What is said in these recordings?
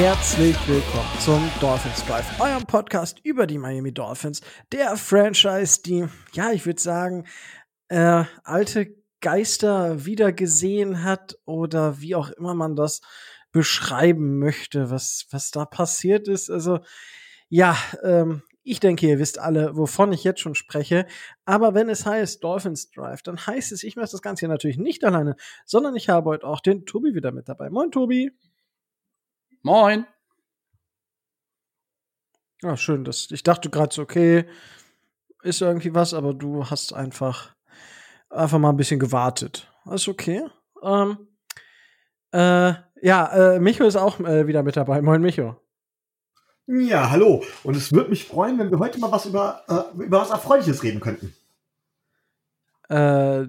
Herzlich willkommen zum Dolphins Drive, eurem Podcast über die Miami Dolphins, der Franchise, die, ja, ich würde sagen, äh, alte Geister wieder gesehen hat oder wie auch immer man das beschreiben möchte, was, was da passiert ist. Also, ja, ähm, ich denke, ihr wisst alle, wovon ich jetzt schon spreche. Aber wenn es heißt Dolphins Drive, dann heißt es, ich mache das Ganze hier natürlich nicht alleine, sondern ich habe heute auch den Tobi wieder mit dabei. Moin, Tobi. Moin. Ja, schön. Das, ich dachte gerade so, okay, ist irgendwie was, aber du hast einfach, einfach mal ein bisschen gewartet. Ist okay. Ähm, äh, ja, äh, Micho ist auch äh, wieder mit dabei. Moin, Micho. Ja, hallo. Und es würde mich freuen, wenn wir heute mal was über, äh, über was Erfreuliches reden könnten. Äh,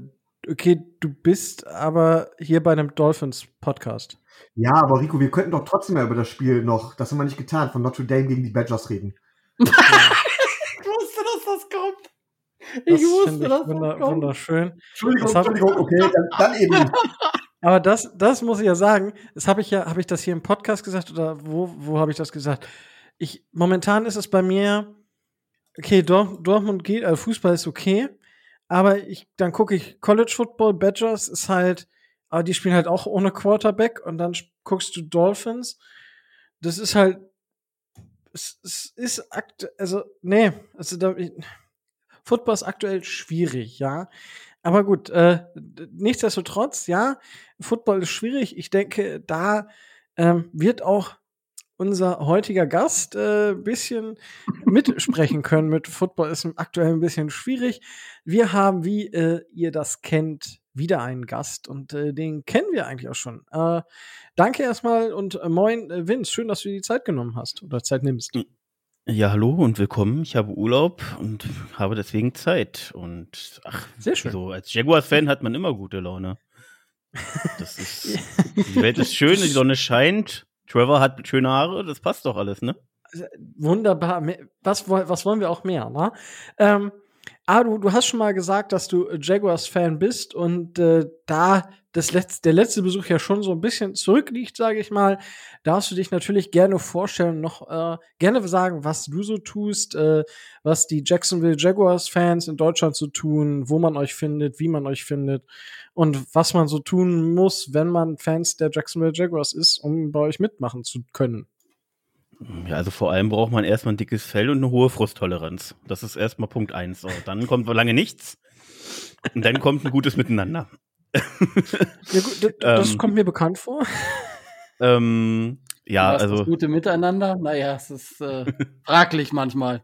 okay, du bist aber hier bei einem Dolphins-Podcast. Ja, aber Rico, wir könnten doch trotzdem mal über das Spiel noch, das haben wir nicht getan, von Notre Dame gegen die Badgers reden. ich wusste, dass das kommt. Ich das wusste, dass wunder das kommt. Wunderschön. Entschuldigung, Entschuldigung, okay, dann, dann eben. Aber das, das muss ich ja sagen, das habe ich ja, habe ich das hier im Podcast gesagt oder wo, wo habe ich das gesagt? ich, momentan ist es bei mir, okay, Dort, Dortmund geht, also Fußball ist okay, aber ich, dann gucke ich College Football, Badgers ist halt, aber die spielen halt auch ohne Quarterback und dann guckst du Dolphins. Das ist halt, es, es ist aktuell, also, nee, also da, Football ist aktuell schwierig, ja. Aber gut, äh, nichtsdestotrotz, ja, Football ist schwierig. Ich denke, da ähm, wird auch unser heutiger Gast äh, bisschen mitsprechen können mit Football ist aktuell ein bisschen schwierig. Wir haben, wie äh, ihr das kennt, wieder einen Gast und äh, den kennen wir eigentlich auch schon. Äh, danke erstmal und äh, moin, äh, Vince. Schön, dass du dir die Zeit genommen hast oder Zeit nimmst. Ja, hallo und willkommen. Ich habe Urlaub und habe deswegen Zeit. Und ach, sehr schön. So als Jaguars-Fan hat man immer gute Laune. Das ist, die Welt ist schön, die Sonne scheint. Trevor hat schöne Haare, das passt doch alles, ne? Also, wunderbar. Was, was wollen wir auch mehr, ne? Ähm, ah, du, du hast schon mal gesagt, dass du Jaguars-Fan bist und äh, da das letzte, der letzte Besuch ja schon so ein bisschen zurückliegt, sage ich mal, darfst du dich natürlich gerne vorstellen, noch äh, gerne sagen, was du so tust, äh, was die Jacksonville Jaguars-Fans in Deutschland so tun, wo man euch findet, wie man euch findet und was man so tun muss, wenn man Fans der Jacksonville Jaguars ist, um bei euch mitmachen zu können. Ja, also vor allem braucht man erstmal ein dickes Fell und eine hohe Frusttoleranz. Das ist erstmal Punkt eins. So, dann kommt lange nichts. Und dann kommt ein gutes Miteinander. ja, gut, das, das ähm, kommt mir bekannt vor. Ähm, ja, also. Das gute Miteinander? Naja, es ist äh, fraglich manchmal.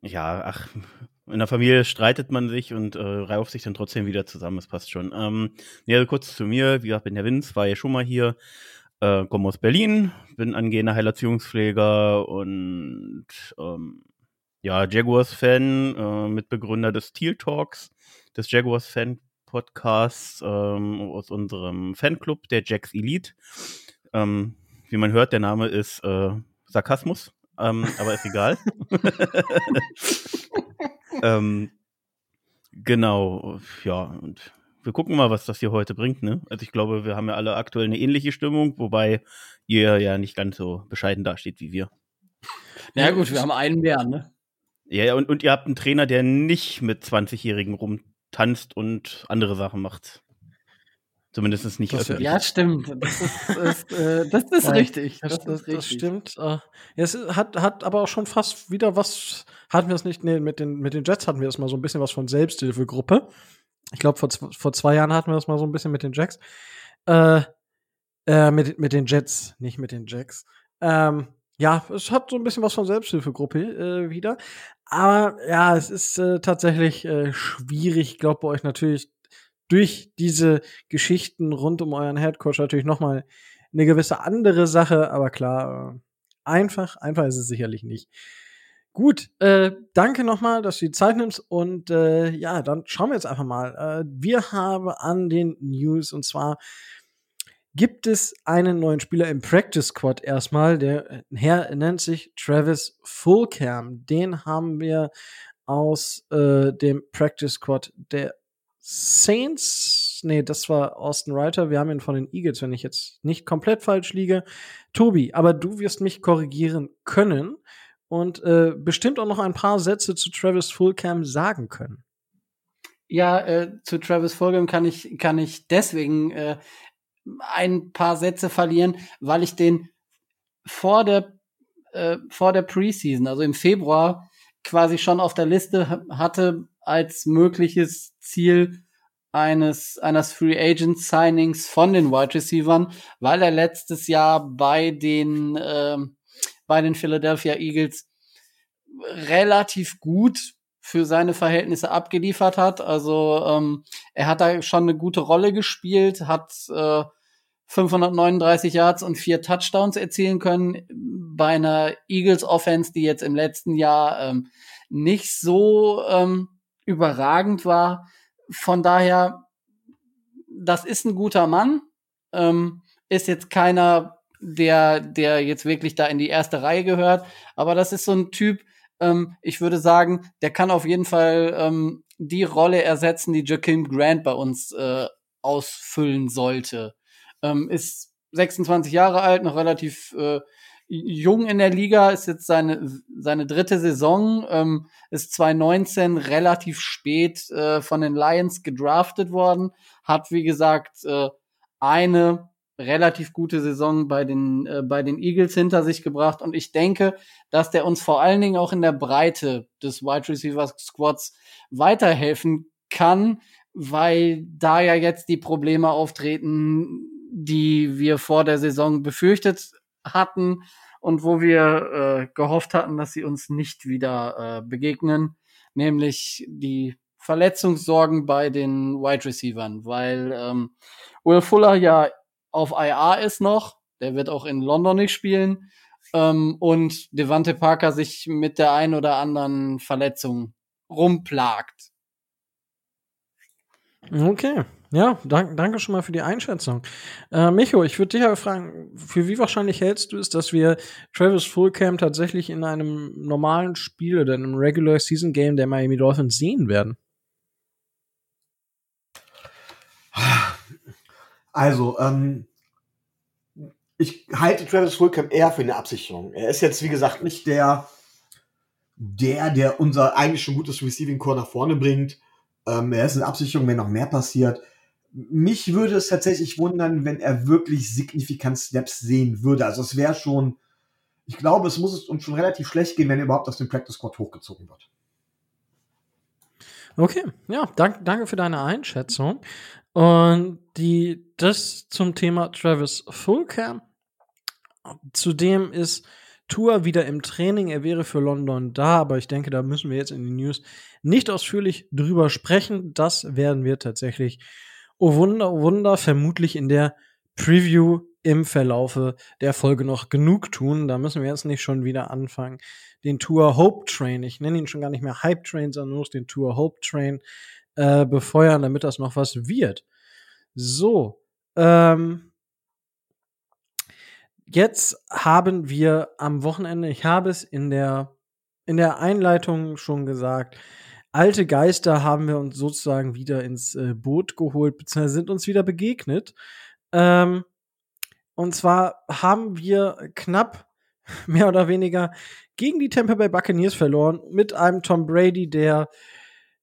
Ja, ach, in der Familie streitet man sich und äh, rauft sich dann trotzdem wieder zusammen. Es passt schon. Ähm, ja, kurz zu mir. Wie gesagt, bin der Vince, war ja schon mal hier. Äh, komme aus Berlin, bin angehender Heilerziehungspfleger und ähm, ja, Jaguars-Fan, äh, Mitbegründer des Teal Talks, des Jaguars-Fan-Podcasts ähm, aus unserem Fanclub, der Jacks Elite. Ähm, wie man hört, der Name ist äh, Sarkasmus, ähm, aber ist egal. ähm, genau, ja, und wir gucken mal, was das hier heute bringt, ne? Also ich glaube, wir haben ja alle aktuell eine ähnliche Stimmung, wobei ihr ja nicht ganz so bescheiden dasteht wie wir. Na ja, gut, wir haben einen mehr, ne? Ja, und, und ihr habt einen Trainer, der nicht mit 20-Jährigen rumtanzt und andere Sachen macht. Zumindest nicht das, Ja, stimmt. Das ist, ist, äh, das ist ja, richtig. Das, das, ist richtig. das stimmt. Äh, es hat, hat aber auch schon fast wieder was, hatten wir es nicht, nee, mit den, mit den Jets hatten wir es mal so ein bisschen was von Selbsthilfegruppe. Ich glaube, vor, vor zwei Jahren hatten wir das mal so ein bisschen mit den Jacks. Äh, äh, mit, mit den Jets, nicht mit den Jacks. Ähm, ja, es hat so ein bisschen was von Selbsthilfegruppe äh, wieder. Aber ja, es ist äh, tatsächlich äh, schwierig. Ich glaube bei euch natürlich durch diese Geschichten rund um euren Headcoach natürlich noch mal eine gewisse andere Sache, aber klar, äh, einfach, einfach ist es sicherlich nicht. Gut, äh, danke nochmal, dass du die Zeit nimmst und äh, ja, dann schauen wir jetzt einfach mal. Äh, wir haben an den News und zwar gibt es einen neuen Spieler im Practice Squad erstmal. Der Herr nennt sich Travis Fullcam. Den haben wir aus äh, dem Practice Squad der Saints, Nee, das war Austin Reiter. Wir haben ihn von den Eagles, wenn ich jetzt nicht komplett falsch liege. Tobi, aber du wirst mich korrigieren können und äh, bestimmt auch noch ein paar Sätze zu Travis Fulcam sagen können. Ja, äh, zu Travis Fulgham kann ich, kann ich deswegen äh, ein paar Sätze verlieren, weil ich den vor der, äh, vor der Preseason, also im Februar, quasi schon auf der Liste hatte als mögliches Ziel eines, eines Free Agent Signings von den Wide Receivers, weil er letztes Jahr bei den, äh, bei den Philadelphia Eagles relativ gut für seine Verhältnisse abgeliefert hat. Also ähm, er hat da schon eine gute Rolle gespielt, hat äh, 539 Yards und vier Touchdowns erzielen können bei einer Eagles Offense, die jetzt im letzten Jahr ähm, nicht so ähm, überragend war. Von daher, das ist ein guter Mann, ähm, ist jetzt keiner, der, der jetzt wirklich da in die erste Reihe gehört, aber das ist so ein Typ, ähm, ich würde sagen, der kann auf jeden Fall ähm, die Rolle ersetzen, die Jakim Grant bei uns äh, ausfüllen sollte. Ähm, ist 26 Jahre alt, noch relativ äh, jung in der Liga, ist jetzt seine, seine dritte Saison, ähm, ist 2019 relativ spät äh, von den Lions gedraftet worden, hat wie gesagt äh, eine relativ gute Saison bei den, äh, bei den Eagles hinter sich gebracht. Und ich denke, dass der uns vor allen Dingen auch in der Breite des Wide Receiver Squads weiterhelfen kann, weil da ja jetzt die Probleme auftreten, die wir vor der Saison befürchtet hatten und wo wir äh, gehofft hatten, dass sie uns nicht wieder äh, begegnen, nämlich die Verletzungssorgen bei den Wide Receivern, weil ähm, Will Fuller ja auf IR ist noch. Der wird auch in London nicht spielen. Ähm, und Devante Parker sich mit der ein oder anderen Verletzung rumplagt. Okay. Ja, dank, danke schon mal für die Einschätzung. Äh, Micho, ich würde dich aber fragen, für wie wahrscheinlich hältst du es, dass wir Travis Fullcamp tatsächlich in einem normalen Spiel oder in einem Regular Season Game der Miami Dolphins sehen werden? Also, ähm, ich halte Travis Fulcam eher für eine Absicherung. Er ist jetzt, wie gesagt, nicht der, der, der unser eigentlich schon gutes Receiving Core nach vorne bringt. Ähm, er ist eine Absicherung, wenn noch mehr passiert. Mich würde es tatsächlich wundern, wenn er wirklich signifikant Snaps sehen würde. Also es wäre schon, ich glaube, es muss uns schon relativ schlecht gehen, wenn er überhaupt aus dem Practice Squad hochgezogen wird. Okay, ja, dank, danke für deine Einschätzung. Und die, das zum Thema Travis Fulcam. Zudem ist Tour wieder im Training. Er wäre für London da, aber ich denke, da müssen wir jetzt in den News nicht ausführlich drüber sprechen. Das werden wir tatsächlich, oh Wunder, oh Wunder, vermutlich in der Preview im Verlaufe der Folge noch genug tun. Da müssen wir jetzt nicht schon wieder anfangen, den Tour Hope Train, ich nenne ihn schon gar nicht mehr Hype Train, sondern nur den Tour Hope Train äh, befeuern, damit das noch was wird. So, ähm, jetzt haben wir am Wochenende, ich habe es in der, in der Einleitung schon gesagt, alte Geister haben wir uns sozusagen wieder ins äh, Boot geholt, beziehungsweise sind uns wieder begegnet. Ähm, und zwar haben wir knapp mehr oder weniger gegen die Tampa Bay Buccaneers verloren mit einem Tom Brady, der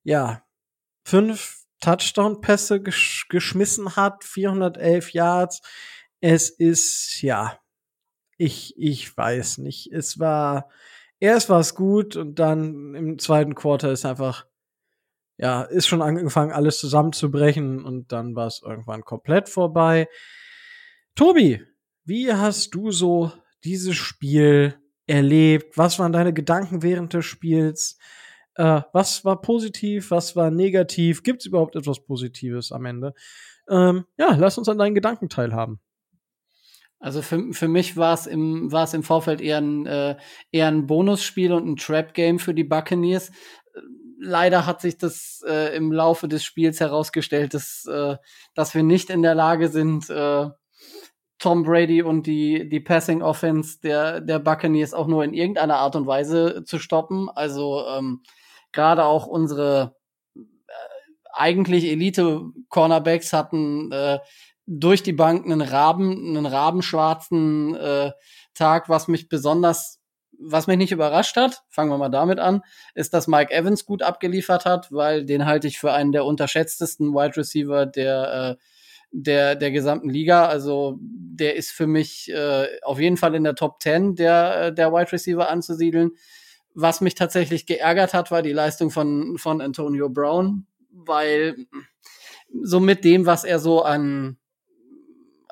ja fünf Touchdown-Pässe gesch geschmissen hat, 411 Yards. Es ist ja, ich ich weiß nicht. Es war erst war es gut und dann im zweiten Quarter ist einfach ja ist schon angefangen alles zusammenzubrechen und dann war es irgendwann komplett vorbei. Tobi, wie hast du so dieses Spiel erlebt? Was waren deine Gedanken während des Spiels? Äh, was war positiv? Was war negativ? Gibt es überhaupt etwas Positives am Ende? Ähm, ja, lass uns an deinen Gedanken teilhaben. Also für, für mich war es im, im Vorfeld eher ein, äh, eher ein Bonusspiel und ein Trap-Game für die Buccaneers. Leider hat sich das äh, im Laufe des Spiels herausgestellt, dass, äh, dass wir nicht in der Lage sind, äh, Tom Brady und die, die Passing Offense der, der Buccaneers auch nur in irgendeiner Art und Weise zu stoppen. Also ähm, gerade auch unsere äh, eigentlich Elite-Cornerbacks hatten äh, durch die Bank einen Raben, einen rabenschwarzen äh, Tag, was mich besonders was mich nicht überrascht hat, fangen wir mal damit an, ist, dass Mike Evans gut abgeliefert hat, weil den halte ich für einen der unterschätztesten Wide Receiver der äh, der der gesamten Liga. Also der ist für mich äh, auf jeden Fall in der Top 10 der äh, der Wide Receiver anzusiedeln. Was mich tatsächlich geärgert hat, war die Leistung von von Antonio Brown, weil so mit dem, was er so an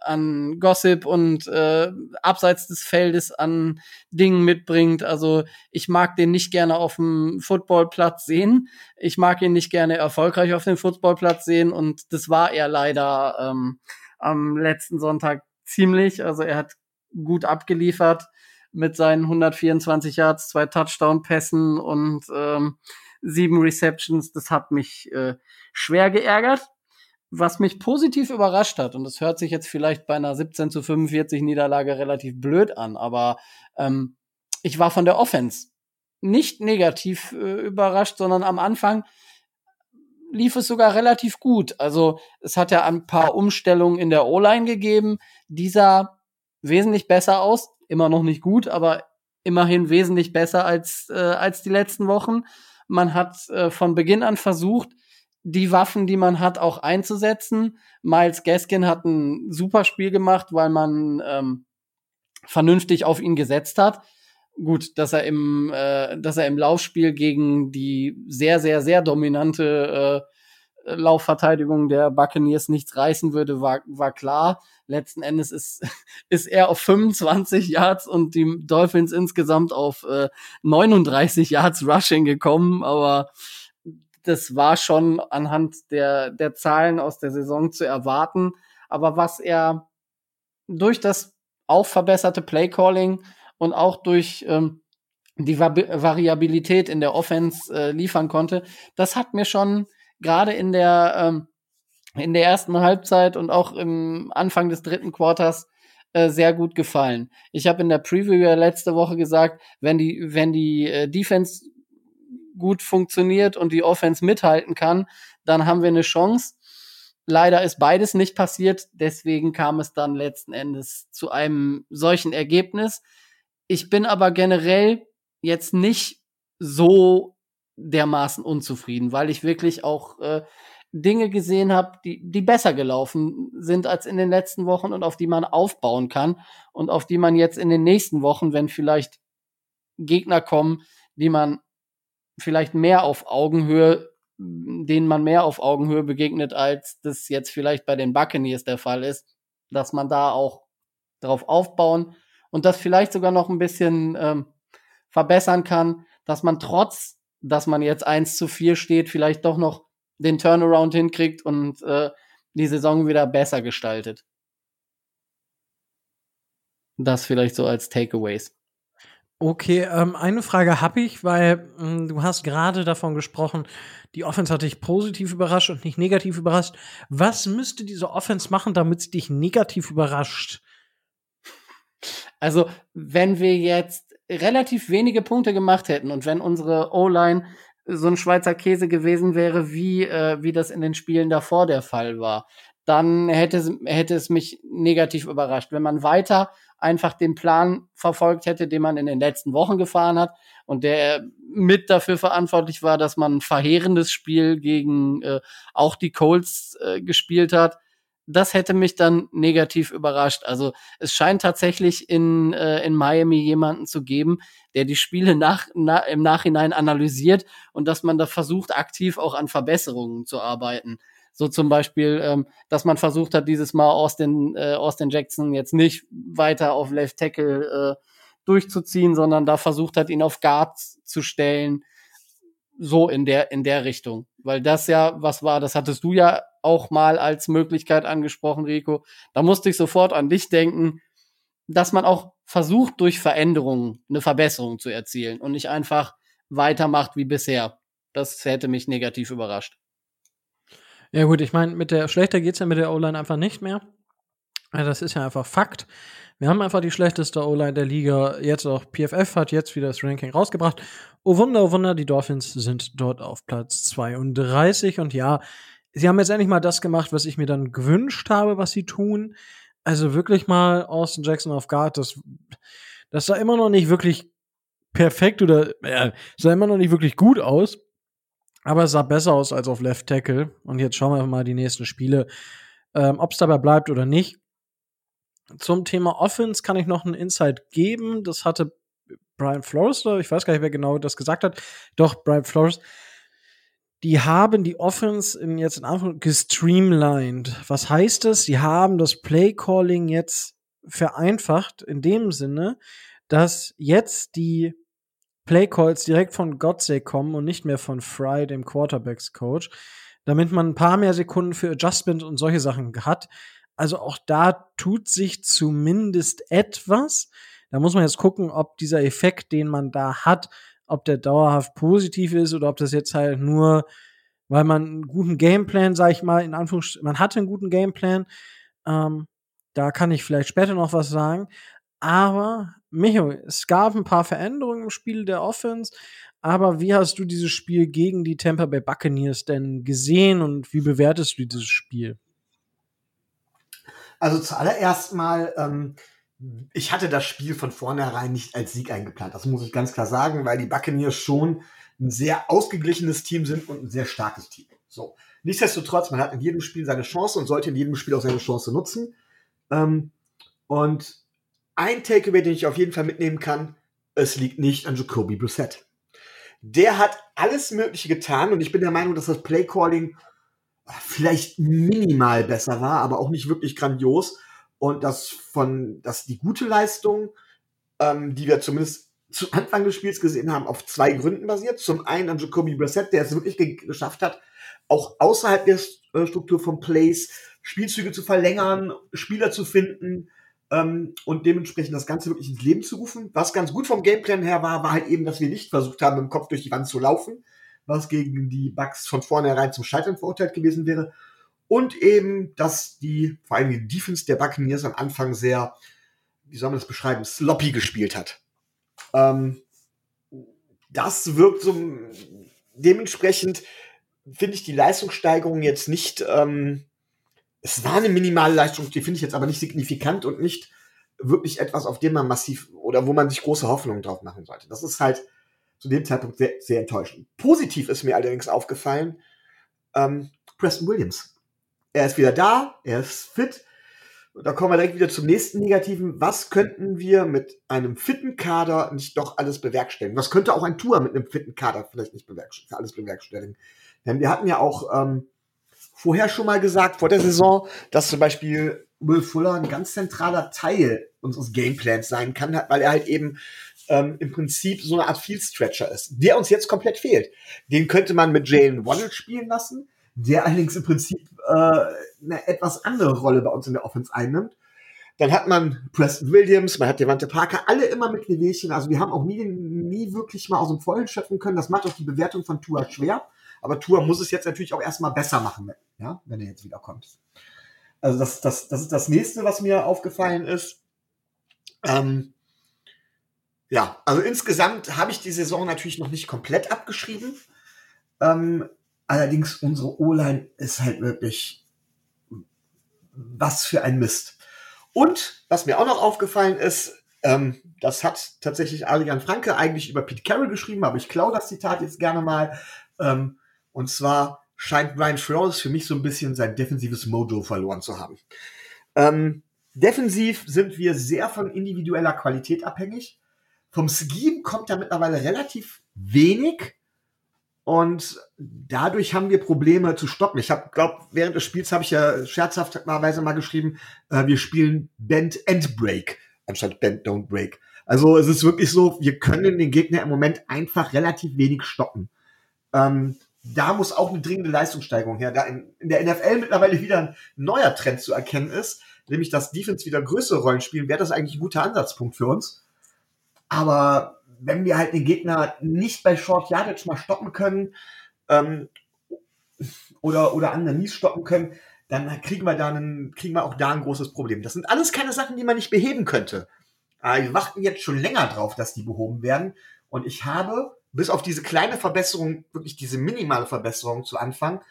an Gossip und äh, abseits des Feldes an Dingen mitbringt. Also ich mag den nicht gerne auf dem Footballplatz sehen. Ich mag ihn nicht gerne erfolgreich auf dem Footballplatz sehen und das war er leider ähm, am letzten Sonntag ziemlich. Also er hat gut abgeliefert mit seinen 124 Yards, zwei Touchdown-Pässen und ähm, sieben Receptions. Das hat mich äh, schwer geärgert was mich positiv überrascht hat, und das hört sich jetzt vielleicht bei einer 17 zu 45 Niederlage relativ blöd an, aber ähm, ich war von der Offense nicht negativ äh, überrascht, sondern am Anfang lief es sogar relativ gut. Also es hat ja ein paar Umstellungen in der O-Line gegeben. Dieser wesentlich besser aus, immer noch nicht gut, aber immerhin wesentlich besser als, äh, als die letzten Wochen. Man hat äh, von Beginn an versucht, die Waffen, die man hat, auch einzusetzen. Miles Gaskin hat ein super Spiel gemacht, weil man ähm, vernünftig auf ihn gesetzt hat. Gut, dass er im, äh, dass er im Laufspiel gegen die sehr, sehr, sehr dominante äh, Laufverteidigung der Buccaneers nichts reißen würde, war, war klar. Letzten Endes ist, ist er auf 25 Yards und die Dolphins insgesamt auf äh, 39 Yards Rushing gekommen, aber das war schon anhand der, der Zahlen aus der Saison zu erwarten. Aber was er durch das auch verbesserte Playcalling und auch durch ähm, die Va Variabilität in der Offense äh, liefern konnte, das hat mir schon gerade in der ähm, in der ersten Halbzeit und auch im Anfang des dritten Quarters äh, sehr gut gefallen. Ich habe in der Preview letzte Woche gesagt, wenn die wenn die äh, Defense gut funktioniert und die Offense mithalten kann, dann haben wir eine Chance. Leider ist beides nicht passiert, deswegen kam es dann letzten Endes zu einem solchen Ergebnis. Ich bin aber generell jetzt nicht so dermaßen unzufrieden, weil ich wirklich auch äh, Dinge gesehen habe, die, die besser gelaufen sind als in den letzten Wochen und auf die man aufbauen kann und auf die man jetzt in den nächsten Wochen, wenn vielleicht Gegner kommen, die man vielleicht mehr auf Augenhöhe, denen man mehr auf Augenhöhe begegnet, als das jetzt vielleicht bei den Buccaneers der Fall ist, dass man da auch darauf aufbauen und das vielleicht sogar noch ein bisschen ähm, verbessern kann, dass man trotz, dass man jetzt eins zu vier steht, vielleicht doch noch den Turnaround hinkriegt und äh, die Saison wieder besser gestaltet. Das vielleicht so als Takeaways. Okay, ähm, eine Frage habe ich, weil ähm, du hast gerade davon gesprochen, die Offense hat dich positiv überrascht und nicht negativ überrascht. Was müsste diese Offense machen, damit sie dich negativ überrascht? Also, wenn wir jetzt relativ wenige Punkte gemacht hätten und wenn unsere O-Line so ein Schweizer Käse gewesen wäre, wie, äh, wie das in den Spielen davor der Fall war, dann hätte, hätte es mich negativ überrascht. Wenn man weiter einfach den Plan verfolgt hätte, den man in den letzten Wochen gefahren hat und der mit dafür verantwortlich war, dass man ein verheerendes Spiel gegen äh, auch die Colts äh, gespielt hat. Das hätte mich dann negativ überrascht. Also es scheint tatsächlich in, äh, in Miami jemanden zu geben, der die Spiele nach, na, im Nachhinein analysiert und dass man da versucht, aktiv auch an Verbesserungen zu arbeiten. So zum Beispiel, ähm, dass man versucht hat, dieses Mal Austin, äh, Austin Jackson jetzt nicht weiter auf Left Tackle äh, durchzuziehen, sondern da versucht hat, ihn auf Guard zu stellen. So in der, in der Richtung. Weil das ja was war, das hattest du ja auch mal als Möglichkeit angesprochen, Rico. Da musste ich sofort an dich denken, dass man auch versucht, durch Veränderungen eine Verbesserung zu erzielen und nicht einfach weitermacht wie bisher. Das hätte mich negativ überrascht. Ja, gut, ich meine, mit der schlechter geht's ja mit der O-Line einfach nicht mehr. Das ist ja einfach Fakt. Wir haben einfach die schlechteste O-Line der Liga. Jetzt auch PFF hat jetzt wieder das Ranking rausgebracht. Oh Wunder, oh Wunder, die Dolphins sind dort auf Platz 32. Und ja, sie haben jetzt endlich mal das gemacht, was ich mir dann gewünscht habe, was sie tun. Also wirklich mal Austin Jackson auf Guard. Das, das sah immer noch nicht wirklich perfekt oder äh, sah immer noch nicht wirklich gut aus. Aber es sah besser aus als auf Left Tackle. Und jetzt schauen wir mal die nächsten Spiele, ähm, ob es dabei bleibt oder nicht. Zum Thema Offense kann ich noch einen Insight geben. Das hatte Brian Flores, ich weiß gar nicht, wer genau das gesagt hat. Doch, Brian Flores. Die haben die Offense in jetzt in Anführungszeichen gestreamlined. Was heißt das? Sie haben das Play Calling jetzt vereinfacht in dem Sinne, dass jetzt die Play Calls direkt von Godsey kommen und nicht mehr von Fry, dem Quarterbacks Coach, damit man ein paar mehr Sekunden für Adjustment und solche Sachen hat. Also auch da tut sich zumindest etwas. Da muss man jetzt gucken, ob dieser Effekt, den man da hat, ob der dauerhaft positiv ist oder ob das jetzt halt nur, weil man einen guten Gameplan, sag ich mal, in Anführungsstrichen, man hatte einen guten Gameplan. Ähm, da kann ich vielleicht später noch was sagen. Aber, Micho, es gab ein paar Veränderungen im Spiel der Offense. Aber wie hast du dieses Spiel gegen die Tampa Bay Buccaneers denn gesehen und wie bewertest du dieses Spiel? Also zuallererst mal, ähm, ich hatte das Spiel von vornherein nicht als Sieg eingeplant. Das muss ich ganz klar sagen, weil die Buccaneers schon ein sehr ausgeglichenes Team sind und ein sehr starkes Team. So. Nichtsdestotrotz, man hat in jedem Spiel seine Chance und sollte in jedem Spiel auch seine Chance nutzen. Ähm, und ein Takeaway, den ich auf jeden Fall mitnehmen kann, es liegt nicht an Jacoby Brissett. Der hat alles Mögliche getan und ich bin der Meinung, dass das Playcalling vielleicht minimal besser war, aber auch nicht wirklich grandios. Und das von, dass die gute Leistung, ähm, die wir zumindest zu Anfang des Spiels gesehen haben, auf zwei Gründen basiert. Zum einen an Jacoby Brissett, der es wirklich ge geschafft hat, auch außerhalb der äh, Struktur von Plays Spielzüge zu verlängern, Spieler zu finden ähm, und dementsprechend das Ganze wirklich ins Leben zu rufen. Was ganz gut vom Gameplan her war, war halt eben, dass wir nicht versucht haben, im Kopf durch die Wand zu laufen, was gegen die Bugs von vornherein zum Scheitern verurteilt gewesen wäre. Und eben, dass die, vor allem die Defense der Buccaneers am Anfang sehr, wie soll man das beschreiben, sloppy gespielt hat. Ähm, das wirkt so, dementsprechend finde ich die Leistungssteigerung jetzt nicht, ähm, es war eine minimale Leistung, die finde ich jetzt aber nicht signifikant und nicht wirklich etwas, auf dem man massiv oder wo man sich große Hoffnungen drauf machen sollte. Das ist halt zu dem Zeitpunkt sehr, sehr enttäuschend. Positiv ist mir allerdings aufgefallen, ähm, Preston Williams. Er ist wieder da, er ist fit. Und da kommen wir direkt wieder zum nächsten Negativen. Was könnten wir mit einem fitten Kader nicht doch alles bewerkstelligen? Was könnte auch ein Tour mit einem fitten Kader vielleicht nicht bewerkstelligen, alles bewerkstelligen? Denn wir hatten ja auch ähm, vorher schon mal gesagt, vor der Saison, dass zum Beispiel Will Fuller ein ganz zentraler Teil unseres Gameplans sein kann, weil er halt eben ähm, im Prinzip so eine Art Field Stretcher ist, der uns jetzt komplett fehlt. Den könnte man mit Jalen Waddle spielen lassen, der allerdings im Prinzip äh, eine etwas andere Rolle bei uns in der Offense einnimmt. Dann hat man Preston Williams, man hat Devante Parker, alle immer mit Wehwehchen. Also wir haben auch nie, nie wirklich mal aus dem Vollen schöpfen können. Das macht auch die Bewertung von Tua schwer. Aber Tua muss es jetzt natürlich auch erstmal besser machen, ja, wenn er jetzt wiederkommt. Also das, das, das ist das nächste, was mir aufgefallen ist. Ähm, ja, also insgesamt habe ich die Saison natürlich noch nicht komplett abgeschrieben. Ähm, allerdings unsere O-Line ist halt wirklich was für ein Mist. Und was mir auch noch aufgefallen ist, ähm, das hat tatsächlich Adrian Franke eigentlich über Pete Carroll geschrieben, aber ich klaue das Zitat jetzt gerne mal. Ähm, und zwar scheint Brian Flores für mich so ein bisschen sein defensives Mojo verloren zu haben. Ähm, defensiv sind wir sehr von individueller Qualität abhängig. Vom Scheme kommt da mittlerweile relativ wenig. Und dadurch haben wir Probleme zu stoppen. Ich habe, glaube, während des Spiels habe ich ja scherzhafterweise mal geschrieben, äh, wir spielen Bend and Break anstatt Bend Don't Break. Also es ist wirklich so, wir können den Gegner im Moment einfach relativ wenig stoppen. Ähm, da muss auch eine dringende Leistungssteigerung her. Da in, in, der NFL mittlerweile wieder ein neuer Trend zu erkennen ist, nämlich dass Defense wieder größere Rollen spielen, wäre das eigentlich ein guter Ansatzpunkt für uns. Aber wenn wir halt den Gegner nicht bei Short Yardage mal stoppen können ähm, oder, oder an der Mies stoppen können, dann kriegen wir, da einen, kriegen wir auch da ein großes Problem. Das sind alles keine Sachen, die man nicht beheben könnte. Aber wir warten jetzt schon länger drauf, dass die behoben werden. Und ich habe, bis auf diese kleine Verbesserung, wirklich diese minimale Verbesserung zu Anfang,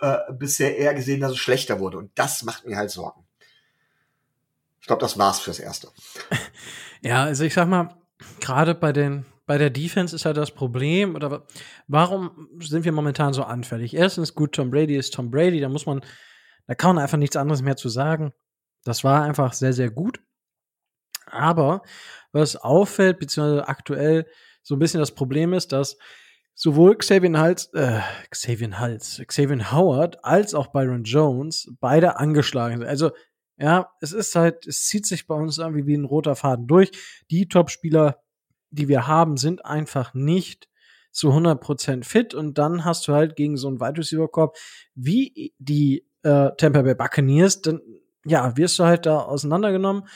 äh, bisher eher gesehen, dass es schlechter wurde. Und das macht mir halt Sorgen. Ich glaube, das war's fürs Erste. Ja, also ich sag mal, gerade bei den bei der Defense ist halt das Problem, oder warum sind wir momentan so anfällig? Erstens, gut, Tom Brady ist Tom Brady, da muss man, da kann man einfach nichts anderes mehr zu sagen. Das war einfach sehr, sehr gut. Aber was auffällt, beziehungsweise aktuell so ein bisschen das Problem ist, dass sowohl Xavier Hals, äh, Xavier Hals, Xavier Howard als auch Byron Jones beide angeschlagen sind. Also, ja, es ist halt, es zieht sich bei uns irgendwie wie ein roter Faden durch. Die Top-Spieler die wir haben, sind einfach nicht zu 100% fit. Und dann hast du halt gegen so einen Wide Receiver Korb wie die äh, Tampa Bay Buccaneers, dann ja, wirst du halt da auseinandergenommen.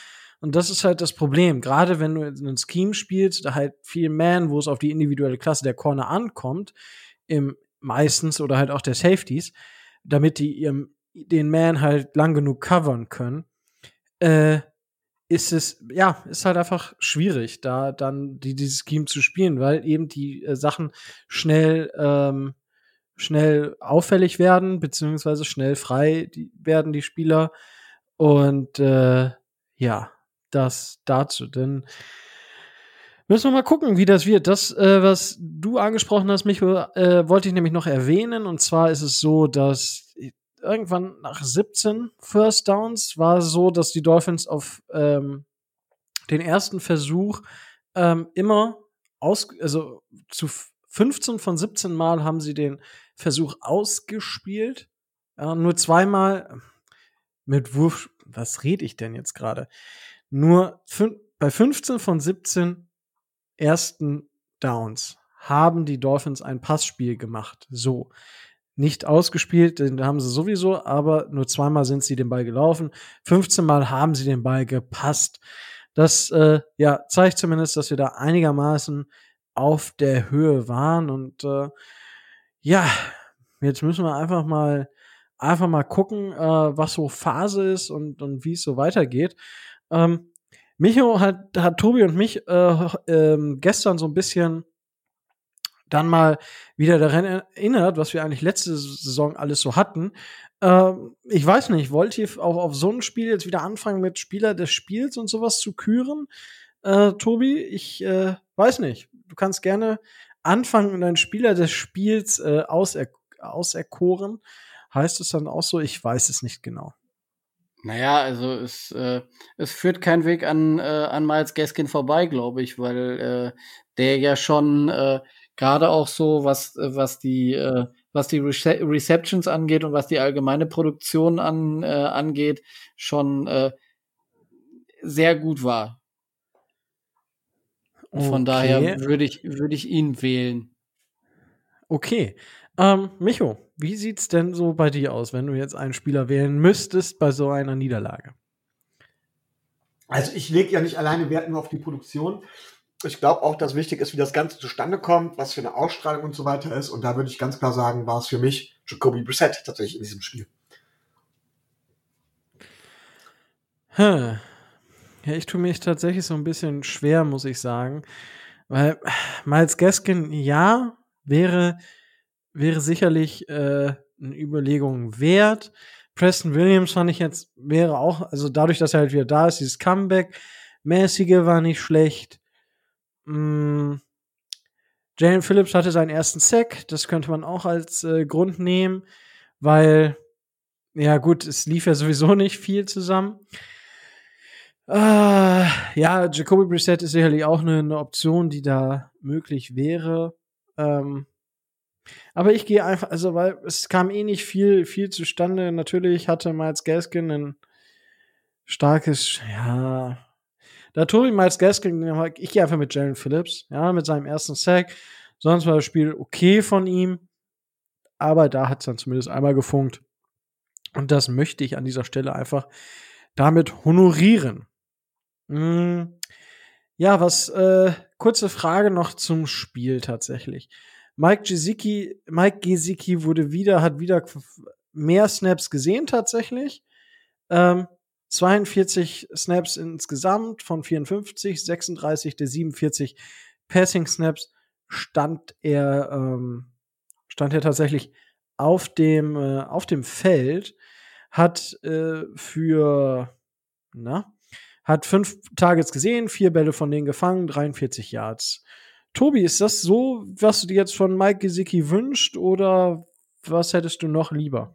Und das ist halt das Problem, gerade wenn du in einem Scheme spielst, da halt viel Man, wo es auf die individuelle Klasse der Corner ankommt, im meistens oder halt auch der Safeties, damit die ihrem den Man halt lang genug covern können, äh, ist es, ja, ist halt einfach schwierig, da dann die, dieses Scheme zu spielen, weil eben die äh, Sachen schnell, ähm, schnell auffällig werden, beziehungsweise schnell frei die, werden, die Spieler. Und äh, ja, das dazu. Denn müssen wir mal gucken, wie das wird. Das, äh, was du angesprochen hast, mich äh, wollte ich nämlich noch erwähnen. Und zwar ist es so, dass irgendwann nach 17 First Downs war es so, dass die Dolphins auf ähm, den ersten Versuch ähm, immer aus, also zu 15 von 17 Mal haben sie den Versuch ausgespielt. Ja, nur zweimal mit Wurf, was rede ich denn jetzt gerade? Nur bei 15 von 17 ersten Downs haben die Dolphins ein Passspiel gemacht. So nicht ausgespielt, den haben sie sowieso, aber nur zweimal sind sie den Ball gelaufen. 15 Mal haben sie den Ball gepasst. Das äh, ja, zeigt zumindest, dass wir da einigermaßen auf der Höhe waren. Und äh, ja, jetzt müssen wir einfach mal einfach mal gucken, äh, was so Phase ist und, und wie es so weitergeht. Ähm, Micho hat, hat Tobi und mich äh, äh, gestern so ein bisschen dann mal wieder daran erinnert, was wir eigentlich letzte Saison alles so hatten. Ähm, ich weiß nicht, wollt ihr auch auf so ein Spiel jetzt wieder anfangen mit Spieler des Spiels und sowas zu küren? Äh, Tobi, ich äh, weiß nicht. Du kannst gerne anfangen und einen Spieler des Spiels äh, auser auserkoren. Heißt es dann auch so? Ich weiß es nicht genau. Naja, also es, äh, es führt kein Weg an, äh, an Miles Gaskin vorbei, glaube ich, weil äh, der ja schon äh, gerade auch so, was, äh, was die, äh, was die Rece Receptions angeht und was die allgemeine Produktion an, äh, angeht, schon äh, sehr gut war. Okay. Von daher würde ich, würde ich ihn wählen. Okay. Ähm, Micho, wie sieht's denn so bei dir aus, wenn du jetzt einen Spieler wählen müsstest bei so einer Niederlage? Also ich lege ja nicht alleine Wert nur auf die Produktion, ich glaube auch, dass wichtig ist, wie das Ganze zustande kommt, was für eine Ausstrahlung und so weiter ist. Und da würde ich ganz klar sagen, war es für mich Jacoby Brissett tatsächlich in diesem Spiel. Hm. Ja, ich tue mich tatsächlich so ein bisschen schwer, muss ich sagen. Weil Miles Gaskin, ja, wäre, wäre sicherlich äh, eine Überlegung wert. Preston Williams fand ich jetzt, wäre auch, also dadurch, dass er halt wieder da ist, dieses Comeback-mäßige war nicht schlecht. Mm, Jalen Phillips hatte seinen ersten Sack, das könnte man auch als äh, Grund nehmen, weil, ja gut, es lief ja sowieso nicht viel zusammen. Äh, ja, Jacoby Brissett ist sicherlich auch eine, eine Option, die da möglich wäre. Ähm, aber ich gehe einfach, also weil es kam eh nicht viel, viel zustande. Natürlich hatte Miles Gaskin ein starkes, ja, da Tobi Miles Gaskin, ich gehe einfach mit Jalen Phillips, ja, mit seinem ersten Sack. Sonst war das Spiel okay von ihm, aber da hat es dann zumindest einmal gefunkt. Und das möchte ich an dieser Stelle einfach damit honorieren. Hm. Ja, was, äh, kurze Frage noch zum Spiel tatsächlich. Mike Gesicki, Mike Gesicki wurde wieder, hat wieder mehr Snaps gesehen tatsächlich. Ähm, 42 Snaps insgesamt von 54, 36 der 47 Passing Snaps stand er, ähm, stand er tatsächlich auf dem, äh, auf dem Feld, hat äh, für, na, hat fünf Targets gesehen, vier Bälle von denen gefangen, 43 Yards. Tobi, ist das so, was du dir jetzt von Mike Gesicki wünscht oder was hättest du noch lieber?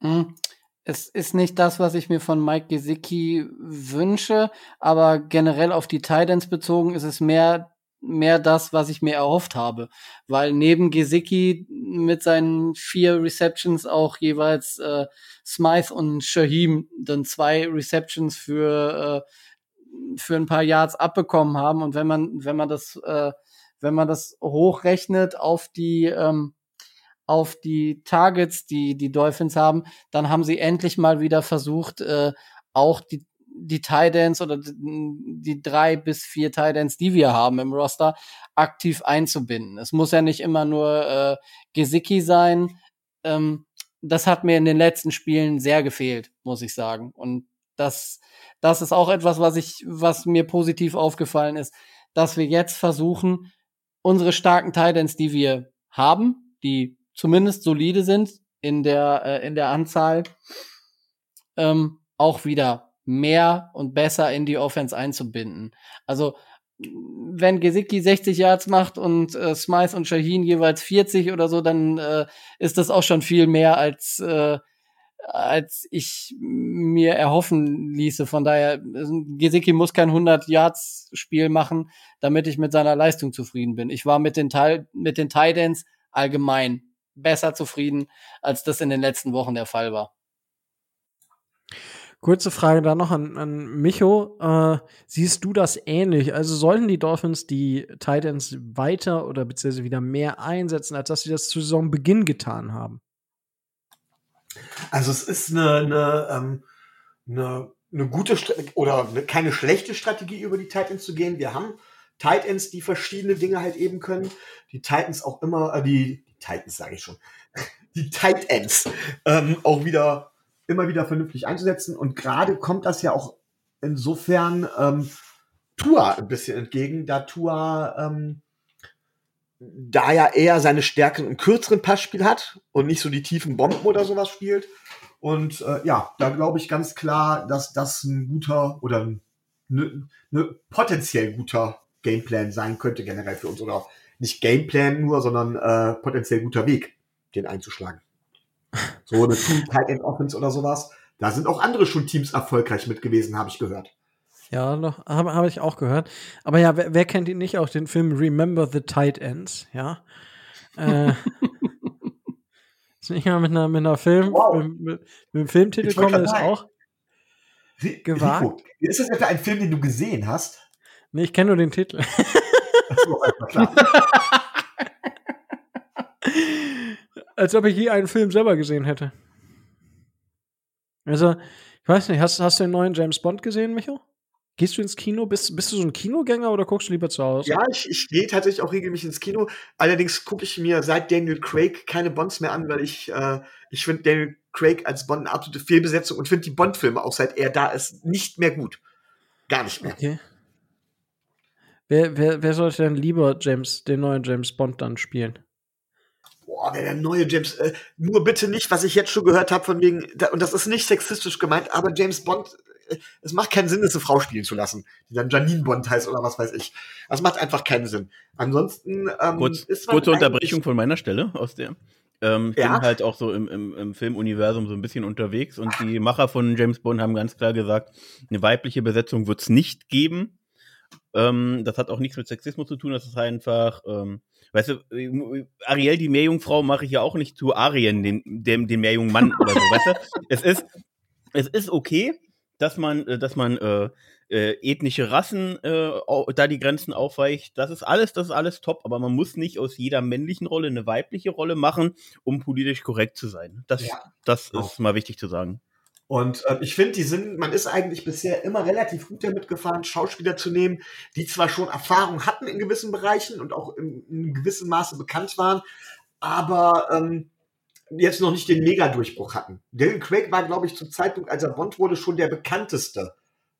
Hm, es ist nicht das, was ich mir von Mike Gesicki wünsche, aber generell auf die Titans bezogen ist es mehr mehr das, was ich mir erhofft habe, weil neben Gesicki mit seinen vier Receptions auch jeweils äh, Smythe und Shaheem dann zwei Receptions für äh, für ein paar Yards abbekommen haben. Und wenn man wenn man das äh, wenn man das hochrechnet auf die ähm, auf die Targets, die die Dolphins haben, dann haben sie endlich mal wieder versucht, äh, auch die die Titans oder die drei bis vier Titans, die wir haben im Roster, aktiv einzubinden. Es muss ja nicht immer nur äh, Gesicki sein. Ähm, das hat mir in den letzten Spielen sehr gefehlt, muss ich sagen. Und das, das ist auch etwas, was ich, was mir positiv aufgefallen ist, dass wir jetzt versuchen, unsere starken Titans, die wir haben, die zumindest solide sind in der, äh, in der Anzahl, ähm, auch wieder mehr und besser in die Offense einzubinden. Also wenn Gesicki 60 Yards macht und äh, Smythe und Shaheen jeweils 40 oder so, dann äh, ist das auch schon viel mehr als äh, als ich mir erhoffen ließe. Von daher, Gesicki muss kein 100 Yards Spiel machen, damit ich mit seiner Leistung zufrieden bin. Ich war mit den Teil mit den Titans allgemein besser zufrieden, als das in den letzten Wochen der Fall war. Kurze Frage da noch an, an Micho. Äh, siehst du das ähnlich? Also sollten die Dolphins die Titans weiter oder beziehungsweise wieder mehr einsetzen, als dass sie das zu Saisonbeginn getan haben? Also es ist eine, eine, ähm, eine, eine gute St oder eine, keine schlechte Strategie, über die Titans zu gehen. Wir haben Titans, die verschiedene Dinge halt eben können. Die Titans auch immer, äh, die, die Titans sage ich schon, die Tight Ends ähm, auch wieder immer wieder vernünftig einzusetzen. Und gerade kommt das ja auch insofern ähm, Tua ein bisschen entgegen, da Tua ähm, da ja eher seine Stärken im kürzeren Passspiel hat und nicht so die tiefen Bomben oder sowas spielt. Und äh, ja, da glaube ich ganz klar, dass das ein guter oder ein ne, ne, potenziell guter Gameplan sein könnte generell für uns. Oder nicht Gameplan nur, sondern äh, potenziell guter Weg, den einzuschlagen. So eine Team Tight End Offense oder sowas. Da sind auch andere schon Teams erfolgreich mit gewesen, habe ich gehört. Ja, noch habe hab ich auch gehört. Aber ja, wer, wer, kennt ihn nicht auch den Film Remember the Tight Ends? Ja. Äh, ist nicht mal mit einer mit einer Film wow. mit, mit, mit dem Filmtitel kommen ist auch gewagt. Rico, ist das etwa ein Film, den du gesehen hast? Nee, ich kenne nur den Titel. Klar. Als ob ich je einen Film selber gesehen hätte. Also, ich weiß nicht, hast, hast du den neuen James Bond gesehen, Micho? Gehst du ins Kino? Bist, bist du so ein Kinogänger oder guckst du lieber zu Hause? Ja, ich, ich gehe tatsächlich auch regelmäßig ins Kino. Allerdings gucke ich mir seit Daniel Craig keine Bonds mehr an, weil ich, äh, ich finde Daniel Craig als Bond eine absolute Fehlbesetzung und finde die Bond-Filme auch seit er da ist nicht mehr gut. Gar nicht mehr. Okay. Wer, wer, wer sollte denn lieber James, den neuen James Bond dann spielen? boah, der, der neue James, äh, nur bitte nicht, was ich jetzt schon gehört habe, von wegen, da, und das ist nicht sexistisch gemeint, aber James Bond, äh, es macht keinen Sinn, das eine Frau spielen zu lassen, die dann Janine Bond heißt oder was weiß ich. Das macht einfach keinen Sinn. Ansonsten ähm, Kurz, ist Kurze Unterbrechung von meiner Stelle aus der. Ähm, ich ja? bin halt auch so im, im, im Filmuniversum so ein bisschen unterwegs und die Macher von James Bond haben ganz klar gesagt, eine weibliche Besetzung wird es nicht geben. Ähm, das hat auch nichts mit Sexismus zu tun, das ist einfach ähm, Weißt du, Ariel, die Meerjungfrau, mache ich ja auch nicht zu Arien, den, dem, den Meerjungmann oder so, weißt du? Es ist, es ist okay, dass man, äh, dass man äh, äh, ethnische Rassen äh, da die Grenzen aufweicht. Das ist alles, das ist alles top, aber man muss nicht aus jeder männlichen Rolle eine weibliche Rolle machen, um politisch korrekt zu sein. Das, ja. das ist mal wichtig zu sagen. Und äh, ich finde, die sind, man ist eigentlich bisher immer relativ gut damit gefahren, Schauspieler zu nehmen, die zwar schon Erfahrung hatten in gewissen Bereichen und auch in, in gewissem Maße bekannt waren, aber ähm, jetzt noch nicht den Mega-Durchbruch hatten. Daniel Craig war, glaube ich, zum Zeitpunkt, als er Bond wurde, schon der bekannteste,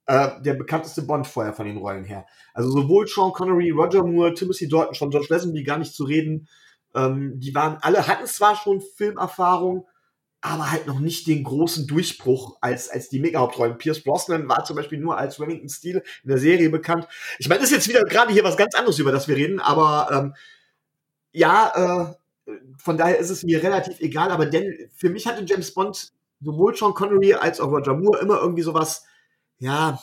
äh, der bekannteste Bond vorher von den Rollen her. Also sowohl Sean Connery, Roger Moore, Timothy Dalton, schon George Lazenby gar nicht zu reden. Ähm, die waren alle, hatten zwar schon Filmerfahrung, aber halt noch nicht den großen Durchbruch als, als die Mega-Hauptrollen. Pierce Brosnan war zum Beispiel nur als Remington Steele in der Serie bekannt. Ich meine, das ist jetzt wieder gerade hier was ganz anderes, über das wir reden, aber ähm, ja, äh, von daher ist es mir relativ egal, aber denn für mich hatte James Bond sowohl Sean Connery als auch Roger Moore immer irgendwie sowas, ja,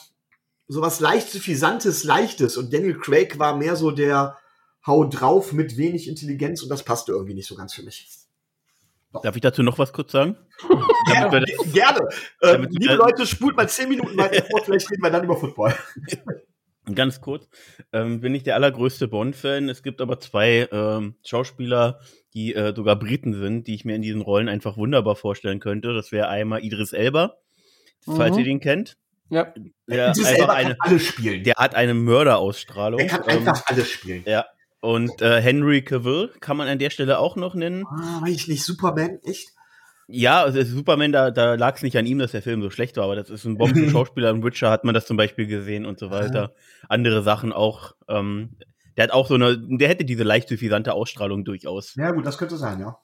sowas leicht suffisantes, leichtes und Daniel Craig war mehr so der Hau drauf mit wenig Intelligenz und das passte irgendwie nicht so ganz für mich. Darf ich dazu noch was kurz sagen? Ja, gerne. Äh, liebe Leute, spult mal zehn Minuten weiter vor, vielleicht reden wir dann über Football. Ganz kurz, ähm, bin ich der allergrößte Bond-Fan. Es gibt aber zwei ähm, Schauspieler, die äh, sogar Briten sind, die ich mir in diesen Rollen einfach wunderbar vorstellen könnte. Das wäre einmal Idris Elba, mhm. falls ihr den kennt. Ja. Der, Idris Elba eine, kann alles spielen. Der hat eine Mörderausstrahlung. Der kann einfach ähm, alles spielen. Ja, und äh, Henry Cavill kann man an der Stelle auch noch nennen. Ah, weiß ich nicht, Superman, echt? Ja, also Superman, da, da lag es nicht an ihm, dass der Film so schlecht war, aber das ist ein Bomben-Schauspieler. In Witcher hat man das zum Beispiel gesehen und so weiter. Andere Sachen auch. Ähm, der hat auch so eine, der hätte diese leicht suffisante Ausstrahlung durchaus. Ja, gut, das könnte sein, ja.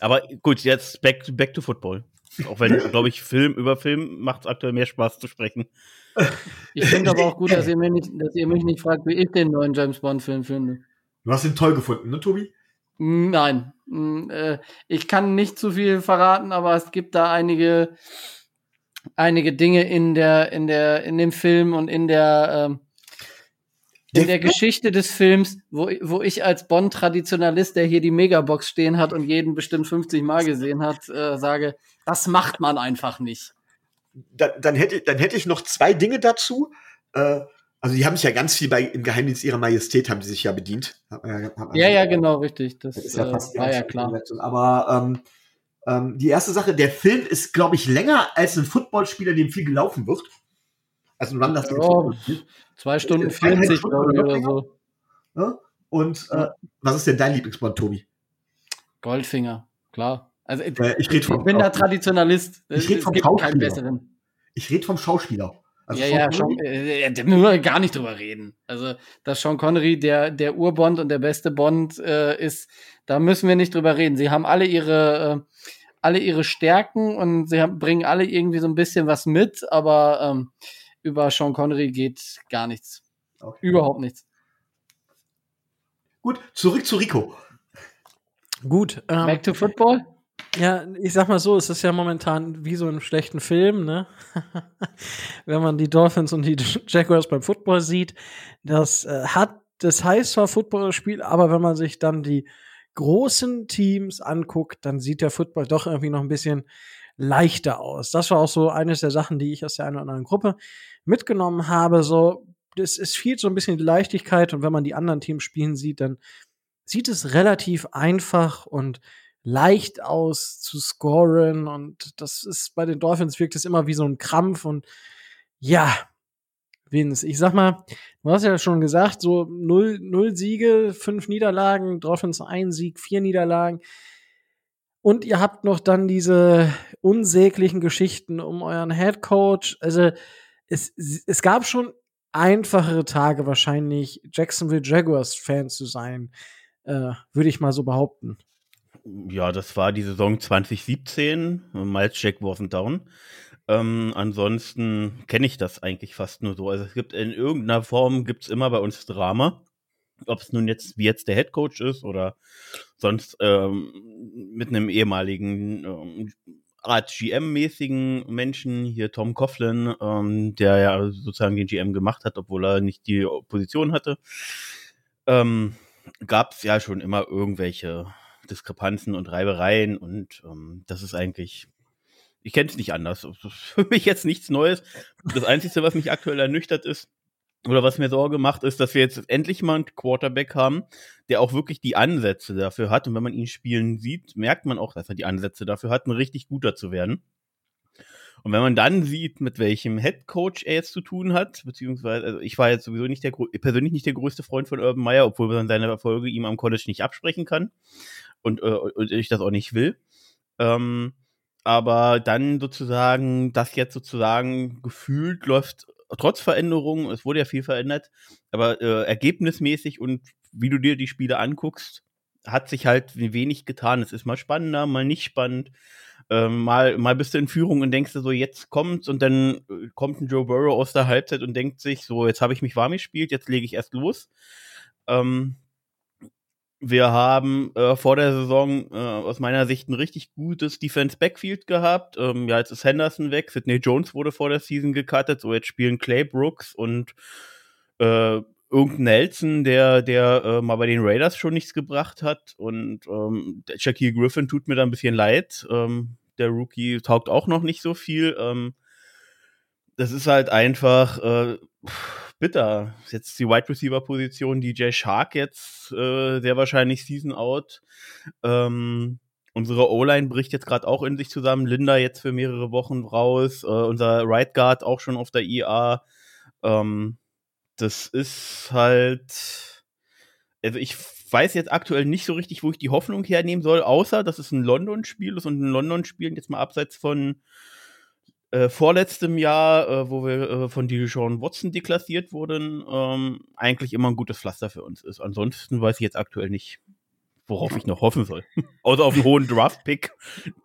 Aber gut, jetzt back, back to football. Auch wenn, glaube ich, Film über Film macht es aktuell mehr Spaß zu sprechen. Ich finde aber auch gut, dass ihr, mir nicht, dass ihr mich nicht fragt, wie ich den neuen James Bond-Film finde. Du hast ihn toll gefunden, ne, Tobi? Nein. Mm, äh, ich kann nicht zu viel verraten, aber es gibt da einige, einige Dinge in der, in der, in dem Film und in der, ähm, in der Geschichte des Films, wo, wo ich als Bond-Traditionalist, der hier die Megabox stehen hat und jeden bestimmt 50 Mal gesehen hat, äh, sage, das macht man einfach nicht. Dann, dann, hätte, dann hätte ich noch zwei Dinge dazu. Äh, also die haben sich ja ganz viel bei im Geheimdienst ihrer Majestät haben die sich ja bedient. Ja, ja, ja, genau, richtig. Das, das ist ja fast äh, war ja klar. Aber ähm, ähm, die erste Sache, der Film ist, glaube ich, länger als ein Footballspieler, dem viel gelaufen wird. Also ein Run, das oh, zwei Stunden 40, glaube ich, oder so. Ja? Und äh, was ist denn dein Lieblingsbond, Tobi? Goldfinger, klar. Also äh, ich, ich, ich bin da Traditionalist. Ich rede vom Schauspieler. Ich rede vom Schauspieler. Also ja, ja, Sean, äh, da müssen wir gar nicht drüber reden. Also, dass Sean Connery der, der Urbond und der beste Bond äh, ist, da müssen wir nicht drüber reden. Sie haben alle ihre, äh, alle ihre Stärken und sie haben, bringen alle irgendwie so ein bisschen was mit, aber ähm, über Sean Connery geht gar nichts. Okay. Überhaupt nichts. Gut, zurück zu Rico. Gut. Ähm, Back to Football? Ja, ich sag mal so, es ist ja momentan wie so in einem schlechten Film, ne? Wenn man die Dolphins und die Jaguars beim Football sieht, das äh, hat, das heißt zwar Footballspiel, aber wenn man sich dann die großen Teams anguckt, dann sieht der Football doch irgendwie noch ein bisschen leichter aus. Das war auch so eines der Sachen, die ich aus der einen oder anderen Gruppe mitgenommen habe. So, es, es fehlt so ein bisschen die Leichtigkeit und wenn man die anderen Teams spielen sieht, dann sieht es relativ einfach und leicht aus zu scoren und das ist bei den Dolphins wirkt es immer wie so ein Krampf und ja, Vince, ich sag mal, du hast ja schon gesagt, so null, null Siege, fünf Niederlagen, Dolphins ein Sieg, vier Niederlagen. Und ihr habt noch dann diese unsäglichen Geschichten um euren Head Coach. Also es, es gab schon einfachere Tage wahrscheinlich, Jacksonville Jaguars Fan zu sein, äh, würde ich mal so behaupten. Ja, das war die Saison 2017. Miles Jack wasn't down. Ähm, ansonsten kenne ich das eigentlich fast nur so. Also es gibt in irgendeiner Form gibt's immer bei uns Drama. Ob es nun jetzt wie jetzt der Head Coach ist oder sonst ähm, mit einem ehemaligen ähm, Art GM-mäßigen Menschen, hier Tom Coughlin, ähm, der ja sozusagen den GM gemacht hat, obwohl er nicht die Position hatte, ähm, gab es ja schon immer irgendwelche Diskrepanzen und Reibereien und ähm, das ist eigentlich, ich kenne es nicht anders. Das ist für mich jetzt nichts Neues. Das Einzige, was mich aktuell ernüchtert ist, oder was mir Sorge macht, ist, dass wir jetzt endlich mal einen Quarterback haben, der auch wirklich die Ansätze dafür hat. Und wenn man ihn spielen sieht, merkt man auch, dass er die Ansätze dafür hat, ein richtig guter zu werden. Und wenn man dann sieht, mit welchem Head Coach er jetzt zu tun hat, beziehungsweise, also ich war jetzt sowieso nicht der, persönlich nicht der größte Freund von Urban Meyer, obwohl man seine Erfolge ihm am College nicht absprechen kann und, äh, und ich das auch nicht will. Ähm, aber dann sozusagen, das jetzt sozusagen gefühlt läuft trotz Veränderungen, es wurde ja viel verändert, aber äh, ergebnismäßig und wie du dir die Spiele anguckst, hat sich halt wenig getan. Es ist mal spannender, mal nicht spannend. Ähm, mal, mal bist du in Führung und denkst du so, jetzt kommt's und dann äh, kommt ein Joe Burrow aus der Halbzeit und denkt sich so, jetzt habe ich mich warm gespielt, jetzt lege ich erst los. Ähm, wir haben äh, vor der Saison äh, aus meiner Sicht ein richtig gutes Defense Backfield gehabt. Ähm, ja, jetzt ist Henderson weg, Sidney Jones wurde vor der Season gecuttet, so jetzt spielen Clay Brooks und äh, irgendein Nelson, der, der äh, mal bei den Raiders schon nichts gebracht hat. Und ähm, der Shaquille Griffin tut mir da ein bisschen leid. Ähm, der Rookie taugt auch noch nicht so viel. Ähm, das ist halt einfach äh, bitter. Jetzt die Wide Receiver Position, DJ Shark jetzt äh, sehr wahrscheinlich Season out. Ähm, unsere O-Line bricht jetzt gerade auch in sich zusammen. Linda jetzt für mehrere Wochen raus. Äh, unser Right Guard auch schon auf der IA. Ähm, das ist halt. Also ich weiß jetzt aktuell nicht so richtig, wo ich die Hoffnung hernehmen soll, außer dass es ein London-Spiel ist und ein London-Spiel jetzt mal abseits von äh, vorletztem Jahr, äh, wo wir äh, von Dijon Watson deklassiert wurden, ähm, eigentlich immer ein gutes Pflaster für uns ist. Ansonsten weiß ich jetzt aktuell nicht, worauf ich noch hoffen soll. Außer auf einen hohen Draft-Pick,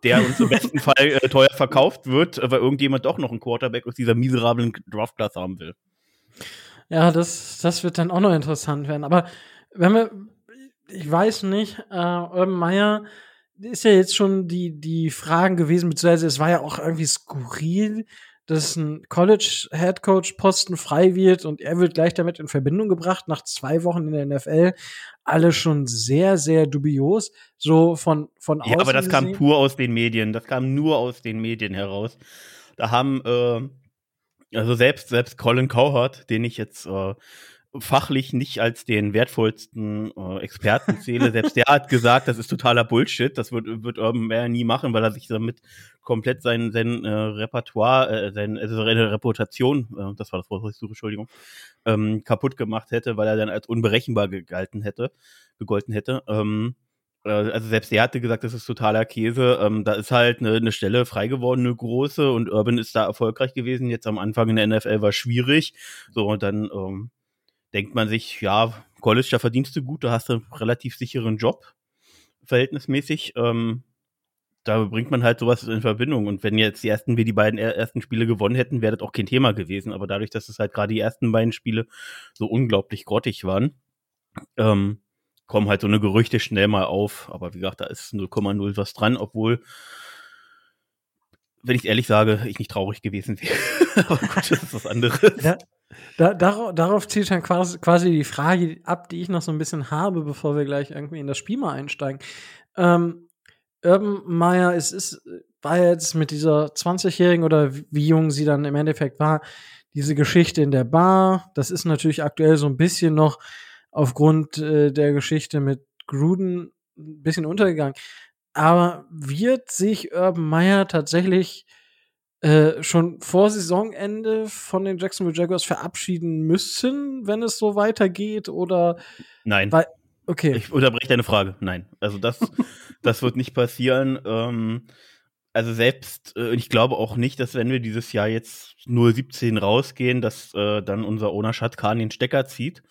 der uns im besten Fall äh, teuer verkauft wird, weil irgendjemand doch noch einen Quarterback aus dieser miserablen Draft-Class haben will. Ja, das, das wird dann auch noch interessant werden. Aber wenn wir, ich weiß nicht, äh, Urban Meyer ist ja jetzt schon die, die Fragen gewesen, beziehungsweise es war ja auch irgendwie skurril, dass ein College-Headcoach-Posten frei wird und er wird gleich damit in Verbindung gebracht, nach zwei Wochen in der NFL. Alle schon sehr, sehr dubios, so von, von außen. Ja, aber das gesehen. kam pur aus den Medien, das kam nur aus den Medien heraus. Da haben, äh, also selbst, selbst Colin Cowherd, den ich jetzt äh, fachlich nicht als den wertvollsten äh, Experten zähle, selbst der hat gesagt, das ist totaler Bullshit, das wird, wird Urban Meyer nie machen, weil er sich damit komplett sein, sein äh, Repertoire, äh, sein, also seine Reputation, äh, das war das Wort, was ich suche, Entschuldigung, ähm, kaputt gemacht hätte, weil er dann als unberechenbar gegalten hätte, gegolten hätte. Ähm, äh, also selbst er hatte gesagt, das ist totaler Käse. Ähm, da ist halt eine, eine Stelle frei geworden, eine große, und Urban ist da erfolgreich gewesen. Jetzt am Anfang in der NFL war schwierig. So, und dann ähm, denkt man sich, ja, College, da verdienst du gut, da hast du einen relativ sicheren Job, verhältnismäßig. Ähm, da bringt man halt sowas in Verbindung. Und wenn jetzt die ersten, wir die beiden ersten Spiele gewonnen hätten, wäre das auch kein Thema gewesen. Aber dadurch, dass es halt gerade die ersten beiden Spiele so unglaublich grottig waren, ähm, kommen halt so eine Gerüchte schnell mal auf. Aber wie gesagt, da ist 0,0 was dran, obwohl, wenn ich ehrlich sage, ich nicht traurig gewesen wäre. Aber gut, das ist was anderes. Ja, da, darauf, darauf zielt dann quasi, quasi die Frage ab, die ich noch so ein bisschen habe, bevor wir gleich irgendwie in das Spiel mal einsteigen. Ähm, Urban Meyer, es ist, war jetzt mit dieser 20-Jährigen oder wie jung sie dann im Endeffekt war, diese Geschichte in der Bar. Das ist natürlich aktuell so ein bisschen noch aufgrund äh, der Geschichte mit Gruden ein bisschen untergegangen. Aber wird sich Urban Meyer tatsächlich äh, schon vor Saisonende von den Jacksonville Jaguars verabschieden müssen, wenn es so weitergeht? Oder Nein. Weil, okay. Ich unterbreche deine Frage. Nein. Also das, das wird nicht passieren. Ähm, also selbst, äh, ich glaube auch nicht, dass wenn wir dieses Jahr jetzt 017 rausgehen, dass äh, dann unser Owner Khan den Stecker zieht.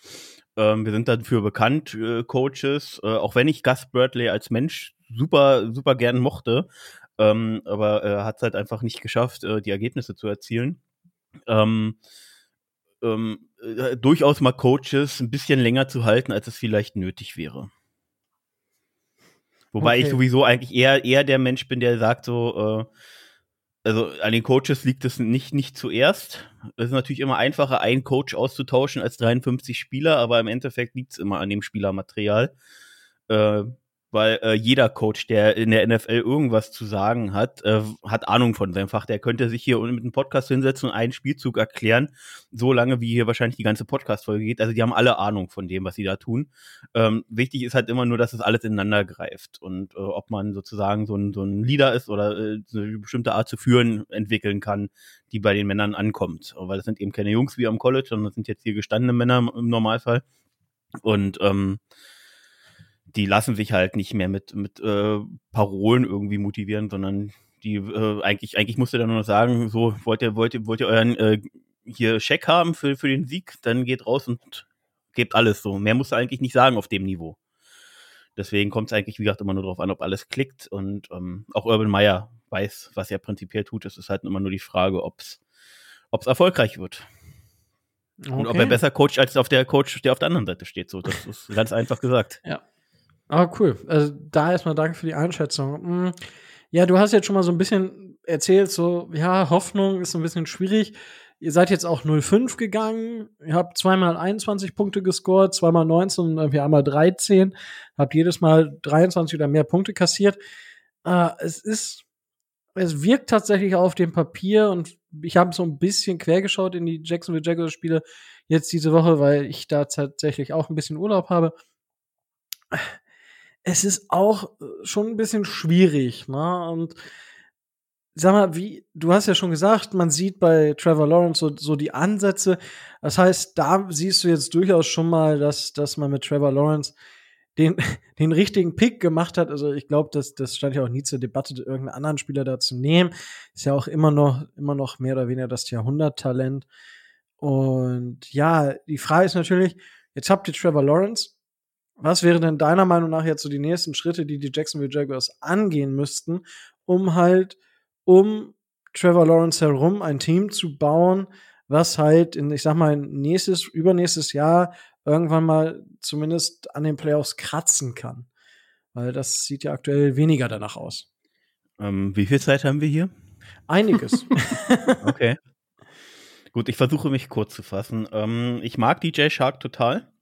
Ähm, wir sind dafür bekannt, äh, Coaches, äh, auch wenn ich Gus Bradley als Mensch super, super gern mochte, ähm, aber er hat es halt einfach nicht geschafft, äh, die Ergebnisse zu erzielen. Ähm, ähm, äh, durchaus mal Coaches ein bisschen länger zu halten, als es vielleicht nötig wäre. Wobei okay. ich sowieso eigentlich eher, eher der Mensch bin, der sagt so, äh, also an den Coaches liegt es nicht, nicht zuerst. Es ist natürlich immer einfacher, einen Coach auszutauschen als 53 Spieler, aber im Endeffekt liegt es immer an dem Spielermaterial. Äh, weil äh, jeder Coach, der in der NFL irgendwas zu sagen hat, äh, hat Ahnung von seinem Fach. Der könnte sich hier mit einem Podcast hinsetzen und einen Spielzug erklären, so lange wie hier wahrscheinlich die ganze Podcast-Folge geht. Also die haben alle Ahnung von dem, was sie da tun. Ähm, wichtig ist halt immer nur, dass es alles ineinander greift und äh, ob man sozusagen so ein, so ein Leader ist oder äh, eine bestimmte Art zu führen entwickeln kann, die bei den Männern ankommt. Weil das sind eben keine Jungs wie am College, sondern das sind jetzt hier gestandene Männer im Normalfall. Und ähm, die lassen sich halt nicht mehr mit, mit äh, Parolen irgendwie motivieren, sondern die äh, eigentlich, eigentlich musst du dann nur noch sagen, so wollt ihr, wollt ihr, wollt ihr euren äh, hier Scheck haben für, für den Sieg, dann geht raus und gebt alles so. Mehr musst du eigentlich nicht sagen auf dem Niveau. Deswegen kommt es eigentlich, wie gesagt, immer nur darauf an, ob alles klickt. Und ähm, auch Urban Meyer weiß, was er prinzipiell tut. Es ist halt immer nur die Frage, ob es erfolgreich wird. Okay. Und ob er besser coacht als auf der Coach, der auf der anderen Seite steht. So, das ist ganz einfach gesagt. Ja. Aber cool. Also da erstmal danke für die Einschätzung. Hm. Ja, du hast jetzt schon mal so ein bisschen erzählt, so, ja, Hoffnung ist ein bisschen schwierig. Ihr seid jetzt auch 0-5 gegangen. Ihr habt zweimal 21 Punkte gescored, zweimal 19 und irgendwie einmal 13. Habt jedes Mal 23 oder mehr Punkte kassiert. Äh, es ist, es wirkt tatsächlich auf dem Papier und ich habe so ein bisschen quergeschaut in die Jacksonville Jaguars Spiele jetzt diese Woche, weil ich da tatsächlich auch ein bisschen Urlaub habe. Es ist auch schon ein bisschen schwierig, ne? Und sag mal, wie, du hast ja schon gesagt, man sieht bei Trevor Lawrence so, so die Ansätze. Das heißt, da siehst du jetzt durchaus schon mal, dass, dass man mit Trevor Lawrence den, den richtigen Pick gemacht hat. Also ich glaube, das, das stand ja auch nie zur Debatte, irgendeinen anderen Spieler da zu nehmen. Ist ja auch immer noch, immer noch mehr oder weniger das Jahrhunderttalent. Und ja, die Frage ist natürlich, jetzt habt ihr Trevor Lawrence. Was wären denn deiner Meinung nach jetzt so die nächsten Schritte, die die Jacksonville Jaguars angehen müssten, um halt um Trevor Lawrence herum ein Team zu bauen, was halt in, ich sag mal, nächstes, übernächstes Jahr irgendwann mal zumindest an den Playoffs kratzen kann. Weil das sieht ja aktuell weniger danach aus. Ähm, wie viel Zeit haben wir hier? Einiges. okay. Gut, ich versuche mich kurz zu fassen. Ähm, ich mag DJ Shark total.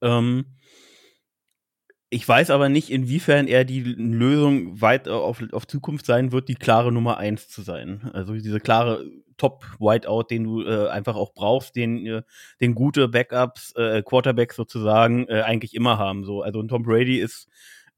Ähm, ich weiß aber nicht, inwiefern er die Lösung weit auf, auf Zukunft sein wird, die klare Nummer eins zu sein. Also diese klare Top-Whiteout, den du äh, einfach auch brauchst, den, äh, den gute Backups, äh, Quarterbacks sozusagen äh, eigentlich immer haben. So, also ein Tom Brady ist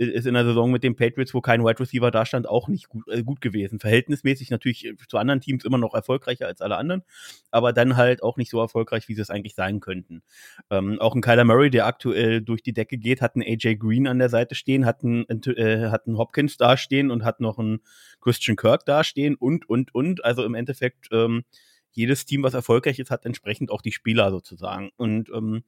ist in der Saison mit den Patriots, wo kein Wide Receiver da stand, auch nicht gut, äh, gut gewesen. Verhältnismäßig natürlich äh, zu anderen Teams immer noch erfolgreicher als alle anderen, aber dann halt auch nicht so erfolgreich, wie sie es eigentlich sein könnten. Ähm, auch ein Kyler Murray, der aktuell durch die Decke geht, hat einen AJ Green an der Seite stehen, hat einen, äh, hat einen Hopkins dastehen und hat noch einen Christian Kirk dastehen und, und, und. Also im Endeffekt, ähm, jedes Team, was erfolgreich ist, hat entsprechend auch die Spieler sozusagen. Und ähm,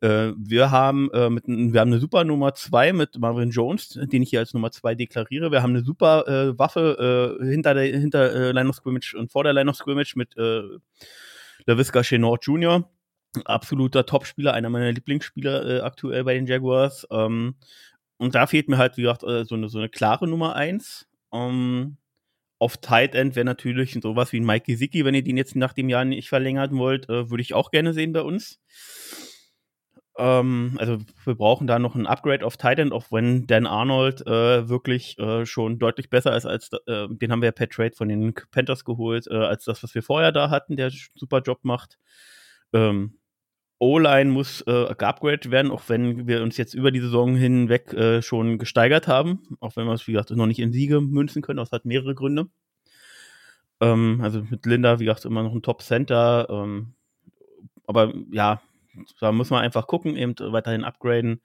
äh, wir haben äh, mit, wir haben eine super Nummer zwei mit Marvin Jones, den ich hier als Nummer zwei deklariere. Wir haben eine super äh, Waffe äh, hinter der hinter äh, Line of Scrimmage und vor der Line of Scrimmage mit äh, LaVisca Chenort Jr. Absoluter Topspieler, einer meiner Lieblingsspieler aktuell bei den Jaguars. Ähm, und da fehlt mir halt, wie gesagt, so, eine, so eine klare Nummer eins. Ähm, auf Tight End wäre natürlich sowas wie ein Mike Gesicki, wenn ihr den jetzt nach dem Jahr nicht verlängern wollt, äh, würde ich auch gerne sehen bei uns. Ähm, also wir brauchen da noch ein Upgrade auf Titan, auch wenn Dan Arnold äh, wirklich äh, schon deutlich besser ist als äh, den haben wir ja per Trade von den Panthers geholt, äh, als das, was wir vorher da hatten, der super Job macht. Ähm, O-Line muss äh, geupgradet werden, auch wenn wir uns jetzt über die Saison hinweg äh, schon gesteigert haben, auch wenn wir es, wie gesagt, noch nicht in Siege münzen können, das hat mehrere Gründe. Ähm, also mit Linda, wie gesagt, immer noch ein Top-Center. Ähm, aber ja, da muss man einfach gucken, eben weiterhin upgraden,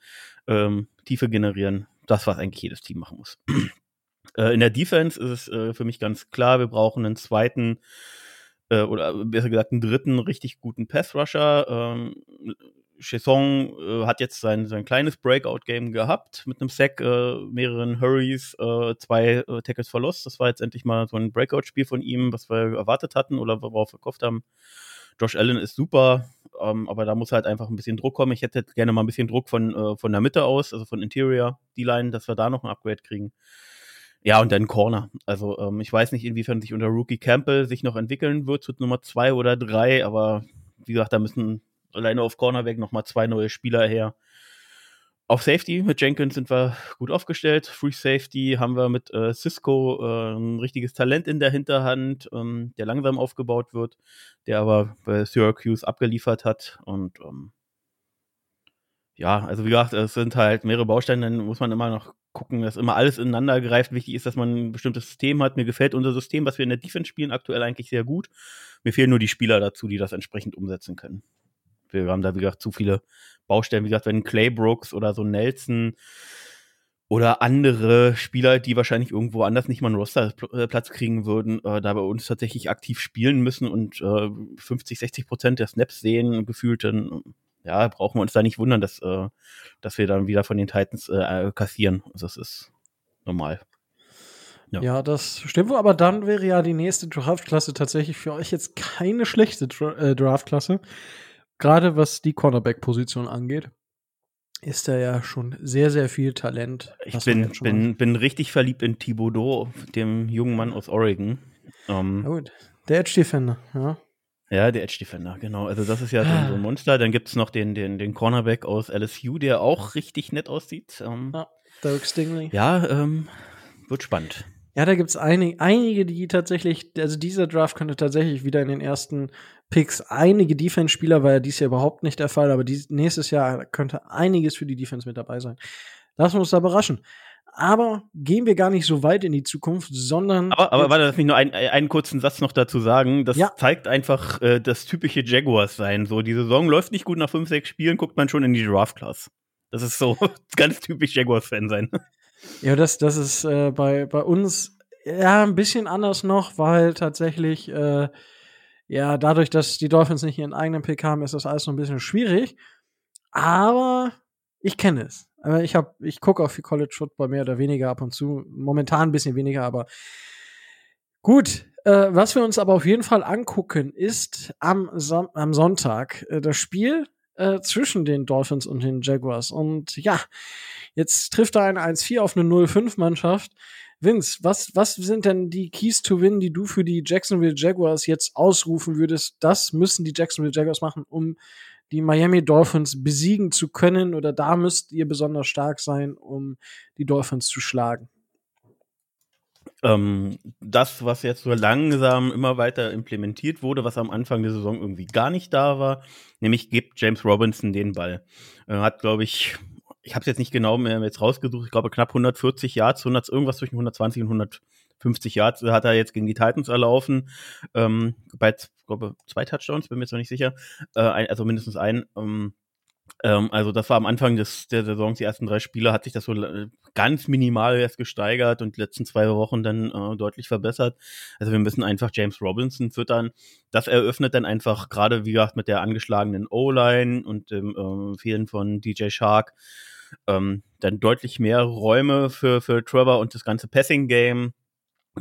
ähm, Tiefe generieren. Das, was eigentlich jedes Team machen muss. äh, in der Defense ist es äh, für mich ganz klar, wir brauchen einen zweiten äh, oder besser gesagt einen dritten richtig guten Pass-Rusher. Ähm, Chesson äh, hat jetzt sein, sein kleines Breakout-Game gehabt mit einem Sack, äh, mehreren Hurries, äh, zwei äh, Tackles verlost. Das war jetzt endlich mal so ein Breakout-Spiel von ihm, was wir erwartet hatten oder worauf wir gehofft haben. Josh Allen ist super, ähm, aber da muss halt einfach ein bisschen Druck kommen. Ich hätte gerne mal ein bisschen Druck von, äh, von der Mitte aus, also von Interior, die Line, dass wir da noch ein Upgrade kriegen. Ja, und dann Corner. Also ähm, ich weiß nicht, inwiefern sich unter Rookie Campbell sich noch entwickeln wird zu Nummer zwei oder drei, aber wie gesagt, da müssen alleine auf Cornerback nochmal zwei neue Spieler her. Auf Safety mit Jenkins sind wir gut aufgestellt. Free Safety haben wir mit äh, Cisco äh, ein richtiges Talent in der Hinterhand, ähm, der langsam aufgebaut wird, der aber bei Syracuse abgeliefert hat. Und ähm, ja, also wie gesagt, es sind halt mehrere Bausteine, dann muss man immer noch gucken, dass immer alles ineinander greift. Wichtig ist, dass man ein bestimmtes System hat. Mir gefällt unser System, was wir in der Defense spielen, aktuell eigentlich sehr gut. Mir fehlen nur die Spieler dazu, die das entsprechend umsetzen können. Wir haben da, wie gesagt, zu viele Baustellen. Wie gesagt, wenn Clay Brooks oder so Nelson oder andere Spieler, die wahrscheinlich irgendwo anders nicht mal einen Rosterplatz kriegen würden, äh, da bei uns tatsächlich aktiv spielen müssen und äh, 50, 60 Prozent der Snaps sehen, gefühlt, dann ja, brauchen wir uns da nicht wundern, dass, äh, dass wir dann wieder von den Titans äh, kassieren. Also das ist normal. Ja. ja. das stimmt wohl, aber dann wäre ja die nächste Draftklasse tatsächlich für euch jetzt keine schlechte Dra äh, Draftklasse. Gerade was die Cornerback-Position angeht, ist da ja schon sehr, sehr viel Talent. Ich bin, bin, bin richtig verliebt in Thibodeau, dem jungen Mann aus Oregon. Ähm, ja, gut. Der Edge Defender, ja. Ja, der Edge Defender, genau. Also das ist ja so ein Monster. Dann gibt es noch den, den, den Cornerback aus LSU, der auch richtig nett aussieht. Ähm, ja, Derek Stingley. Ja, ähm, wird spannend. Ja, da gibt es einig, einige, die tatsächlich, also dieser Draft könnte tatsächlich wieder in den ersten Picks einige Defense-Spieler, war ja dies Jahr überhaupt nicht der Fall, aber dies, nächstes Jahr könnte einiges für die Defense mit dabei sein. Lassen wir uns da überraschen. Aber gehen wir gar nicht so weit in die Zukunft, sondern. Aber, aber warte, lass mich nur ein, einen kurzen Satz noch dazu sagen. Das ja. zeigt einfach äh, das typische Jaguars sein. So, die Saison läuft nicht gut nach fünf, sechs Spielen, guckt man schon in die Draft-Class. Das ist so ganz typisch Jaguars-Fan sein. Ja, das, das ist äh, bei, bei uns ja ein bisschen anders noch, weil tatsächlich, äh, ja, dadurch, dass die Dolphins nicht ihren eigenen Pick haben, ist das alles so ein bisschen schwierig. Aber ich kenne es. Ich habe, ich gucke auch viel College Football mehr oder weniger ab und zu. Momentan ein bisschen weniger, aber gut. Äh, was wir uns aber auf jeden Fall angucken, ist am, Son am Sonntag äh, das Spiel äh, zwischen den Dolphins und den Jaguars. Und ja, jetzt trifft da ein 1-4 auf eine 0-5-Mannschaft. Vince, was, was sind denn die Keys to Win, die du für die Jacksonville Jaguars jetzt ausrufen würdest? Das müssen die Jacksonville Jaguars machen, um die Miami Dolphins besiegen zu können oder da müsst ihr besonders stark sein, um die Dolphins zu schlagen? Ähm, das, was jetzt so langsam immer weiter implementiert wurde, was am Anfang der Saison irgendwie gar nicht da war, nämlich gibt James Robinson den Ball. Er hat, glaube ich, ich habe es jetzt nicht genau mehr jetzt rausgesucht, ich glaube knapp 140 Yards, 100, irgendwas zwischen 120 und 100 50 Yards hat er jetzt gegen die Titans erlaufen. Ähm, bei, glaube zwei Touchdowns, bin mir jetzt noch nicht sicher. Äh, ein, also mindestens ein. Ähm, ähm, also das war am Anfang des, der Saison, die ersten drei Spiele, hat sich das so ganz minimal erst gesteigert und die letzten zwei Wochen dann äh, deutlich verbessert. Also wir müssen einfach James Robinson füttern. Das eröffnet dann einfach gerade, wie gesagt, mit der angeschlagenen O-Line und dem äh, Fehlen von DJ Shark ähm, dann deutlich mehr Räume für, für Trevor und das ganze Passing-Game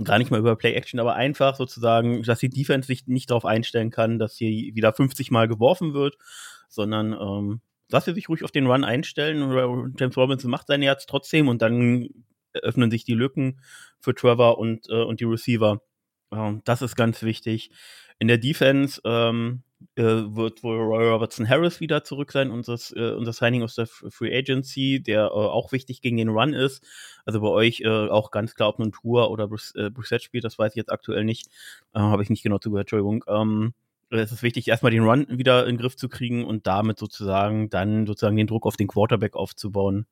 gar nicht mal über Play-Action, aber einfach sozusagen, dass die Defense sich nicht darauf einstellen kann, dass hier wieder 50 Mal geworfen wird, sondern ähm, dass sie sich ruhig auf den Run einstellen. James Robinson macht seine Yards trotzdem und dann öffnen sich die Lücken für Trevor und, äh, und die Receiver. Ähm, das ist ganz wichtig. In der Defense ähm, äh, wird wohl Roy Robertson Harris wieder zurück sein, unser, äh, unser Signing aus der Free Agency, der äh, auch wichtig gegen den Run ist. Also bei euch äh, auch ganz klar, ob nun Tour oder äh, Brissett spielt, das weiß ich jetzt aktuell nicht. Äh, Habe ich nicht genau zugehört, Entschuldigung. Ähm, es ist wichtig, erstmal den Run wieder in den Griff zu kriegen und damit sozusagen dann sozusagen den Druck auf den Quarterback aufzubauen.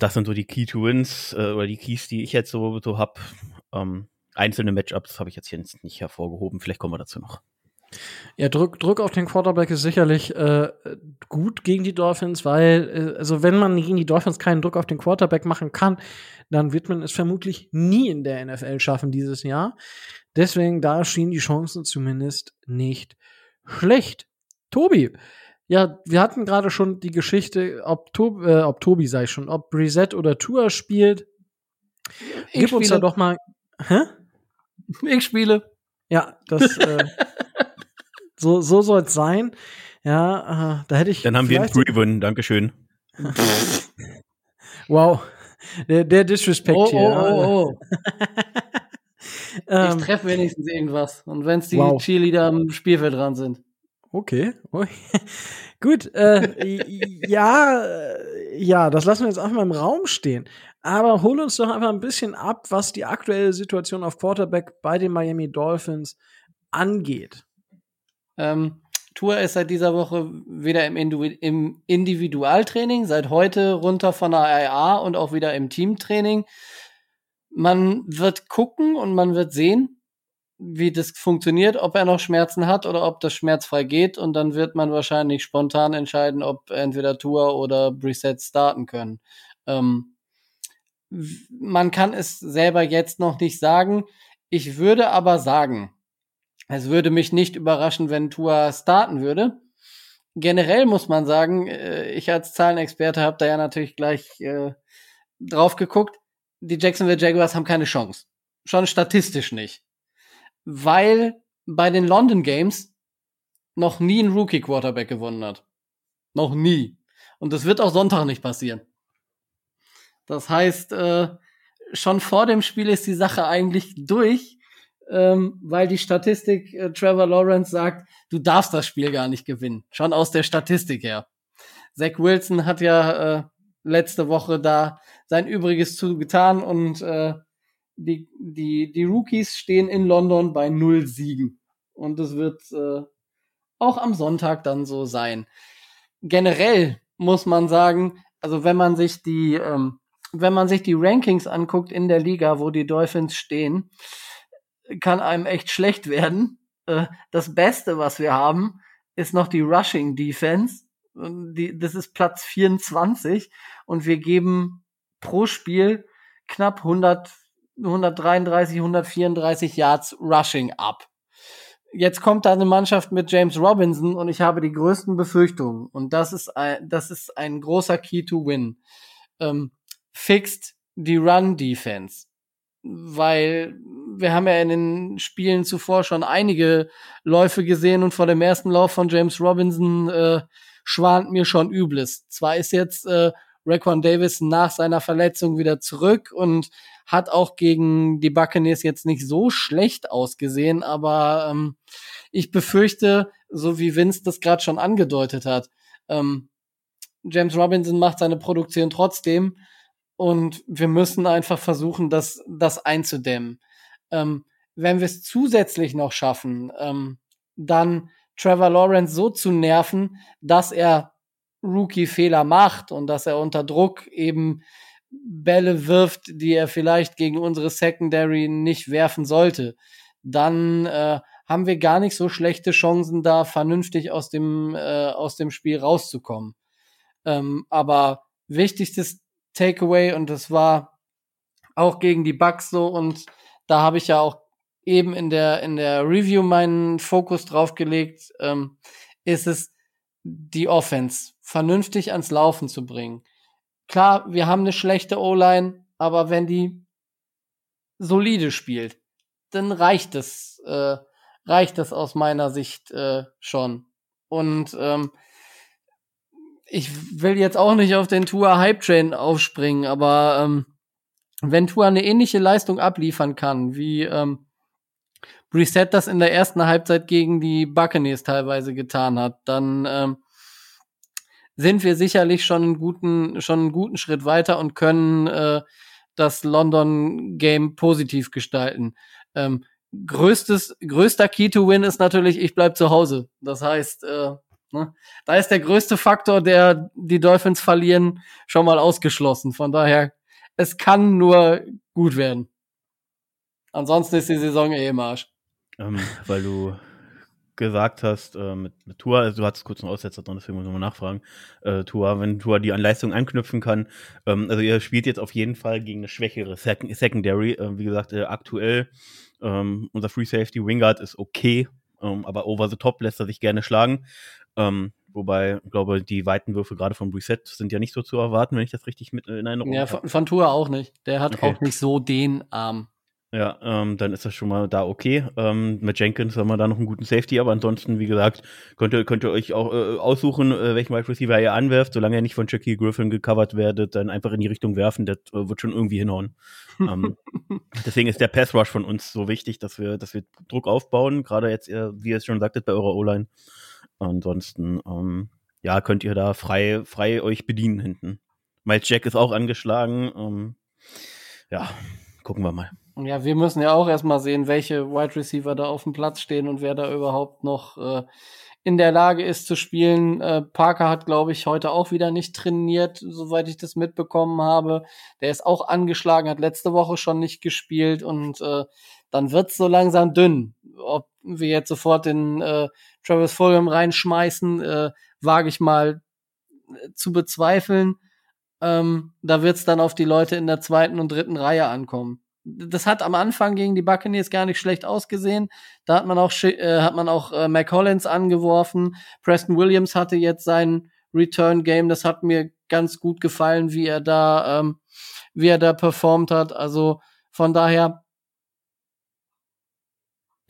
Das sind so die Key to Wins äh, oder die Keys, die ich jetzt so, so habe. Ähm, einzelne Matchups habe ich jetzt hier nicht hervorgehoben. Vielleicht kommen wir dazu noch. Ja, Druck, Druck auf den Quarterback ist sicherlich äh, gut gegen die Dolphins, weil, äh, also wenn man gegen die Dolphins keinen Druck auf den Quarterback machen kann, dann wird man es vermutlich nie in der NFL schaffen dieses Jahr. Deswegen, da schienen die Chancen zumindest nicht schlecht. Tobi, ja, wir hatten gerade schon die Geschichte, ob, Tob, äh, ob Tobi, sei schon, ob Brissett oder Tour spielt. Ich Gib uns da doch mal. Hä? Ich spiele. Ja, das. äh, so, so soll es sein. Ja, äh, da hätte ich. Dann haben wir einen Pre-Win, Dankeschön. wow. Der, der Disrespect oh, hier. Oh, oh, oh. ich ähm, treffe wenigstens irgendwas. Und wenn es die wow. Cheerleader am Spielfeld dran sind. Okay. Gut, äh, ja, ja, das lassen wir jetzt einfach mal im Raum stehen. Aber hol uns doch einfach ein bisschen ab, was die aktuelle Situation auf Quarterback bei den Miami Dolphins angeht. Ähm, Tour ist seit dieser Woche wieder im, Indu im Individualtraining, seit heute runter von der IA und auch wieder im Teamtraining. Man wird gucken und man wird sehen, wie das funktioniert, ob er noch Schmerzen hat oder ob das schmerzfrei geht. Und dann wird man wahrscheinlich spontan entscheiden, ob entweder Tour oder Preset starten können. Ähm, man kann es selber jetzt noch nicht sagen. Ich würde aber sagen, es würde mich nicht überraschen, wenn Tua starten würde. Generell muss man sagen, äh, ich als Zahlenexperte habe da ja natürlich gleich äh, drauf geguckt. Die Jacksonville Jaguars haben keine Chance. Schon statistisch nicht. Weil bei den London Games noch nie ein Rookie Quarterback gewonnen hat. Noch nie. Und das wird auch Sonntag nicht passieren. Das heißt, äh, schon vor dem Spiel ist die Sache eigentlich durch, ähm, weil die Statistik äh, Trevor Lawrence sagt, du darfst das Spiel gar nicht gewinnen. Schon aus der Statistik her. Zach Wilson hat ja äh, letzte Woche da sein Übriges zugetan und äh, die, die, die Rookies stehen in London bei null Siegen. Und es wird äh, auch am Sonntag dann so sein. Generell muss man sagen, also wenn man sich die ähm, wenn man sich die Rankings anguckt in der Liga, wo die Dolphins stehen, kann einem echt schlecht werden. Äh, das Beste, was wir haben, ist noch die Rushing Defense. Das ist Platz 24 und wir geben pro Spiel knapp 100, 133, 134 Yards Rushing ab. Jetzt kommt da eine Mannschaft mit James Robinson und ich habe die größten Befürchtungen. Und das ist ein, das ist ein großer Key to Win. Ähm, fixt die Run-Defense. Weil wir haben ja in den Spielen zuvor schon einige Läufe gesehen und vor dem ersten Lauf von James Robinson äh, schwant mir schon Übles. Zwar ist jetzt äh, Raquan Davis nach seiner Verletzung wieder zurück und hat auch gegen die Buccaneers jetzt nicht so schlecht ausgesehen, aber ähm, ich befürchte, so wie Vince das gerade schon angedeutet hat, ähm, James Robinson macht seine Produktion trotzdem und wir müssen einfach versuchen, das, das einzudämmen. Ähm, wenn wir es zusätzlich noch schaffen, ähm, dann Trevor Lawrence so zu nerven, dass er Rookie-Fehler macht und dass er unter Druck eben Bälle wirft, die er vielleicht gegen unsere Secondary nicht werfen sollte, dann äh, haben wir gar nicht so schlechte Chancen, da vernünftig aus dem, äh, aus dem Spiel rauszukommen. Ähm, aber wichtigstes Takeaway und das war auch gegen die Bugs so und da habe ich ja auch eben in der in der Review meinen Fokus drauf gelegt, ähm, ist es die Offense vernünftig ans Laufen zu bringen. Klar, wir haben eine schlechte O-Line, aber wenn die solide spielt, dann reicht es äh, reicht es aus meiner Sicht äh, schon. Und ähm, ich will jetzt auch nicht auf den Tour Hype Train aufspringen, aber ähm, wenn Tour eine ähnliche Leistung abliefern kann, wie ähm, Reset das in der ersten Halbzeit gegen die Buccaneers teilweise getan hat, dann ähm, sind wir sicherlich schon einen guten, schon einen guten Schritt weiter und können äh, das London Game positiv gestalten. Ähm, größtes, größter Key to Win ist natürlich, ich bleib zu Hause. Das heißt, äh, Ne? Da ist der größte Faktor, der die Dolphins verlieren, schon mal ausgeschlossen. Von daher, es kann nur gut werden. Ansonsten ist die Saison eh im Arsch. Ähm, weil du gesagt hast, äh, mit, mit Tour, also du hattest kurz einen Aussetzer drin, deswegen muss ich mal nachfragen. Äh, Tour, wenn Tour die an Leistung anknüpfen kann, ähm, also ihr spielt jetzt auf jeden Fall gegen eine schwächere Sec Secondary. Äh, wie gesagt, äh, aktuell ähm, unser Free Safety Wingard ist okay, ähm, aber over the top lässt er sich gerne schlagen. Ähm, wobei, ich glaube, die weiten Würfe gerade von Reset sind ja nicht so zu erwarten, wenn ich das richtig mit in Erinnerung habe. Ja, von, von Tour auch nicht. Der hat okay. auch nicht so den Arm. Ja, ähm, dann ist das schon mal da okay. Ähm, mit Jenkins haben wir da noch einen guten Safety, aber ansonsten, wie gesagt, könnt ihr, könnt ihr euch auch äh, aussuchen, äh, welchen Wide Receiver ihr anwerft. Solange er nicht von Jackie Griffin gecovert werdet, dann einfach in die Richtung werfen. Das äh, wird schon irgendwie hinhauen. ähm, deswegen ist der Pass Rush von uns so wichtig, dass wir, dass wir Druck aufbauen. Gerade jetzt, wie ihr es schon sagtet, bei eurer O-Line. Ansonsten, ähm, ja, könnt ihr da frei, frei euch bedienen hinten. Miles Jack ist auch angeschlagen. Ähm, ja, gucken wir mal. Ja, wir müssen ja auch erstmal sehen, welche Wide Receiver da auf dem Platz stehen und wer da überhaupt noch äh, in der Lage ist zu spielen. Äh, Parker hat, glaube ich, heute auch wieder nicht trainiert, soweit ich das mitbekommen habe. Der ist auch angeschlagen, hat letzte Woche schon nicht gespielt und äh, dann wird's so langsam dünn. Ob wir jetzt sofort den äh, Travis Fulgham reinschmeißen, äh, wage ich mal äh, zu bezweifeln. Ähm, da wird's dann auf die Leute in der zweiten und dritten Reihe ankommen. Das hat am Anfang gegen die Buccaneers gar nicht schlecht ausgesehen. Da hat man auch, äh, hat man auch äh, McCollins angeworfen. Preston Williams hatte jetzt sein Return Game. Das hat mir ganz gut gefallen, wie er da, ähm, wie er da performt hat. Also von daher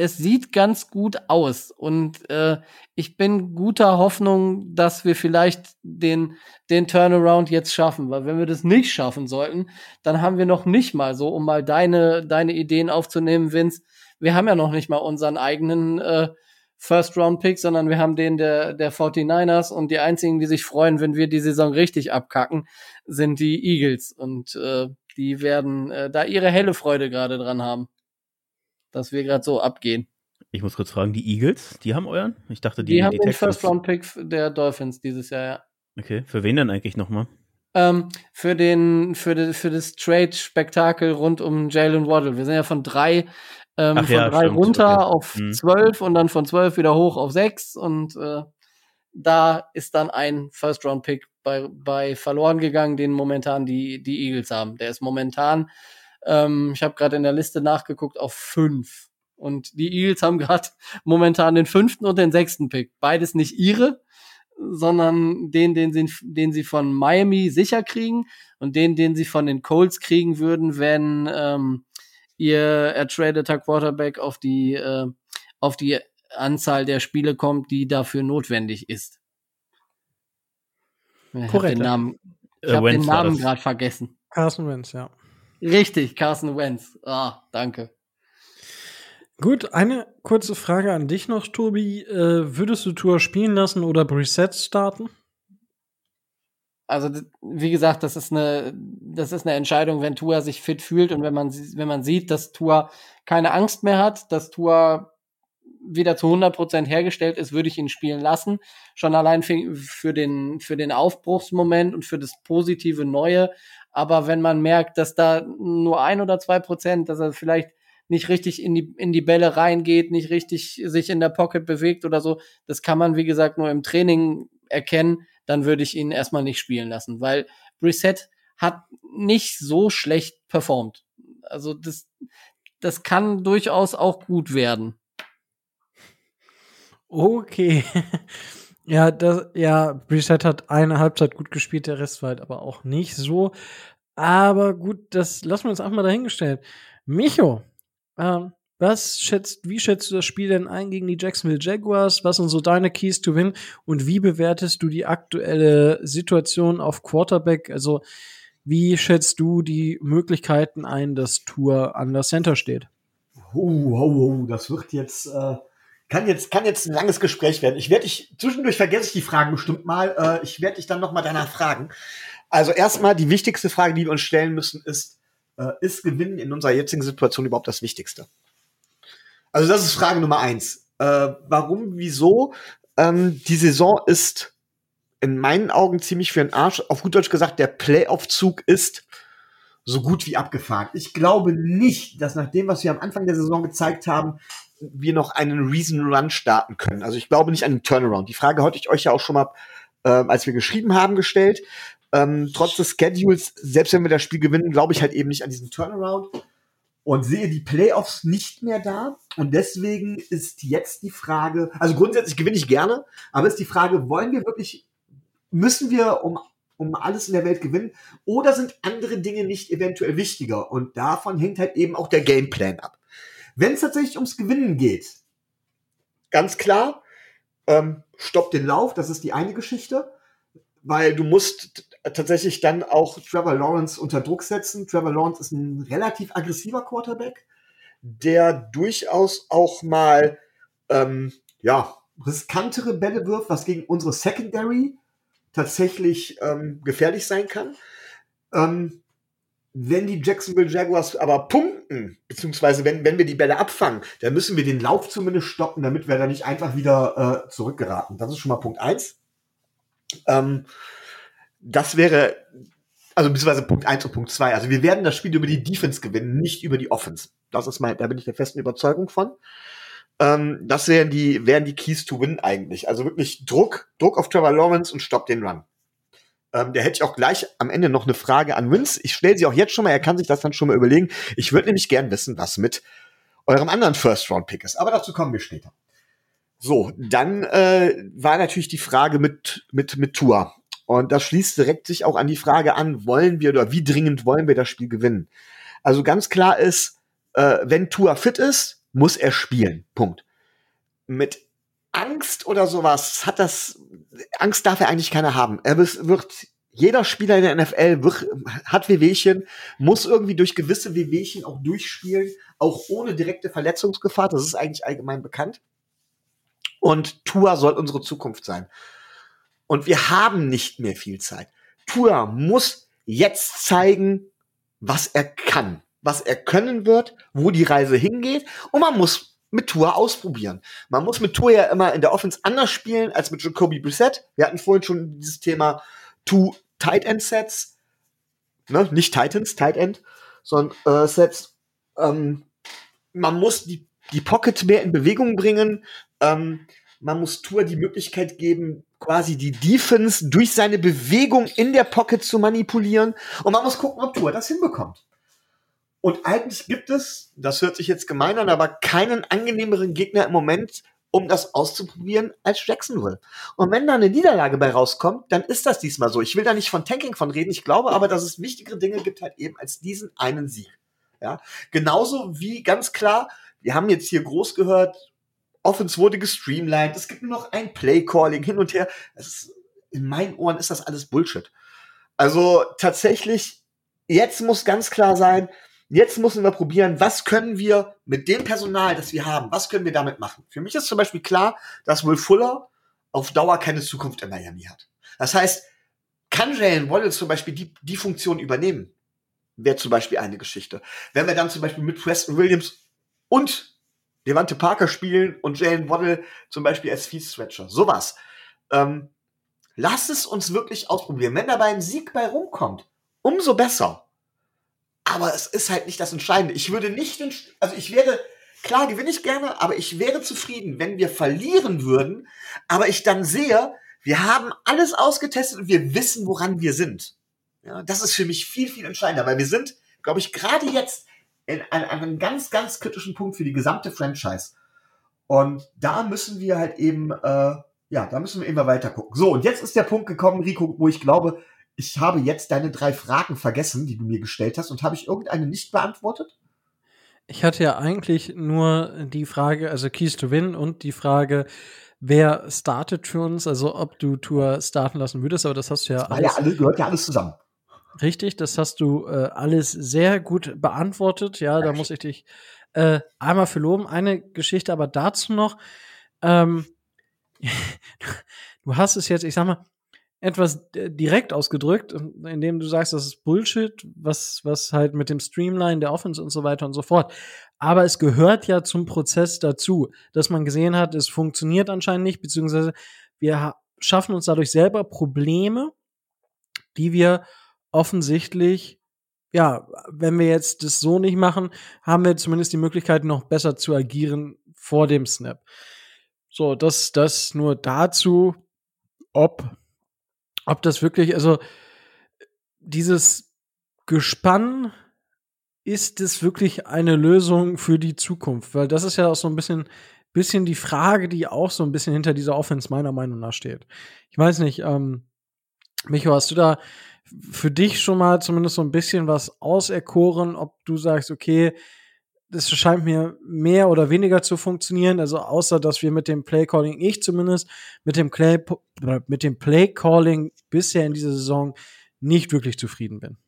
es sieht ganz gut aus und äh, ich bin guter Hoffnung, dass wir vielleicht den, den Turnaround jetzt schaffen, weil wenn wir das nicht schaffen sollten, dann haben wir noch nicht mal so, um mal deine, deine Ideen aufzunehmen, Vince, wir haben ja noch nicht mal unseren eigenen äh, First-Round-Pick, sondern wir haben den der, der 49ers und die einzigen, die sich freuen, wenn wir die Saison richtig abkacken, sind die Eagles und äh, die werden äh, da ihre helle Freude gerade dran haben dass wir gerade so abgehen. Ich muss kurz fragen, die Eagles, die haben euren? Ich dachte, die, die haben die den First-Round-Pick der Dolphins dieses Jahr, ja. Okay, für wen denn eigentlich nochmal? Ähm, für den, für, de, für das Trade-Spektakel rund um Jalen Waddle. Wir sind ja von drei, ähm, von ja, drei stimmt. runter okay. auf hm. zwölf und dann von zwölf wieder hoch auf sechs und äh, da ist dann ein First-Round-Pick bei, bei verloren gegangen, den momentan die, die Eagles haben. Der ist momentan ähm, ich habe gerade in der Liste nachgeguckt auf fünf. Und die Eagles haben gerade momentan den fünften und den sechsten Pick. Beides nicht ihre, sondern den, den sie, den sie von Miami sicher kriegen und den, den sie von den Colts kriegen würden, wenn ähm, ihr ertradeter Quarterback auf die, äh, auf die Anzahl der Spiele kommt, die dafür notwendig ist. Ich habe den Namen, ich hab den Namen gerade vergessen. Carson Wentz, ja. Richtig, Carson Wentz. Ah, danke. Gut, eine kurze Frage an dich noch, Tobi. Äh, würdest du Tour spielen lassen oder Preset starten? Also, wie gesagt, das ist eine, das ist eine Entscheidung, wenn Tua sich fit fühlt und wenn man, wenn man sieht, dass Tua keine Angst mehr hat, dass Tua wieder zu 100% hergestellt ist, würde ich ihn spielen lassen. Schon allein für, den, für den Aufbruchsmoment und für das positive Neue aber wenn man merkt, dass da nur ein oder zwei Prozent, dass er vielleicht nicht richtig in die, in die Bälle reingeht, nicht richtig sich in der Pocket bewegt oder so, das kann man, wie gesagt, nur im Training erkennen, dann würde ich ihn erstmal nicht spielen lassen, weil Brissett hat nicht so schlecht performt. Also das, das kann durchaus auch gut werden. Okay. Ja, das, ja, Brissett hat eine Halbzeit gut gespielt, der Rest war halt aber auch nicht so. Aber gut, das lassen wir uns einfach mal dahingestellt. Micho, ähm, was schätzt, wie schätzt du das Spiel denn ein gegen die Jacksonville Jaguars? Was sind so deine Keys to win? Und wie bewertest du die aktuelle Situation auf Quarterback? Also, wie schätzt du die Möglichkeiten ein, dass Tour an der Center steht? Oh, oh, oh, das wird jetzt äh, kann jetzt, kann jetzt ein langes Gespräch werden. Ich werde dich, zwischendurch vergesse ich die Fragen bestimmt mal. Äh, ich werde dich dann noch mal danach fragen. Also erstmal die wichtigste Frage, die wir uns stellen müssen, ist, äh, ist Gewinnen in unserer jetzigen Situation überhaupt das Wichtigste? Also das ist Frage Nummer eins. Äh, warum, wieso? Ähm, die Saison ist in meinen Augen ziemlich für den Arsch. Auf gut Deutsch gesagt, der Playoff-Zug ist so gut wie abgefahren. Ich glaube nicht, dass nach dem, was wir am Anfang der Saison gezeigt haben, wir noch einen Reason Run starten können. Also ich glaube nicht an den Turnaround. Die Frage hatte ich euch ja auch schon mal, äh, als wir geschrieben haben, gestellt. Ähm, trotz des Schedules, selbst wenn wir das Spiel gewinnen, glaube ich halt eben nicht an diesen Turnaround und sehe die Playoffs nicht mehr da. Und deswegen ist jetzt die Frage, also grundsätzlich gewinne ich gerne, aber ist die Frage, wollen wir wirklich, müssen wir um, um alles in der Welt gewinnen oder sind andere Dinge nicht eventuell wichtiger? Und davon hängt halt eben auch der Gameplan ab. Wenn es tatsächlich ums Gewinnen geht, ganz klar, ähm, stopp den Lauf, das ist die eine Geschichte, weil du musst tatsächlich dann auch Trevor Lawrence unter Druck setzen. Trevor Lawrence ist ein relativ aggressiver Quarterback, der durchaus auch mal ähm, ja riskantere Bälle wirft, was gegen unsere Secondary tatsächlich ähm, gefährlich sein kann. Ähm, wenn die Jacksonville Jaguars aber punkten, beziehungsweise wenn, wenn wir die Bälle abfangen, dann müssen wir den Lauf zumindest stoppen, damit wir da nicht einfach wieder äh, zurückgeraten. Das ist schon mal Punkt eins. Ähm, das wäre Also beziehungsweise Punkt 1 und Punkt 2. Also wir werden das Spiel über die Defense gewinnen, nicht über die Offense. Das ist mein, da bin ich der festen Überzeugung von. Ähm, das wären die, wären die Keys to Win eigentlich. Also wirklich Druck, Druck auf Trevor Lawrence und stopp den Run. Ähm, der hätte ich auch gleich am Ende noch eine Frage an Vince. Ich stelle sie auch jetzt schon mal, er kann sich das dann schon mal überlegen. Ich würde nämlich gern wissen, was mit eurem anderen First-Round-Pick ist. Aber dazu kommen wir später. So, dann äh, war natürlich die Frage mit, mit, mit Tour. Und das schließt direkt sich auch an die Frage an, wollen wir oder wie dringend wollen wir das Spiel gewinnen? Also ganz klar ist, äh, wenn Tour fit ist, muss er spielen. Punkt. Mit Angst oder sowas hat das, Angst darf er eigentlich keiner haben. Er wird, jeder Spieler in der NFL wird, hat Wehwehchen, muss irgendwie durch gewisse Wehwehchen auch durchspielen, auch ohne direkte Verletzungsgefahr. Das ist eigentlich allgemein bekannt. Und Tua soll unsere Zukunft sein. Und wir haben nicht mehr viel Zeit. Tua muss jetzt zeigen, was er kann, was er können wird, wo die Reise hingeht. Und man muss mit Tour ausprobieren. Man muss mit Tour ja immer in der Offense anders spielen als mit Jacoby Brissett. Wir hatten vorhin schon dieses Thema Two Tight End Sets, ne? nicht Titans, Tight End, sondern äh, Sets. Ähm, man muss die, die Pocket mehr in Bewegung bringen. Ähm, man muss Tour die Möglichkeit geben, quasi die Defense durch seine Bewegung in der Pocket zu manipulieren. Und man muss gucken, ob Tour das hinbekommt. Und eigentlich gibt es, das hört sich jetzt gemein an, aber keinen angenehmeren Gegner im Moment, um das auszuprobieren, als Jacksonville. Und wenn da eine Niederlage bei rauskommt, dann ist das diesmal so. Ich will da nicht von Tanking von reden. Ich glaube aber, dass es wichtigere Dinge gibt halt eben als diesen einen Sieg. Ja, genauso wie ganz klar, wir haben jetzt hier groß gehört, Offense wurde gestreamlined, es gibt nur noch ein Play-Calling hin und her. Ist, in meinen Ohren ist das alles Bullshit. Also tatsächlich, jetzt muss ganz klar sein, Jetzt müssen wir probieren, was können wir mit dem Personal, das wir haben, was können wir damit machen? Für mich ist zum Beispiel klar, dass Will Fuller auf Dauer keine Zukunft in Miami hat. Das heißt, kann Jalen Waddle zum Beispiel die, die Funktion übernehmen? Wäre zum Beispiel eine Geschichte. Wenn wir dann zum Beispiel mit Preston Williams und Devante Parker spielen und Jalen Waddle zum Beispiel als Feed Stretcher. Sowas. Ähm, lasst es uns wirklich ausprobieren. Wenn dabei ein Sieg bei rumkommt, umso besser. Aber es ist halt nicht das Entscheidende. Ich würde nicht, also ich wäre, klar gewinne ich gerne, aber ich wäre zufrieden, wenn wir verlieren würden, aber ich dann sehe, wir haben alles ausgetestet und wir wissen, woran wir sind. Ja, das ist für mich viel, viel entscheidender, weil wir sind, glaube ich, gerade jetzt in, an, an einem ganz, ganz kritischen Punkt für die gesamte Franchise. Und da müssen wir halt eben, äh, ja, da müssen wir immer weiter gucken. So, und jetzt ist der Punkt gekommen, Rico, wo ich glaube, ich habe jetzt deine drei Fragen vergessen, die du mir gestellt hast, und habe ich irgendeine nicht beantwortet? Ich hatte ja eigentlich nur die Frage, also Keys to Win und die Frage, wer startet für uns, also ob du Tour starten lassen würdest, aber das hast du ja das alles. Ja, alles, gehört ja alles zusammen. Richtig, das hast du äh, alles sehr gut beantwortet. Ja, da muss ich dich äh, einmal für loben. Eine Geschichte aber dazu noch. Ähm, du hast es jetzt, ich sag mal, etwas äh, direkt ausgedrückt, indem du sagst, das ist Bullshit, was, was halt mit dem Streamline der Offense und so weiter und so fort. Aber es gehört ja zum Prozess dazu, dass man gesehen hat, es funktioniert anscheinend nicht, beziehungsweise wir schaffen uns dadurch selber Probleme, die wir offensichtlich, ja, wenn wir jetzt das so nicht machen, haben wir zumindest die Möglichkeit, noch besser zu agieren vor dem Snap. So, das, das nur dazu, ob ob das wirklich, also dieses Gespann, ist es wirklich eine Lösung für die Zukunft? Weil das ist ja auch so ein bisschen, bisschen die Frage, die auch so ein bisschen hinter dieser Offense meiner Meinung nach steht. Ich weiß nicht, ähm, Micho, hast du da für dich schon mal zumindest so ein bisschen was auserkoren, ob du sagst, okay, das scheint mir mehr oder weniger zu funktionieren. Also außer, dass wir mit dem Play Calling, ich zumindest, mit dem, Play, mit dem Play Calling bisher in dieser Saison nicht wirklich zufrieden bin.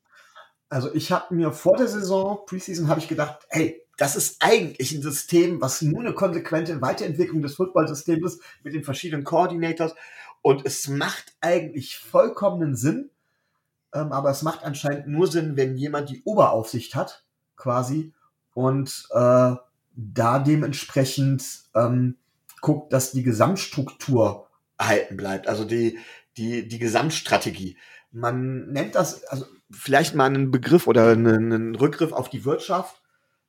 Also ich habe mir vor der Saison, Preseason, habe ich gedacht, hey, das ist eigentlich ein System, was nur eine konsequente Weiterentwicklung des Footballsystems ist, mit den verschiedenen Coordinators. Und es macht eigentlich vollkommenen Sinn. Ähm, aber es macht anscheinend nur Sinn, wenn jemand die Oberaufsicht hat, quasi, und äh, da dementsprechend ähm, guckt, dass die Gesamtstruktur erhalten bleibt, also die, die, die Gesamtstrategie. Man nennt das, also vielleicht mal einen Begriff oder einen, einen Rückgriff auf die Wirtschaft,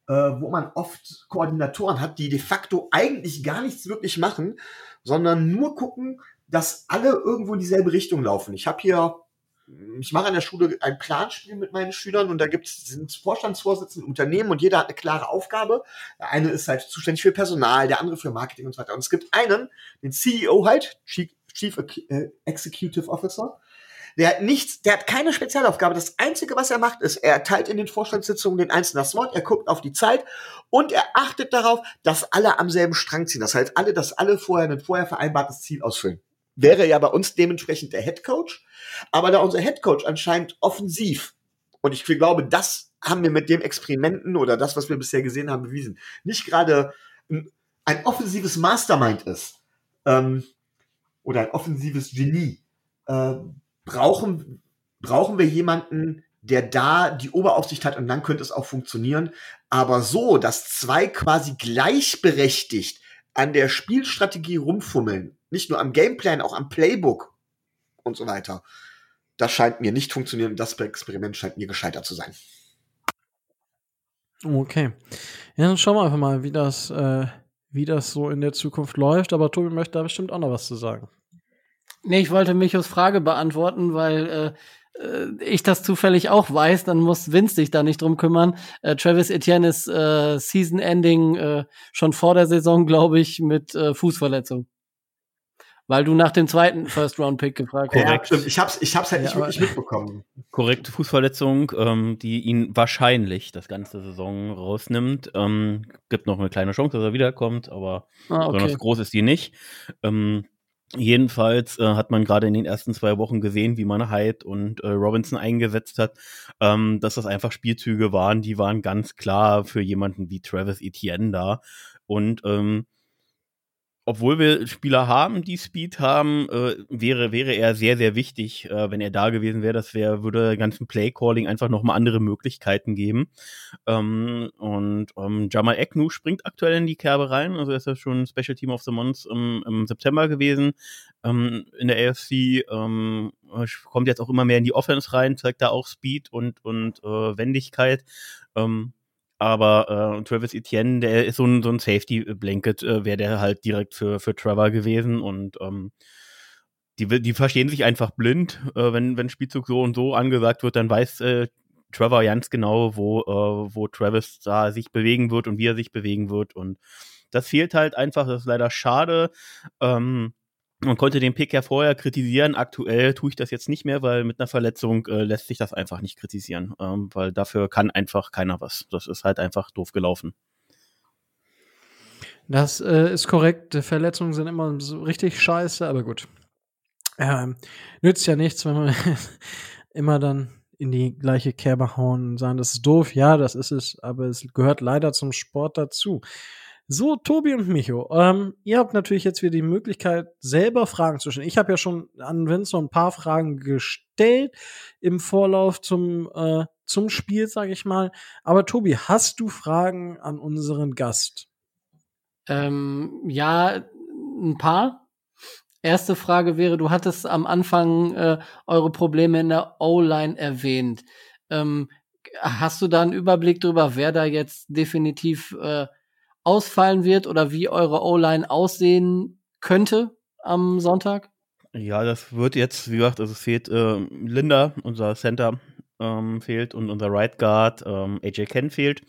äh, wo man oft Koordinatoren hat, die de facto eigentlich gar nichts wirklich machen, sondern nur gucken, dass alle irgendwo in dieselbe Richtung laufen. Ich habe hier, ich mache an der Schule ein Planspiel mit meinen Schülern und da gibt es sind Vorstandsvorsitzende Unternehmen und jeder hat eine klare Aufgabe. Der eine ist halt zuständig für Personal, der andere für Marketing und so weiter. Und es gibt einen, den CEO halt, Chief, Chief äh, Executive Officer, der hat nichts, der hat keine Spezialaufgabe. Das Einzige, was er macht, ist, er erteilt in den Vorstandssitzungen den Einzelnen das Wort, er guckt auf die Zeit und er achtet darauf, dass alle am selben Strang ziehen. Das heißt, alle, dass alle vorher ein vorher vereinbartes Ziel ausfüllen. Wäre ja bei uns dementsprechend der Head Coach. Aber da unser Head Coach anscheinend offensiv und ich glaube, das haben wir mit dem Experimenten oder das, was wir bisher gesehen haben, bewiesen. Nicht gerade ein, offensives Mastermind ist ähm, oder ein offensives Genie, äh, brauchen, brauchen wir jemanden, der da die Oberaufsicht hat und dann könnte es auch funktionieren. Aber so, dass zwei quasi gleichberechtigt an der Spielstrategie rumfummeln, nicht nur am Gameplan, auch am Playbook und so weiter, das scheint mir nicht funktionieren. Das Experiment scheint mir gescheitert zu sein. Okay. Ja, dann schauen wir einfach mal, wie das, äh, wie das so in der Zukunft läuft. Aber Tobi möchte da bestimmt auch noch was zu sagen. Nee, ich wollte Michos Frage beantworten, weil äh, äh, ich das zufällig auch weiß, dann muss Vince sich da nicht drum kümmern. Äh, Travis Etienne ist äh, Season Ending äh, schon vor der Saison, glaube ich, mit äh, Fußverletzung. Weil du nach dem zweiten First Round Pick gefragt hast. Ja, stimmt. Ich hab's, ich hab's halt ja, nicht wirklich mitbekommen. Korrekte Fußverletzung, ähm, die ihn wahrscheinlich das ganze Saison rausnimmt. Ähm, gibt noch eine kleine Chance, dass er wiederkommt, aber ah, okay. besonders groß ist die nicht. Ähm, Jedenfalls äh, hat man gerade in den ersten zwei Wochen gesehen, wie man Hyde und äh, Robinson eingesetzt hat, ähm, dass das einfach Spielzüge waren, die waren ganz klar für jemanden wie Travis Etienne da. Und ähm, obwohl wir Spieler haben, die Speed haben, äh, wäre, wäre er sehr, sehr wichtig, äh, wenn er da gewesen wäre. Das wäre, würde ganzen Play-Calling einfach nochmal andere Möglichkeiten geben. Ähm, und ähm, Jamal Eknu springt aktuell in die Kerbe rein. Also er ist ja schon Special Team of the Month im, im September gewesen ähm, in der AFC. Ähm, kommt jetzt auch immer mehr in die Offense rein, zeigt da auch Speed und, und äh, Wendigkeit. Ähm, aber äh, Travis Etienne, der ist so ein, so ein Safety-Blanket, äh, wäre der halt direkt für, für Trevor gewesen und ähm, die, die verstehen sich einfach blind. Äh, wenn, wenn Spielzug so und so angesagt wird, dann weiß äh, Trevor ganz genau, wo, äh, wo Travis da sich bewegen wird und wie er sich bewegen wird. Und das fehlt halt einfach, das ist leider schade. Ähm, man konnte den Pick ja vorher kritisieren. Aktuell tue ich das jetzt nicht mehr, weil mit einer Verletzung äh, lässt sich das einfach nicht kritisieren, ähm, weil dafür kann einfach keiner was. Das ist halt einfach doof gelaufen. Das äh, ist korrekt. Verletzungen sind immer so richtig scheiße, aber gut. Ähm, nützt ja nichts, wenn wir immer dann in die gleiche Kerbe hauen und sagen, das ist doof. Ja, das ist es, aber es gehört leider zum Sport dazu. So, Tobi und Micho, ähm, ihr habt natürlich jetzt wieder die Möglichkeit, selber Fragen zu stellen. Ich habe ja schon an Vince ein paar Fragen gestellt im Vorlauf zum, äh, zum Spiel, sage ich mal. Aber Tobi, hast du Fragen an unseren Gast? Ähm, ja, ein paar. Erste Frage wäre, du hattest am Anfang äh, eure Probleme in der O-Line erwähnt. Ähm, hast du da einen Überblick darüber, wer da jetzt definitiv äh, ausfallen wird oder wie eure O-Line aussehen könnte am Sonntag? Ja, das wird jetzt, wie gesagt, also es fehlt äh, Linda, unser Center ähm, fehlt und unser Right Guard, ähm, AJ Ken fehlt.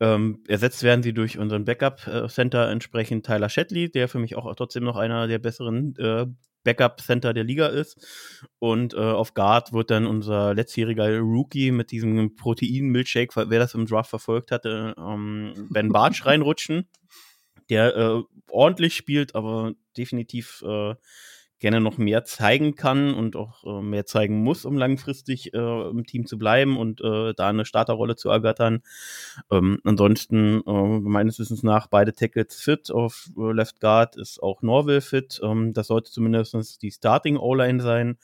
Ähm, ersetzt werden sie durch unseren Backup-Center äh, entsprechend Tyler Shetley, der für mich auch trotzdem noch einer der besseren äh, Backup-Center der Liga ist. Und äh, auf Guard wird dann unser letztjähriger Rookie mit diesem Protein-Milkshake, wer das im Draft verfolgt hatte, ähm, Ben Bartsch reinrutschen, der äh, ordentlich spielt, aber definitiv äh, gerne noch mehr zeigen kann und auch äh, mehr zeigen muss, um langfristig äh, im Team zu bleiben und äh, da eine Starterrolle zu ergattern. Ähm, ansonsten, äh, meines Wissens nach, beide Tackles fit. Auf äh, Left Guard ist auch Norville fit. Ähm, das sollte zumindest die Starting O-Line sein.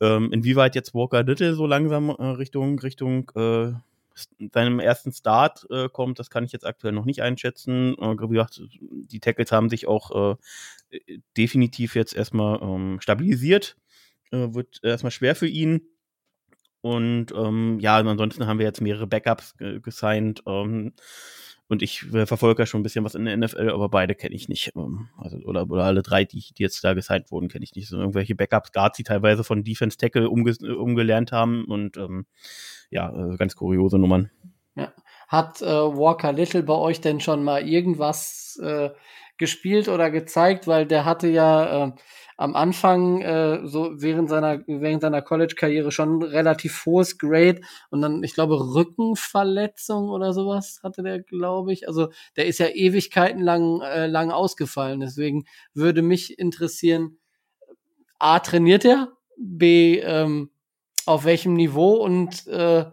Ähm, inwieweit jetzt Walker Little so langsam äh, Richtung, Richtung seinem ersten Start äh, kommt, das kann ich jetzt aktuell noch nicht einschätzen. Äh, wie gesagt, die Tackles haben sich auch äh, definitiv jetzt erstmal ähm, stabilisiert. Äh, wird erstmal schwer für ihn. Und ähm, ja, ansonsten haben wir jetzt mehrere Backups gesigned. Ähm, und ich äh, verfolge ja schon ein bisschen was in der NFL, aber beide kenne ich nicht. Ähm, also, oder, oder alle drei, die, die jetzt da gesigned wurden, kenne ich nicht. So irgendwelche Backups, Guards, die teilweise von Defense Tackle umge umgelernt haben und ähm, ja, äh, ganz kuriose Nummern. Ja. Hat äh, Walker Little bei euch denn schon mal irgendwas äh, gespielt oder gezeigt? Weil der hatte ja äh, am Anfang, äh, so während seiner, während seiner College-Karriere schon relativ hohes Grade und dann, ich glaube, Rückenverletzung oder sowas hatte der, glaube ich. Also der ist ja Ewigkeiten lang, äh, lang ausgefallen. Deswegen würde mich interessieren, A, trainiert er? B, ähm, auf welchem Niveau und äh,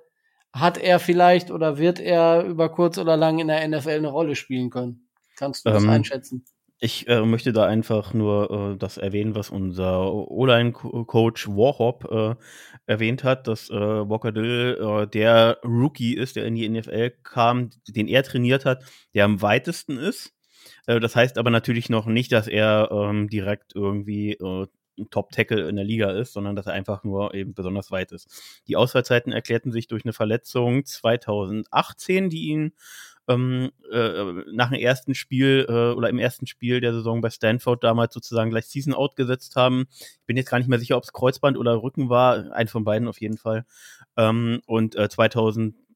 hat er vielleicht oder wird er über kurz oder lang in der NFL eine Rolle spielen können? Kannst du das ähm, einschätzen? Ich äh, möchte da einfach nur äh, das erwähnen, was unser O-Line-Coach Warhop äh, erwähnt hat, dass äh, Walker Dill äh, der Rookie ist, der in die NFL kam, den er trainiert hat, der am weitesten ist. Äh, das heißt aber natürlich noch nicht, dass er ähm, direkt irgendwie äh, ein Top-Tackle in der Liga ist, sondern dass er einfach nur eben besonders weit ist. Die Ausfallzeiten erklärten sich durch eine Verletzung 2018, die ihn ähm, äh, nach dem ersten Spiel äh, oder im ersten Spiel der Saison bei Stanford damals sozusagen gleich Season Out gesetzt haben. Ich bin jetzt gar nicht mehr sicher, ob es Kreuzband oder Rücken war, ein von beiden auf jeden Fall. Ähm, und äh, 2000 äh, nee,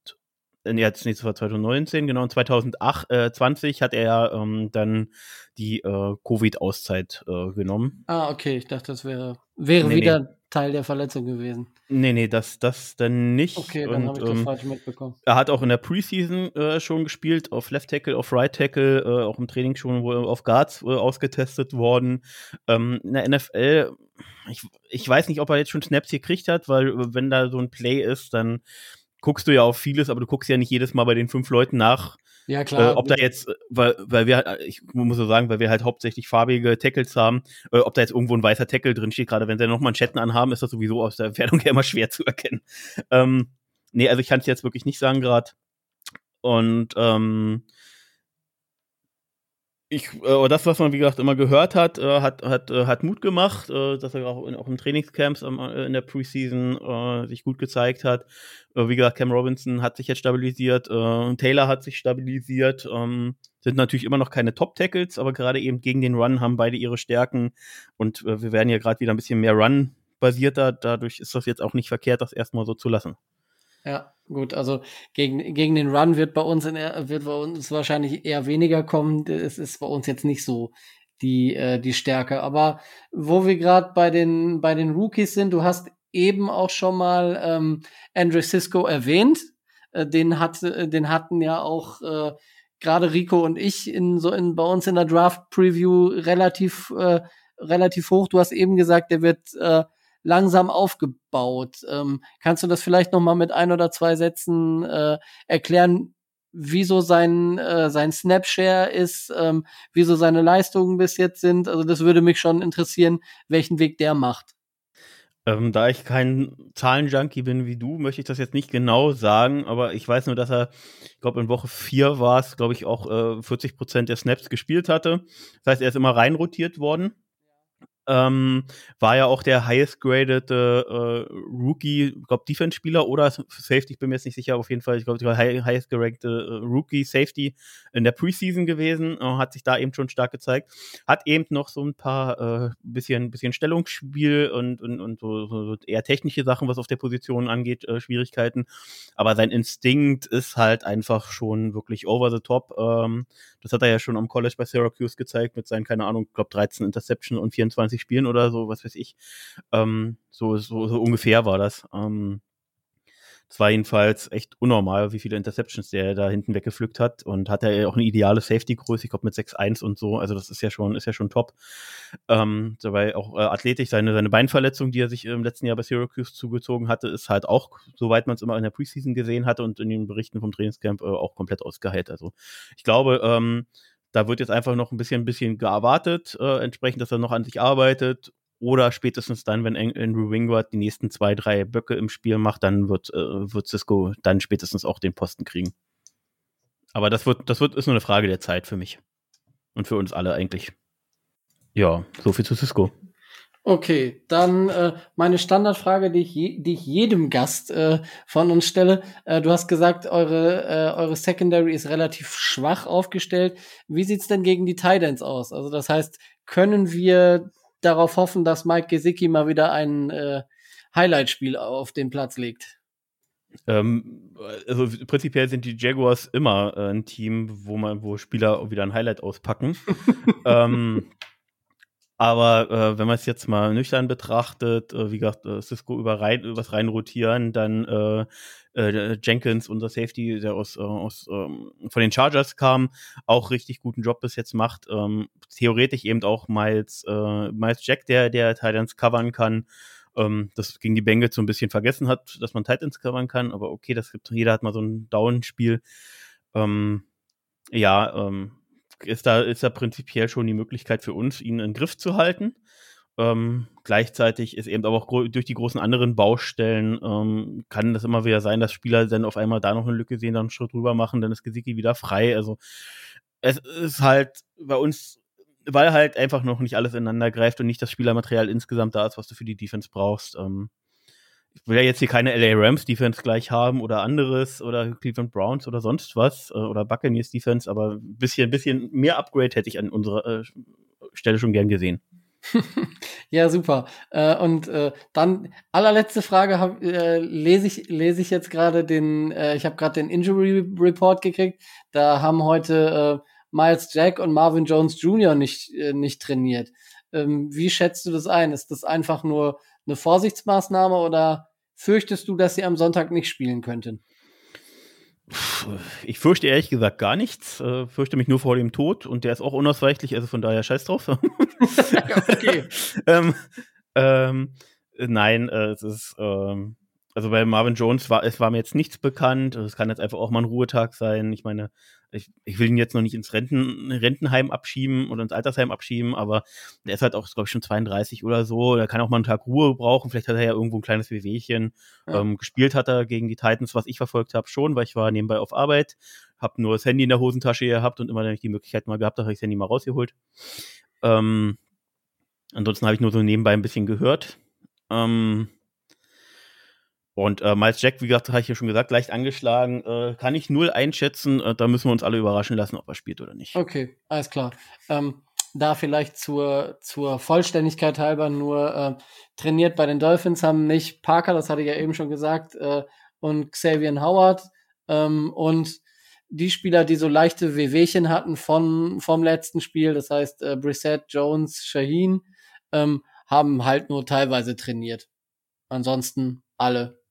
jetzt nicht 2019, genau, 2020 äh, hat er ähm, dann die äh, Covid-Auszeit äh, genommen. Ah, okay, ich dachte, das wäre, wäre nee, wieder nee. Teil der Verletzung gewesen. Nee, nee, das, das dann nicht. Okay, dann habe ich das ähm, falsch mitbekommen. Er hat auch in der Preseason äh, schon gespielt, auf Left Tackle, auf Right Tackle, äh, auch im Training schon wo, auf Guards äh, ausgetestet worden. Ähm, in der NFL, ich, ich weiß nicht, ob er jetzt schon Snaps gekriegt hat, weil äh, wenn da so ein Play ist, dann guckst du ja auf vieles, aber du guckst ja nicht jedes Mal bei den fünf Leuten nach, ja, klar. Äh, ob da jetzt, weil, weil wir, äh, ich muss so sagen, weil wir halt hauptsächlich farbige Tackles haben, äh, ob da jetzt irgendwo ein weißer Tackle drin steht, gerade wenn sie noch Manschetten anhaben, ist das sowieso aus der Entfernung her immer schwer zu erkennen. Ähm, nee, also ich kann es jetzt wirklich nicht sagen gerade. Und ähm, ich, äh, das, was man wie gesagt immer gehört hat, äh, hat, hat, äh, hat Mut gemacht, äh, dass er auch in, auch in Trainingscamps ähm, in der Preseason äh, sich gut gezeigt hat. Äh, wie gesagt, Cam Robinson hat sich jetzt stabilisiert, äh, Taylor hat sich stabilisiert. Ähm, sind natürlich immer noch keine Top-Tackles, aber gerade eben gegen den Run haben beide ihre Stärken und äh, wir werden ja gerade wieder ein bisschen mehr Run-basierter. Dadurch ist das jetzt auch nicht verkehrt, das erstmal so zu lassen. Ja, gut, also gegen, gegen den Run wird bei uns in, wird bei uns wahrscheinlich eher weniger kommen. Es ist bei uns jetzt nicht so die, äh, die Stärke. Aber wo wir gerade bei den, bei den Rookies sind, du hast eben auch schon mal ähm, Andrew Cisco erwähnt. Äh, den, hat, äh, den hatten ja auch äh, gerade Rico und ich in so in bei uns in der Draft Preview relativ äh, relativ hoch. Du hast eben gesagt, der wird äh, langsam aufgebaut. Ähm, kannst du das vielleicht noch mal mit ein oder zwei Sätzen äh, erklären, wieso sein äh, sein Snapshare ist, ähm, wieso seine Leistungen bis jetzt sind? Also das würde mich schon interessieren, welchen Weg der macht. Ähm, da ich kein Zahlenjunkie bin wie du, möchte ich das jetzt nicht genau sagen, aber ich weiß nur, dass er, ich glaube, in Woche 4 war es, glaube ich, auch äh, 40 Prozent der Snaps gespielt hatte. Das heißt, er ist immer reinrotiert worden. Ähm, war ja auch der highest graded äh, Rookie, ich glaube Defense-Spieler oder Safety, ich bin mir jetzt nicht sicher, auf jeden Fall, ich glaube, der highest gerankte äh, Rookie Safety in der Preseason gewesen, äh, hat sich da eben schon stark gezeigt. Hat eben noch so ein paar äh, bisschen, bisschen Stellungsspiel und, und, und so, so eher technische Sachen, was auf der Position angeht, äh, Schwierigkeiten. Aber sein Instinkt ist halt einfach schon wirklich over the top. Ähm, das hat er ja schon am College bei Syracuse gezeigt mit seinen, keine Ahnung, ich glaube 13 Interception und 24 Spielen oder so, was weiß ich. Ähm, so, so, so ungefähr war das. Ähm, es war jedenfalls echt unnormal, wie viele Interceptions der da hinten weggepflückt hat und hat er ja auch eine ideale Safety-Größe, ich glaube mit 6-1 und so, also das ist ja schon, ist ja schon top. Ähm, dabei auch äh, athletisch, seine, seine Beinverletzung, die er sich im letzten Jahr bei Syracuse zugezogen hatte, ist halt auch, soweit man es immer in der Preseason gesehen hatte und in den Berichten vom Trainingscamp äh, auch komplett ausgeheilt. Also ich glaube, ähm, da wird jetzt einfach noch ein bisschen, ein bisschen geerwartet, äh, entsprechend, dass er noch an sich arbeitet oder spätestens dann, wenn Andrew Wingward die nächsten zwei, drei Böcke im Spiel macht, dann wird, äh, wird Cisco dann spätestens auch den Posten kriegen. Aber das wird, das wird, ist nur eine Frage der Zeit für mich. Und für uns alle eigentlich. Ja, so viel zu Cisco. Okay, dann äh, meine Standardfrage, die ich, je, die ich jedem Gast äh, von uns stelle. Äh, du hast gesagt, eure, äh, eure Secondary ist relativ schwach aufgestellt. Wie sieht's denn gegen die Titans aus? Also das heißt, können wir darauf hoffen, dass Mike Gesicki mal wieder ein äh, Highlight-Spiel auf den Platz legt? Ähm, also prinzipiell sind die Jaguars immer äh, ein Team, wo man, wo Spieler wieder ein Highlight auspacken. ähm, aber äh, wenn man es jetzt mal nüchtern betrachtet, äh, wie gesagt, äh, Cisco über rein, übers rein rotieren, dann äh, äh, Jenkins, unser Safety, der aus, äh, aus ähm, von den Chargers kam, auch richtig guten Job bis jetzt macht. Ähm, theoretisch eben auch Miles, äh, Miles Jack, der der Titans covern kann. Ähm, das gegen die Bengals so ein bisschen vergessen hat, dass man Titans covern kann, aber okay, das gibt, jeder hat mal so ein Down-Spiel. Ähm, ja, ähm, ist da, ist da prinzipiell schon die Möglichkeit für uns, ihn in Griff zu halten. Ähm, gleichzeitig ist eben aber auch durch die großen anderen Baustellen ähm, kann das immer wieder sein, dass Spieler dann auf einmal da noch eine Lücke sehen, dann einen Schritt rüber machen, dann ist Gesicki wieder frei. Also es ist halt bei uns, weil halt einfach noch nicht alles ineinander greift und nicht das Spielermaterial insgesamt da ist, was du für die Defense brauchst. Ähm, ich will ja jetzt hier keine LA Rams Defense gleich haben oder anderes oder Cleveland Browns oder sonst was äh, oder Buccaneers Defense, aber ein bisschen, bisschen mehr Upgrade hätte ich an unserer äh, Stelle schon gern gesehen. ja, super. Äh, und äh, dann allerletzte Frage hab, äh, lese ich lese ich jetzt gerade den äh, ich habe gerade den Injury Report gekriegt. Da haben heute äh, Miles Jack und Marvin Jones Jr. nicht äh, nicht trainiert. Ähm, wie schätzt du das ein? Ist das einfach nur eine Vorsichtsmaßnahme oder fürchtest du, dass sie am Sonntag nicht spielen könnten? Ich fürchte ehrlich gesagt gar nichts. Äh, fürchte mich nur vor dem Tod und der ist auch unausweichlich, also von daher scheiß drauf. okay. ähm, ähm, nein, äh, es ist, ähm, also bei Marvin Jones war, es war mir jetzt nichts bekannt. Es kann jetzt einfach auch mal ein Ruhetag sein. Ich meine, ich, ich will ihn jetzt noch nicht ins Renten, Rentenheim abschieben oder ins Altersheim abschieben, aber der ist halt auch, glaube ich, schon 32 oder so. Der kann auch mal einen Tag Ruhe brauchen. Vielleicht hat er ja irgendwo ein kleines Wehwehchen. Ja. Ähm, gespielt hat er gegen die Titans, was ich verfolgt habe, schon, weil ich war nebenbei auf Arbeit, habe nur das Handy in der Hosentasche gehabt und immer, wenn ich die Möglichkeit mal gehabt habe, habe ich das Handy mal rausgeholt. Ähm, ansonsten habe ich nur so nebenbei ein bisschen gehört. Ähm, und äh, Miles Jack, wie gesagt, habe ich ja schon gesagt, leicht angeschlagen. Äh, kann ich null einschätzen. Äh, da müssen wir uns alle überraschen lassen, ob er spielt oder nicht. Okay, alles klar. Ähm, da vielleicht zur, zur Vollständigkeit halber nur äh, trainiert bei den Dolphins haben nicht Parker, das hatte ich ja eben schon gesagt, äh, und Xavier Howard. Ähm, und die Spieler, die so leichte Wehwehchen hatten von, vom letzten Spiel, das heißt äh, Brissett, Jones, Shaheen, ähm, haben halt nur teilweise trainiert. Ansonsten alle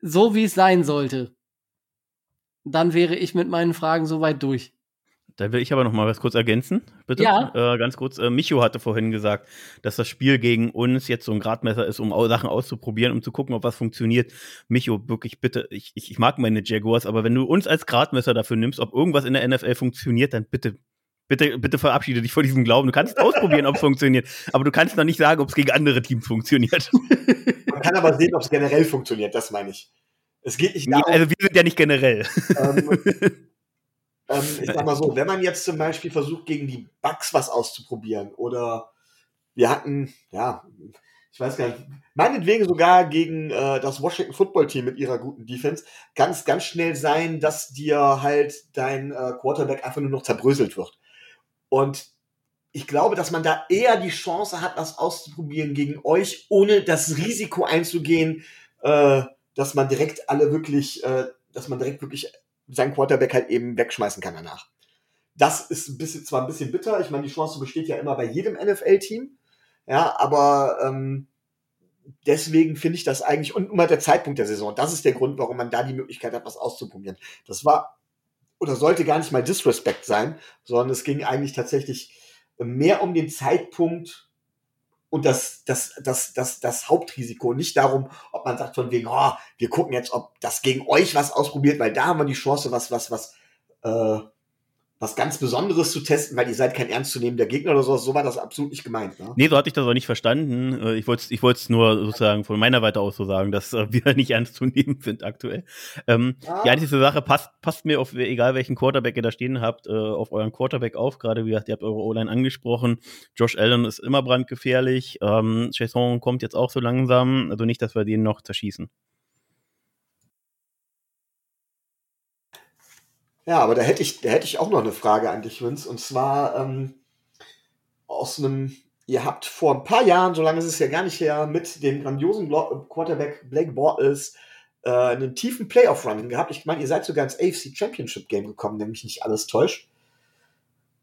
so wie es sein sollte, dann wäre ich mit meinen Fragen soweit durch. Da will ich aber noch mal was kurz ergänzen, bitte. Ja. Äh, ganz kurz. Äh, Micho hatte vorhin gesagt, dass das Spiel gegen uns jetzt so ein Gradmesser ist, um Sachen auszuprobieren, um zu gucken, ob was funktioniert. Micho, wirklich bitte, ich, ich, ich mag meine Jaguars, aber wenn du uns als Gradmesser dafür nimmst, ob irgendwas in der NFL funktioniert, dann bitte Bitte, bitte verabschiede dich von diesem Glauben. Du kannst ausprobieren, ob es funktioniert, aber du kannst noch nicht sagen, ob es gegen andere Teams funktioniert. Man kann aber sehen, ob es generell funktioniert, das meine ich. Es geht nicht darum. Also wir sind ja nicht generell. Ähm, ähm, ich sag mal so, wenn man jetzt zum Beispiel versucht, gegen die Bugs was auszuprobieren oder wir hatten, ja, ich weiß gar nicht, meinetwegen sogar gegen äh, das Washington Football Team mit ihrer guten Defense, kann es ganz schnell sein, dass dir halt dein äh, Quarterback einfach nur noch zerbröselt wird. Und ich glaube, dass man da eher die Chance hat, was auszuprobieren gegen euch, ohne das Risiko einzugehen, äh, dass man direkt alle wirklich, äh, dass man direkt wirklich seinen Quarterback halt eben wegschmeißen kann danach. Das ist ein bisschen, zwar ein bisschen bitter, ich meine, die Chance besteht ja immer bei jedem NFL-Team, ja, aber ähm, deswegen finde ich das eigentlich, und immer der Zeitpunkt der Saison, das ist der Grund, warum man da die Möglichkeit hat, was auszuprobieren. Das war oder sollte gar nicht mal Disrespect sein, sondern es ging eigentlich tatsächlich mehr um den Zeitpunkt, und das, das, das, das, das Hauptrisiko. Nicht darum, ob man sagt von wegen, oh, wir gucken jetzt, ob das gegen euch was ausprobiert, weil da haben wir die Chance, was, was, was, äh, was ganz Besonderes zu testen, weil ihr seid kein ernstzunehmender Gegner oder sowas. So war das absolut nicht gemeint. Ne? Nee, so hatte ich das auch nicht verstanden. Äh, ich wollte es ich wollt's nur sozusagen von meiner Seite aus so sagen, dass äh, wir nicht ernst zu nehmen sind aktuell. Ähm, ah. Die einzige Sache passt, passt mir auf, egal welchen Quarterback ihr da stehen habt, äh, auf euren Quarterback auf. Gerade wie gesagt, ihr habt eure O-Line angesprochen. Josh Allen ist immer brandgefährlich. Ähm, Jason kommt jetzt auch so langsam. Also nicht, dass wir den noch zerschießen. Ja, aber da hätte ich, da hätte ich auch noch eine Frage an dich, Vince. Und zwar ähm, aus einem, ihr habt vor ein paar Jahren, so lange ist es ja gar nicht her, mit dem grandiosen Quarterback Blake Bortles äh, einen tiefen Playoff-Run gehabt. Ich meine, ihr seid sogar ins AFC Championship Game gekommen, wenn mich nicht alles täuscht.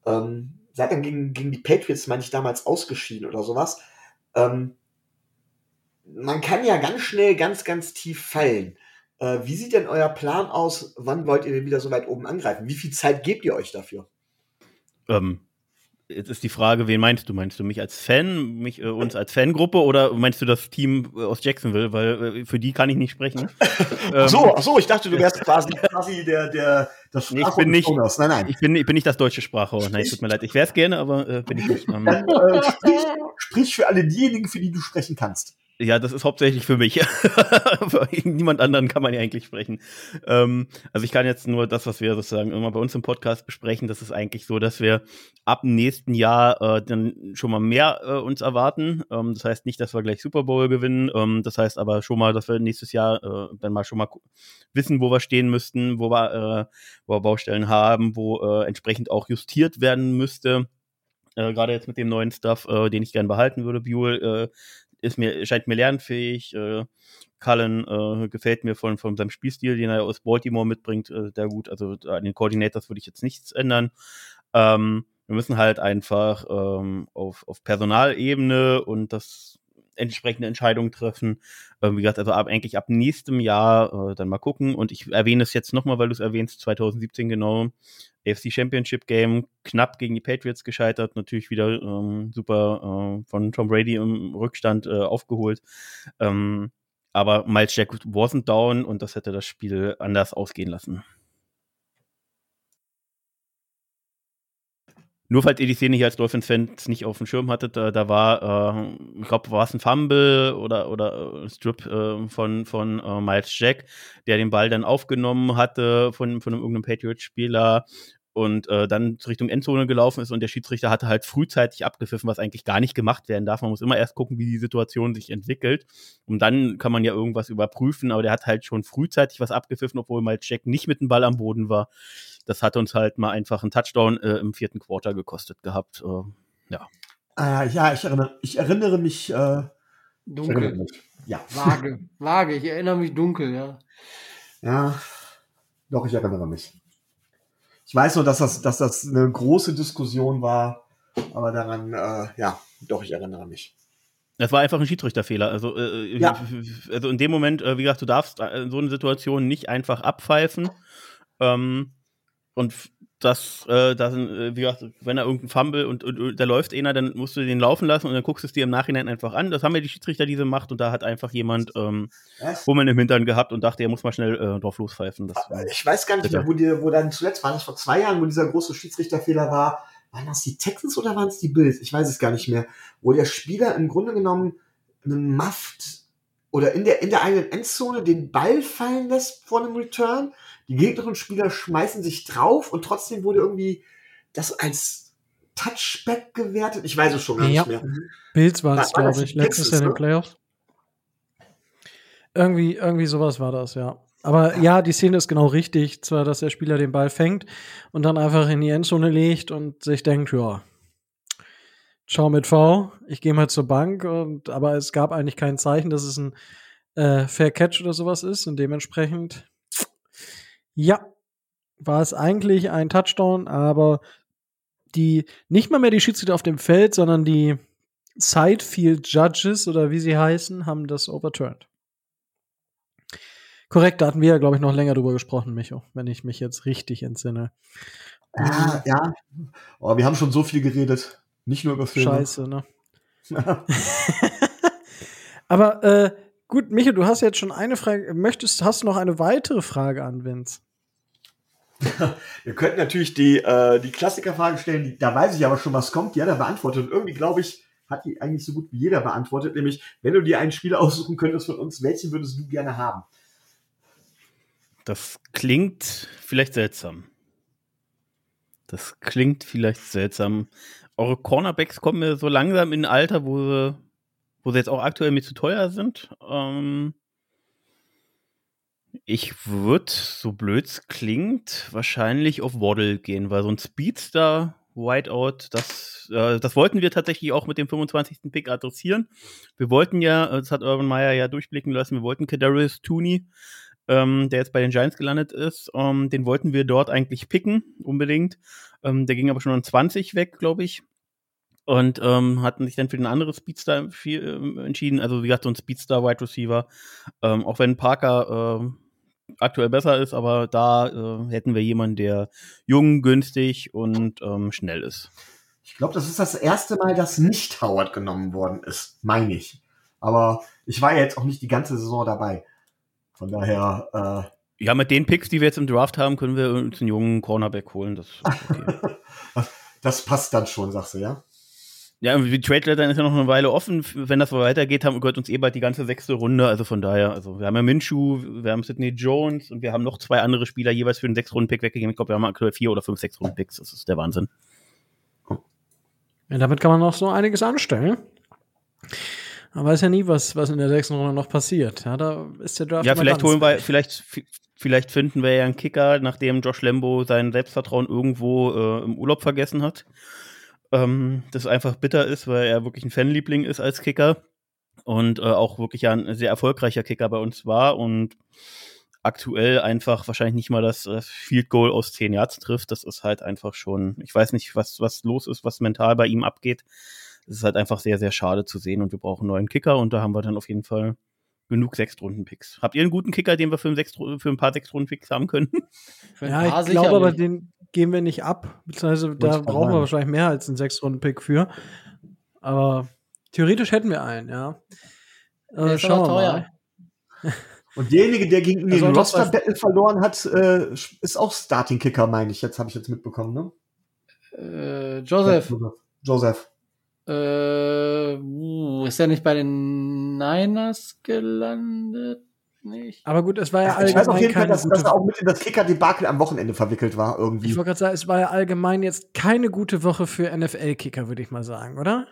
Ähm, seid dann gegen, gegen die Patriots, meine ich, damals ausgeschieden oder sowas. Ähm, man kann ja ganz schnell ganz, ganz tief fallen. Äh, wie sieht denn euer Plan aus? Wann wollt ihr denn wieder so weit oben angreifen? Wie viel Zeit gebt ihr euch dafür? Ähm, jetzt ist die Frage, wen meinst du? Meinst du mich als Fan, mich äh, uns als Fangruppe oder meinst du das Team äh, aus Jacksonville? Weil äh, für die kann ich nicht sprechen. ach so, ach so, ich dachte, du wärst quasi, quasi der, der, das nee, ich bin nicht, Nein, nein. Ich bin, ich bin nicht das deutsche Sprachrohr. Nein, tut mir leid. Ich wäre es gerne, aber äh, bin ich nicht. Ähm, Dann, äh, sprich, sprich für alle diejenigen, für die du sprechen kannst. Ja, das ist hauptsächlich für mich. Niemand anderen kann man ja eigentlich sprechen. Ähm, also ich kann jetzt nur das, was wir sozusagen immer bei uns im Podcast besprechen, das ist eigentlich so, dass wir ab dem nächsten Jahr äh, dann schon mal mehr äh, uns erwarten. Ähm, das heißt nicht, dass wir gleich Super Bowl gewinnen. Ähm, das heißt aber schon mal, dass wir nächstes Jahr äh, dann mal schon mal wissen, wo wir stehen müssten, wo wir, äh, wo wir Baustellen haben, wo äh, entsprechend auch justiert werden müsste. Äh, Gerade jetzt mit dem neuen Stuff, äh, den ich gern behalten würde, Buell, äh, ist mir, scheint mir lernfähig. Äh, Cullen äh, gefällt mir von, von seinem Spielstil, den er aus Baltimore mitbringt, äh, sehr gut. Also an den Coordinators würde ich jetzt nichts ändern. Ähm, wir müssen halt einfach ähm, auf, auf Personalebene und das entsprechende Entscheidungen treffen. Ähm, wie gesagt, also ab, eigentlich ab nächstem Jahr äh, dann mal gucken. Und ich erwähne es jetzt nochmal, weil du es erwähnst, 2017 genau. AFC Championship Game knapp gegen die Patriots gescheitert, natürlich wieder ähm, super äh, von Tom Brady im Rückstand äh, aufgeholt. Ähm, aber Miles Jack wasn't down und das hätte das Spiel anders ausgehen lassen. Nur falls ihr die Szene hier als Dolphins-Fans nicht auf dem Schirm hattet, da, da war, äh, ich glaube, war es ein Fumble oder, oder äh, Strip äh, von, von äh, Miles Jack, der den Ball dann aufgenommen hatte von, von einem, irgendeinem Patriots-Spieler und äh, dann Richtung Endzone gelaufen ist und der Schiedsrichter hatte halt frühzeitig abgepfiffen, was eigentlich gar nicht gemacht werden darf. Man muss immer erst gucken, wie die Situation sich entwickelt und dann kann man ja irgendwas überprüfen, aber der hat halt schon frühzeitig was abgepfiffen, obwohl Miles Jack nicht mit dem Ball am Boden war das hat uns halt mal einfach einen Touchdown äh, im vierten Quarter gekostet gehabt. Äh, ja. Äh, ja, ich erinnere, ich erinnere mich. Äh, dunkel. Erinnere mich. Ja. Vage, vage. Ich erinnere mich dunkel, ja. Ja, doch, ich erinnere mich. Ich weiß nur, dass das, dass das eine große Diskussion war, aber daran, äh, ja, doch, ich erinnere mich. Das war einfach ein Schiedsrichterfehler. Also, äh, ja. also in dem Moment, äh, wie gesagt, du darfst in so eine Situation nicht einfach abpfeifen. Ähm, und das, äh, das, äh, wie gesagt, wenn er irgendein Fumble und, und, und da läuft einer, dann musst du den laufen lassen und dann guckst du es dir im Nachhinein einfach an. Das haben ja die Schiedsrichter diese Macht und da hat einfach jemand ähm, Hummeln im Hintern gehabt und dachte, er muss mal schnell äh, drauf lospfeifen. Das, ich weiß gar nicht mehr, wo, die, wo dann zuletzt war das vor zwei Jahren, wo dieser große Schiedsrichterfehler war. Waren das die Texans oder waren es die Bills? Ich weiß es gar nicht mehr. Wo der Spieler im Grunde genommen einen Maft oder in der, in der eigenen Endzone den Ball fallen lässt vor einem Return die gegnerischen Spieler schmeißen sich drauf und trotzdem wurde irgendwie das als Touchback gewertet. Ich weiß es schon gar ja. nicht mehr. Bills war es, glaube ich, letztes Jahr in den ne? Playoffs. Irgendwie, irgendwie sowas war das, ja. Aber ja. ja. die Szene ist genau richtig. Zwar, dass der Spieler den Ball fängt und dann einfach in die Endzone legt und sich denkt, ja, ciao mit V, ich gehe mal zur Bank. Und, aber es gab eigentlich kein Zeichen, dass es ein äh, Fair Catch oder sowas ist. Und dementsprechend ja, war es eigentlich ein Touchdown, aber die nicht mal mehr die Schiedsrichter auf dem Feld, sondern die Sidefield Judges oder wie sie heißen, haben das overturned. Korrekt, da hatten wir ja, glaube ich, noch länger drüber gesprochen, Micho, wenn ich mich jetzt richtig entsinne. Ja, ja. Oh, wir haben schon so viel geredet. Nicht nur über Filme. Scheiße, ne? Aber äh, gut, Micho, du hast jetzt schon eine Frage. Möchtest, hast du noch eine weitere Frage an Vince? Wir könnten natürlich die, äh, die Klassikerfrage stellen, die, da weiß ich aber schon, was kommt. Die hat er beantwortet. Und irgendwie, glaube ich, hat die eigentlich so gut wie jeder beantwortet. Nämlich, wenn du dir einen Spieler aussuchen könntest von uns, welchen würdest du gerne haben? Das klingt vielleicht seltsam. Das klingt vielleicht seltsam. Eure Cornerbacks kommen mir so langsam in ein Alter, wo sie, wo sie jetzt auch aktuell mir zu teuer sind. Ähm, ich würde, so blöd klingt, wahrscheinlich auf Waddle gehen, weil so ein Speedster Whiteout, das, äh, das wollten wir tatsächlich auch mit dem 25. Pick adressieren. Wir wollten ja, das hat Urban Meyer ja durchblicken lassen, wir wollten Kadarius Tooney, ähm, der jetzt bei den Giants gelandet ist, ähm, den wollten wir dort eigentlich picken, unbedingt. Ähm, der ging aber schon an 20 weg, glaube ich. Und ähm, hatten sich dann für den anderen Speedstar viel, äh, entschieden. Also wie gesagt, so ein Speedstar Wide Receiver. Ähm, auch wenn Parker äh, aktuell besser ist, aber da äh, hätten wir jemanden, der jung, günstig und ähm, schnell ist. Ich glaube, das ist das erste Mal, dass nicht Howard genommen worden ist, meine ich. Aber ich war ja jetzt auch nicht die ganze Saison dabei. Von daher. Äh ja, mit den Picks, die wir jetzt im Draft haben, können wir uns einen jungen Cornerback holen. Das, okay. das passt dann schon, sagst du, ja? Ja, die Trade Deadline ist ja noch eine Weile offen. Wenn das so weitergeht, haben, gehört uns eh bald die ganze sechste Runde. Also von daher, also wir haben ja Minshu, wir haben Sidney Jones und wir haben noch zwei andere Spieler jeweils für einen sechs Runden Pick weggegeben. Ich glaube, wir haben aktuell vier oder fünf sechs Runden Picks. Das ist der Wahnsinn. Ja, damit kann man noch so einiges anstellen. Man weiß ja nie, was, was in der sechsten Runde noch passiert. Ja, da ist der Draft. Ja, vielleicht holen wir, vielleicht, vielleicht finden wir ja einen Kicker, nachdem Josh Lambo sein Selbstvertrauen irgendwo äh, im Urlaub vergessen hat ähm, das einfach bitter ist, weil er wirklich ein Fanliebling ist als Kicker und äh, auch wirklich ja ein sehr erfolgreicher Kicker bei uns war und aktuell einfach wahrscheinlich nicht mal das, das Field Goal aus zehn Yards trifft. Das ist halt einfach schon, ich weiß nicht, was, was los ist, was mental bei ihm abgeht. Es ist halt einfach sehr, sehr schade zu sehen und wir brauchen einen neuen Kicker und da haben wir dann auf jeden Fall genug Sechstrunden-Picks. Habt ihr einen guten Kicker, den wir für ein, Sechs, für ein paar Sechstrunden-Picks haben können? ja, ich glaube aber, den geben wir nicht ab. Beziehungsweise da brauchen wir wahrscheinlich mehr als einen Sechstrunden-Pick für. Aber theoretisch hätten wir einen, ja. Äh, schauen wir teuer. mal. Und derjenige, der gegen also den Roster Battle verloren hat, äh, ist auch Starting Kicker, meine ich. Jetzt habe ich jetzt mitbekommen, ne? Äh, Joseph. Joseph. Äh, uh, ist er nicht bei den Niners gelandet? Nicht. Aber gut, es war ja allgemein. Ich weiß auf jeden Fall, dass, dass er auch mit in das Kicker-Debakel am Wochenende verwickelt war, irgendwie. Ich wollte gerade sagen, es war ja allgemein jetzt keine gute Woche für NFL-Kicker, würde ich mal sagen, oder?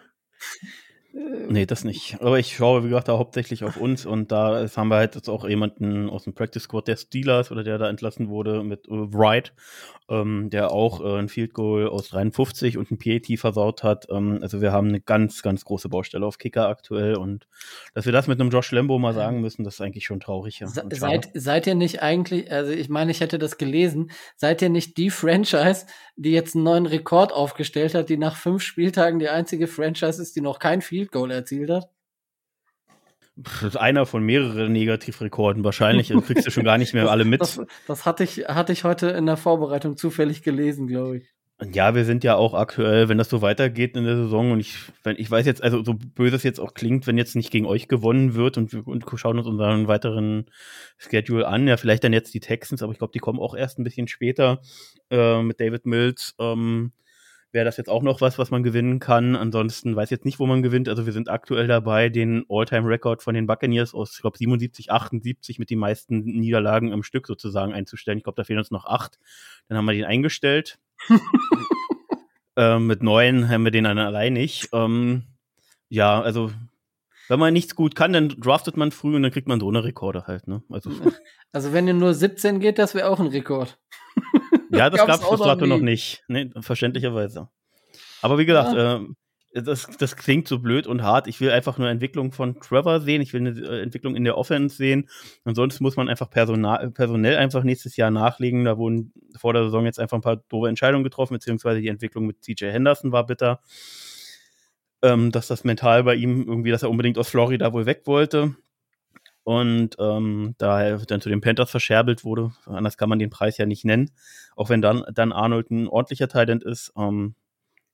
Nee, das nicht. Aber ich schaue, wie gesagt, da hauptsächlich auf uns und da haben wir halt jetzt auch jemanden aus dem Practice Squad der Steelers oder der da entlassen wurde mit äh, Wright, ähm, der auch äh, ein Field Goal aus 53 und ein PAT versaut hat. Ähm, also wir haben eine ganz, ganz große Baustelle auf Kicker aktuell und dass wir das mit einem Josh Lambo mal sagen müssen, das ist eigentlich schon traurig. Ja. Se seid, seid ihr nicht eigentlich, also ich meine, ich hätte das gelesen, seid ihr nicht die Franchise, die jetzt einen neuen Rekord aufgestellt hat, die nach fünf Spieltagen die einzige Franchise ist, die noch kein Field Goal erzielt hat? Das ist einer von mehreren Negativrekorden wahrscheinlich. Du kriegst du schon gar nicht mehr alle mit. Das, das, hatte, ich, hatte ich heute in der Vorbereitung zufällig gelesen, glaube ich. Ja, wir sind ja auch aktuell, wenn das so weitergeht in der Saison und ich, wenn, ich weiß jetzt, also so böse es jetzt auch klingt, wenn jetzt nicht gegen euch gewonnen wird und wir und schauen uns unseren weiteren Schedule an, ja, vielleicht dann jetzt die Texans, aber ich glaube, die kommen auch erst ein bisschen später äh, mit David Mills. Ähm, wäre das jetzt auch noch was, was man gewinnen kann. Ansonsten weiß ich jetzt nicht, wo man gewinnt. Also wir sind aktuell dabei, den All-Time-Record von den Buccaneers aus, ich glaube, 77, 78 mit den meisten Niederlagen am Stück sozusagen einzustellen. Ich glaube, da fehlen uns noch acht. Dann haben wir den eingestellt. ähm, mit neun haben wir den dann allein nicht. Ähm, ja, also wenn man nichts gut kann, dann draftet man früh und dann kriegt man so eine Rekorde halt. Ne? Also, also wenn ihr nur 17 geht, das wäre auch ein Rekord. Ja, das gab es bis dato noch nicht. Nee, verständlicherweise. Aber wie gesagt, ja. äh, das, das klingt so blöd und hart. Ich will einfach nur Entwicklung von Trevor sehen. Ich will eine äh, Entwicklung in der Offense sehen. Ansonsten muss man einfach personal, personell einfach nächstes Jahr nachlegen. Da wurden vor der Saison jetzt einfach ein paar doofe Entscheidungen getroffen, beziehungsweise die Entwicklung mit CJ Henderson war bitter. Ähm, dass das mental bei ihm irgendwie, dass er unbedingt aus Florida wohl weg wollte und ähm, da er dann zu den Panthers verscherbelt wurde, anders kann man den Preis ja nicht nennen, auch wenn dann, dann Arnold ein ordentlicher Talent ist, ähm,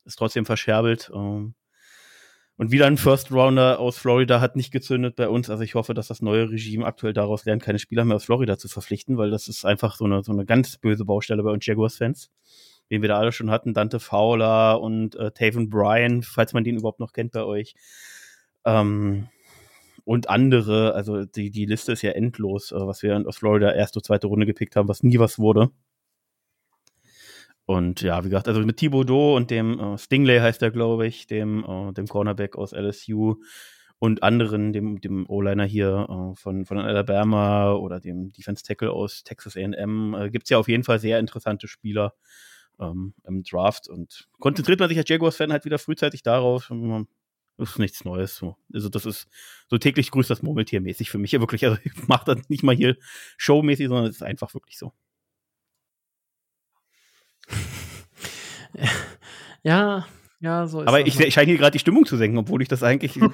ist trotzdem verscherbelt. Ähm, Und wieder ein First Rounder aus Florida hat nicht gezündet bei uns. Also ich hoffe, dass das neue Regime aktuell daraus lernt, keine Spieler mehr aus Florida zu verpflichten, weil das ist einfach so eine, so eine ganz böse Baustelle bei uns Jaguars-Fans. Den wir da alle schon hatten, Dante Fowler und äh, Taven Bryan, falls man den überhaupt noch kennt bei euch. Ähm, und andere, also die, die Liste ist ja endlos, äh, was wir aus Florida erste, zweite Runde gepickt haben, was nie was wurde. Und ja, wie gesagt, also mit Thibodeau und dem äh, Stingley heißt er, glaube ich, dem, äh, dem Cornerback aus LSU und anderen, dem, dem O-Liner hier äh, von, von Alabama oder dem Defense Tackle aus Texas AM, äh, gibt es ja auf jeden Fall sehr interessante Spieler ähm, im Draft. Und konzentriert man sich als Jaguars-Fan halt wieder frühzeitig darauf. Das ist nichts Neues. So. Also das ist so täglich grüßt das Murmeltier mäßig für mich. Ja, wirklich, also ich mache das nicht mal hier showmäßig, sondern es ist einfach wirklich so. Ja, ja, so ist Aber das ich, halt. ich scheine hier gerade die Stimmung zu senken, obwohl ich das eigentlich.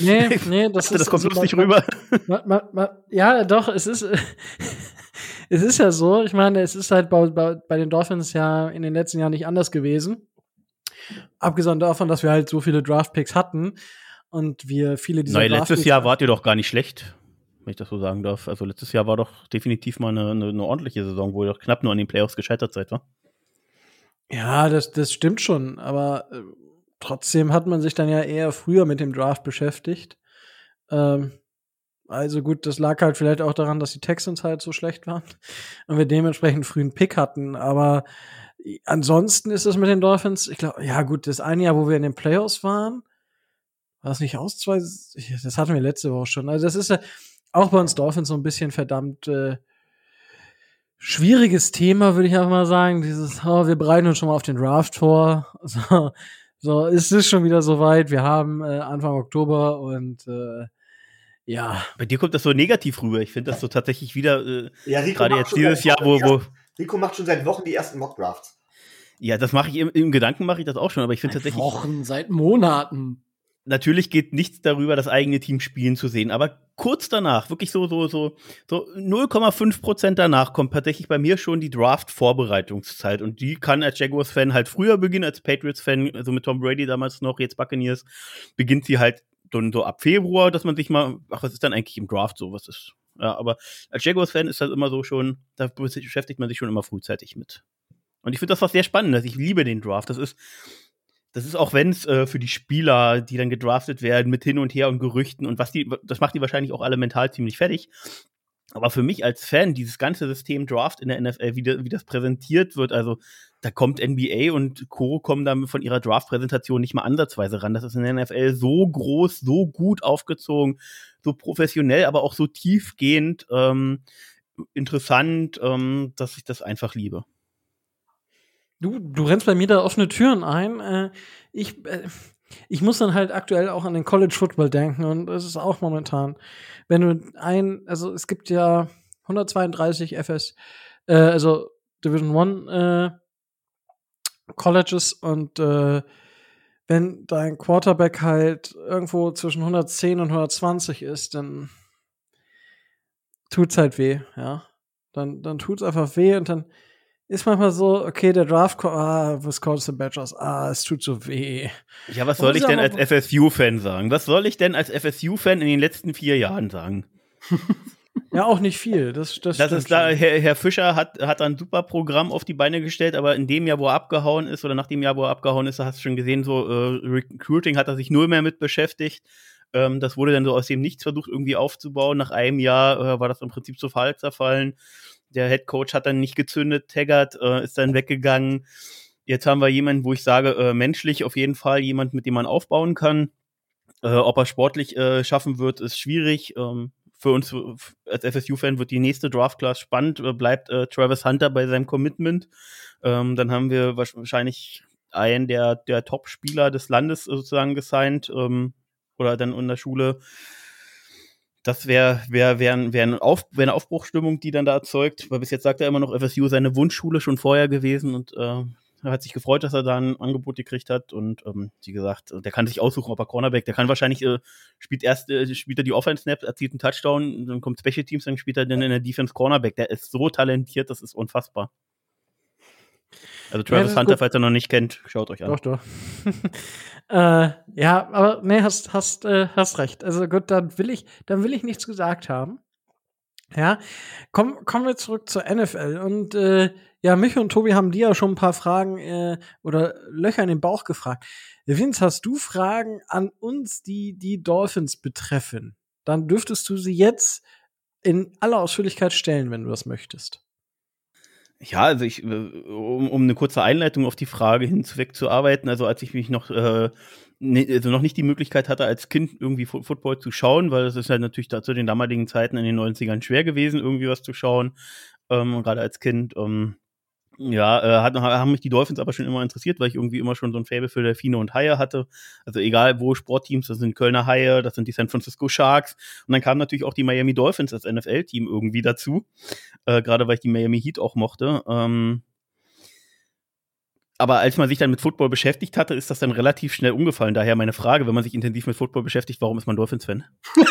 Nee, nee, das das ist kommt so, lustig man- rüber. Ma, ma, ma, ja, doch, es ist, es ist ja so. Ich meine, es ist halt bei, bei, bei den Dolphins ja in den letzten Jahren nicht anders gewesen. Abgesehen davon, dass wir halt so viele Draft-Picks hatten und wir viele dieser Nein, letztes Draft-Picks- Jahr wart ihr doch gar nicht schlecht, wenn ich das so sagen darf. Also letztes Jahr war doch definitiv mal eine, eine, eine ordentliche Saison, wo ihr doch knapp nur an den Playoffs gescheitert seid, wa? Ja, das, das stimmt schon, aber äh, trotzdem hat man sich dann ja eher früher mit dem Draft beschäftigt. Ähm, also gut, das lag halt vielleicht auch daran, dass die Texans halt so schlecht waren und wir dementsprechend frühen Pick hatten. Aber ansonsten ist es mit den Dolphins, ich glaube, ja gut, das eine Jahr, wo wir in den Playoffs waren, war es nicht aus zwei, das hatten wir letzte Woche schon. Also das ist ja auch bei uns Dolphins so ein bisschen verdammt äh, schwieriges Thema, würde ich einfach mal sagen. Dieses, oh, wir bereiten uns schon mal auf den Draft vor. So, so es ist schon wieder soweit. Wir haben äh, Anfang Oktober und äh, ja, Bei dir kommt das so negativ rüber. Ich finde das so tatsächlich wieder, äh, Ja, Rico gerade macht jetzt schon dieses seit Jahr, Wochen wo, die wo, ersten- Rico macht schon seit Wochen die ersten Mock-Drafts. Ja, das mache ich im, im Gedanken mache ich das auch schon, aber ich finde Seit tatsächlich, Wochen, seit Monaten. natürlich geht nichts darüber, das eigene Team spielen zu sehen, aber kurz danach, wirklich so, so, so, so 0,5 Prozent danach kommt tatsächlich bei mir schon die Draft-Vorbereitungszeit und die kann als Jaguars-Fan halt früher beginnen als Patriots-Fan, also mit Tom Brady damals noch, jetzt Buccaneers, beginnt sie halt dann so ab Februar, dass man sich mal, ach, was ist dann eigentlich im Draft so, was ist, ja, aber als Jaguars-Fan ist das immer so schon, da beschäftigt man sich schon immer frühzeitig mit. Und ich finde das was sehr Spannendes. Ich liebe den Draft. Das ist, das ist auch wenn es äh, für die Spieler, die dann gedraftet werden, mit hin und her und Gerüchten und was die, das macht die wahrscheinlich auch alle mental ziemlich fertig. Aber für mich als Fan, dieses ganze System Draft in der NFL, wie, da- wie das präsentiert wird, also da kommt NBA und Co. kommen dann von ihrer Draft-Präsentation nicht mal ansatzweise ran. Das ist in der NFL so groß, so gut aufgezogen, so professionell, aber auch so tiefgehend ähm, interessant, ähm, dass ich das einfach liebe. Du, du rennst bei mir da offene Türen ein. Äh, ich, äh, ich muss dann halt aktuell auch an den College Football denken und es ist auch momentan, wenn du ein, also es gibt ja 132 FS, äh, also Division One äh, Colleges und äh, wenn dein Quarterback halt irgendwo zwischen 110 und 120 ist, dann tut's halt weh, ja. Dann, dann tut's einfach weh und dann ist manchmal so, okay, der Draft, ko- ah, Wisconsin Badgers, ah, es tut so weh. Ja, was soll ich denn als FSU-Fan sagen? Was soll ich denn als FSU-Fan in den letzten vier Jahren sagen? Ja, auch nicht viel. Das, das, Das ist da. Herr, Herr Fischer hat, hat ein super Programm auf die Beine gestellt, aber in dem Jahr, wo er abgehauen ist, oder nach dem Jahr, wo er abgehauen ist, da hast du schon gesehen, so äh, Recruiting hat er sich null mehr mit beschäftigt. Ähm, das wurde dann so aus dem Nichts versucht, irgendwie aufzubauen. Nach einem Jahr äh, war das im Prinzip zu Fall zerfallen. Der Head Coach hat dann nicht gezündet, Taggart äh, ist dann weggegangen. Jetzt haben wir jemanden, wo ich sage, äh, menschlich auf jeden Fall jemand, mit dem man aufbauen kann. Äh, ob er sportlich äh, schaffen wird, ist schwierig. Ähm, für uns äh, als FSU-Fan wird die nächste Draft-Class spannend. Äh, bleibt äh, Travis Hunter bei seinem Commitment. Ähm, dann haben wir wahrscheinlich einen der, der Top-Spieler des Landes sozusagen gesigned ähm, oder dann in der Schule. Das wäre wär, wär, wär, eine Auf, wär eine Aufbruchstimmung, die dann da erzeugt. Weil bis jetzt sagt er immer noch, FSU seine Wunschschule schon vorher gewesen und äh, er hat sich gefreut, dass er da ein Angebot gekriegt hat und ähm, wie gesagt, der kann sich aussuchen, ob er Cornerback, der kann wahrscheinlich, äh, spielt erst, äh, spielt er die Offense-Snaps, erzielt einen Touchdown, dann kommt Special Teams, dann spielt er dann in der Defense Cornerback. Der ist so talentiert, das ist unfassbar. Also Ja, Travis ist Hunter, gut. falls ihr noch nicht kennt, schaut euch an. Doch, doch. Äh, ja, aber nee, hast, hast, äh, hast recht. Also gut, dann will ich, dann will ich nichts gesagt haben. Ja, komm, kommen wir zurück zur NFL. Und äh, ja, mich und Tobi haben dir ja schon ein paar Fragen äh, oder Löcher in den Bauch gefragt. Vince, hast du Fragen an uns, die die Dolphins betreffen? Dann dürftest du sie jetzt in aller Ausführlichkeit stellen, wenn du das möchtest. Ja, also ich, äh, um, um eine kurze Einleitung auf die Frage hinweg zu arbeiten, also als ich mich noch, äh, ne, also noch nicht die Möglichkeit hatte, als Kind irgendwie Football zu schauen, weil es ist halt natürlich da, zu den damaligen Zeiten in den 90ern schwer gewesen, irgendwie was zu schauen, ähm, gerade als Kind. Ähm, ja, äh, hat, haben mich die Dolphins aber schon immer interessiert, weil ich irgendwie immer schon so ein Faible für Delfine und Haie hatte. Also egal wo Sportteams, das sind Kölner Haie, das sind die San Francisco Sharks. Und dann kamen natürlich auch die Miami Dolphins als NFL-Team irgendwie dazu. Äh, Gerade weil ich die Miami Heat auch mochte. Ähm, aber als man sich dann mit Football beschäftigt hatte, ist das dann relativ schnell umgefallen. Daher meine Frage, wenn man sich intensiv mit Football beschäftigt, warum ist man Dolphins-Fan?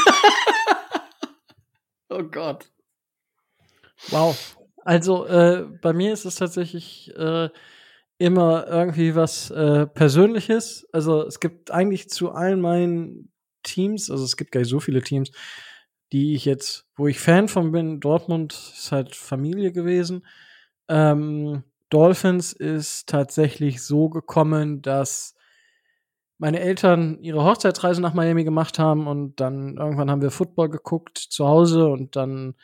oh Gott. Wow. Also äh, bei mir ist es tatsächlich äh, immer irgendwie was äh, Persönliches. Also es gibt eigentlich zu allen meinen Teams, also es gibt gar nicht so viele Teams, die ich jetzt, wo ich Fan von bin. Dortmund ist halt Familie gewesen. Ähm, Dolphins ist tatsächlich so gekommen, dass meine Eltern ihre Hochzeitsreise nach Miami gemacht haben und dann irgendwann haben wir Football geguckt zu Hause und dann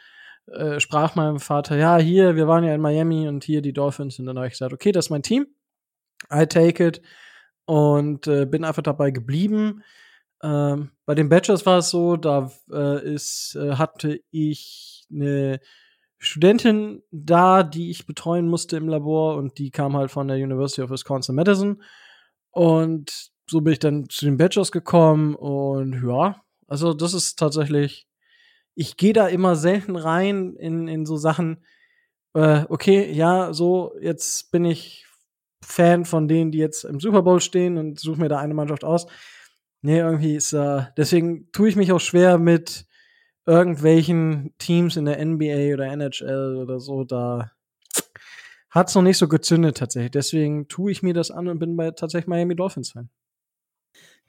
äh, sprach mein Vater, ja, hier, wir waren ja in Miami und hier die Dolphins. Und dann habe ich gesagt, okay, das ist mein Team. I take it. Und äh, bin einfach dabei geblieben. Ähm, bei den Badgers war es so, da äh, ist, äh, hatte ich eine Studentin da, die ich betreuen musste im Labor und die kam halt von der University of Wisconsin Madison. Und so bin ich dann zu den Badgers gekommen und ja, also das ist tatsächlich ich gehe da immer selten rein in, in so Sachen, äh, okay, ja, so, jetzt bin ich Fan von denen, die jetzt im Super Bowl stehen und suche mir da eine Mannschaft aus. Nee, irgendwie ist, äh, deswegen tue ich mich auch schwer mit irgendwelchen Teams in der NBA oder NHL oder so, da hat's noch nicht so gezündet tatsächlich. Deswegen tue ich mir das an und bin bei tatsächlich Miami Dolphins Fan.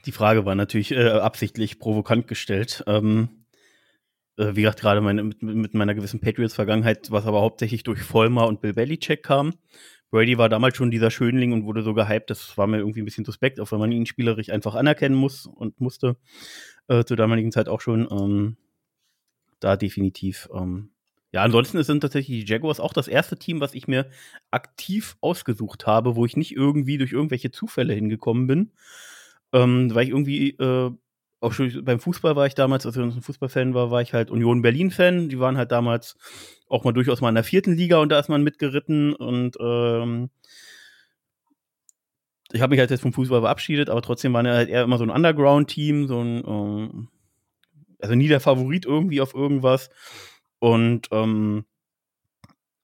Die Frage war natürlich äh, absichtlich provokant gestellt. Ähm, äh, wie gesagt, gerade meine, mit, mit meiner gewissen Patriots-Vergangenheit, was aber hauptsächlich durch Vollmer und Bill Belichick kam. Brady war damals schon dieser Schönling und wurde so gehypt, das war mir irgendwie ein bisschen suspekt, auch wenn man ihn spielerisch einfach anerkennen muss und musste, äh, zur damaligen Zeit auch schon. Ähm, da definitiv. Ähm, ja, ansonsten sind tatsächlich die Jaguars auch das erste Team, was ich mir aktiv ausgesucht habe, wo ich nicht irgendwie durch irgendwelche Zufälle hingekommen bin, ähm, weil ich irgendwie äh, auch schon beim Fußball war ich damals, als ich ein Fußballfan war, war ich halt Union Berlin-Fan. Die waren halt damals auch mal durchaus mal in der vierten Liga und da ist man mitgeritten und ähm, ich habe mich halt jetzt vom Fußball verabschiedet, aber trotzdem war er halt eher immer so ein Underground-Team, so ein, ähm, also nie der Favorit irgendwie auf irgendwas. Und ähm,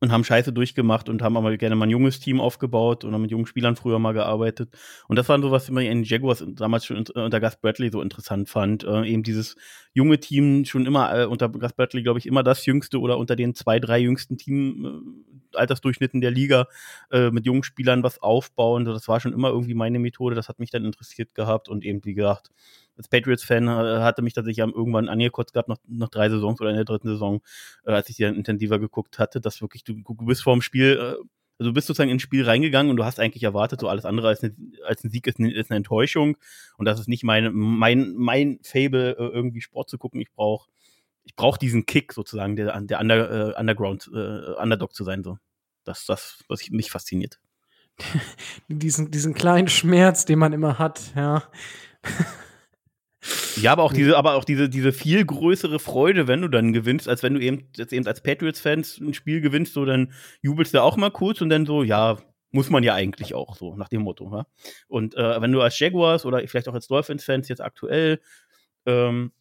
und haben Scheiße durchgemacht und haben aber gerne mal ein junges Team aufgebaut und haben mit jungen Spielern früher mal gearbeitet. Und das war so, was ich in Jaguars damals schon unter Gus Bradley so interessant fand. Äh, eben dieses junge Team, schon immer äh, unter Gus Bradley, glaube ich, immer das jüngste oder unter den zwei, drei jüngsten Team, äh, Altersdurchschnitten der Liga, äh, mit jungen Spielern was aufbauen. Das war schon immer irgendwie meine Methode. Das hat mich dann interessiert gehabt und eben, wie gesagt, als Patriots-Fan äh, hatte mich tatsächlich irgendwann angekotzt gehabt, nach, nach drei Saisons oder in der dritten Saison, äh, als ich die dann intensiver geguckt hatte, dass wirklich du, du bist vorm Spiel, äh, also du bist sozusagen ins Spiel reingegangen und du hast eigentlich erwartet, so alles andere als, eine, als ein Sieg ist eine, ist eine Enttäuschung und das ist nicht meine, mein, mein Fable, äh, irgendwie Sport zu gucken. Ich brauche ich brauch diesen Kick sozusagen, der, der Under, äh, Underground, äh, Underdog zu sein. So. Das das, was mich fasziniert. diesen, diesen kleinen Schmerz, den man immer hat, ja. Ja, aber auch diese, aber auch diese, diese viel größere Freude, wenn du dann gewinnst, als wenn du eben jetzt eben als Patriots-Fans ein Spiel gewinnst, so dann jubelst du auch mal kurz und dann so, ja, muss man ja eigentlich auch so, nach dem Motto. Ja? Und äh, wenn du als Jaguars oder vielleicht auch als Dolphins-Fans jetzt aktuell ähm,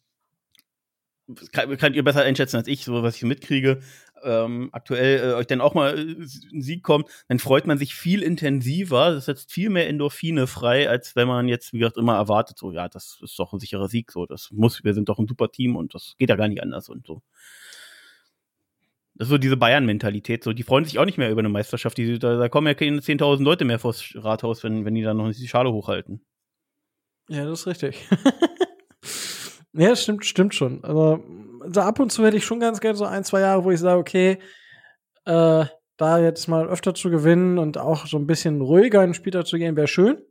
kann, könnt ihr besser einschätzen als ich, so was ich mitkriege, ähm, aktuell äh, euch dann auch mal äh, ein Sieg kommt, dann freut man sich viel intensiver, das setzt viel mehr Endorphine frei, als wenn man jetzt, wie gesagt, immer erwartet, so, ja, das ist doch ein sicherer Sieg, so, das muss, wir sind doch ein super Team und das geht ja gar nicht anders und so. Das ist so diese Bayern-Mentalität, so, die freuen sich auch nicht mehr über eine Meisterschaft, die, da, da kommen ja keine 10.000 Leute mehr vors Rathaus, wenn, wenn die dann noch nicht die Schale hochhalten. Ja, das ist richtig. ja, stimmt, stimmt schon. Aber also ab und zu hätte ich schon ganz gerne so ein, zwei Jahre, wo ich sage, okay, äh, da jetzt mal öfter zu gewinnen und auch so ein bisschen ruhiger in den Spieltag zu gehen, wäre schön.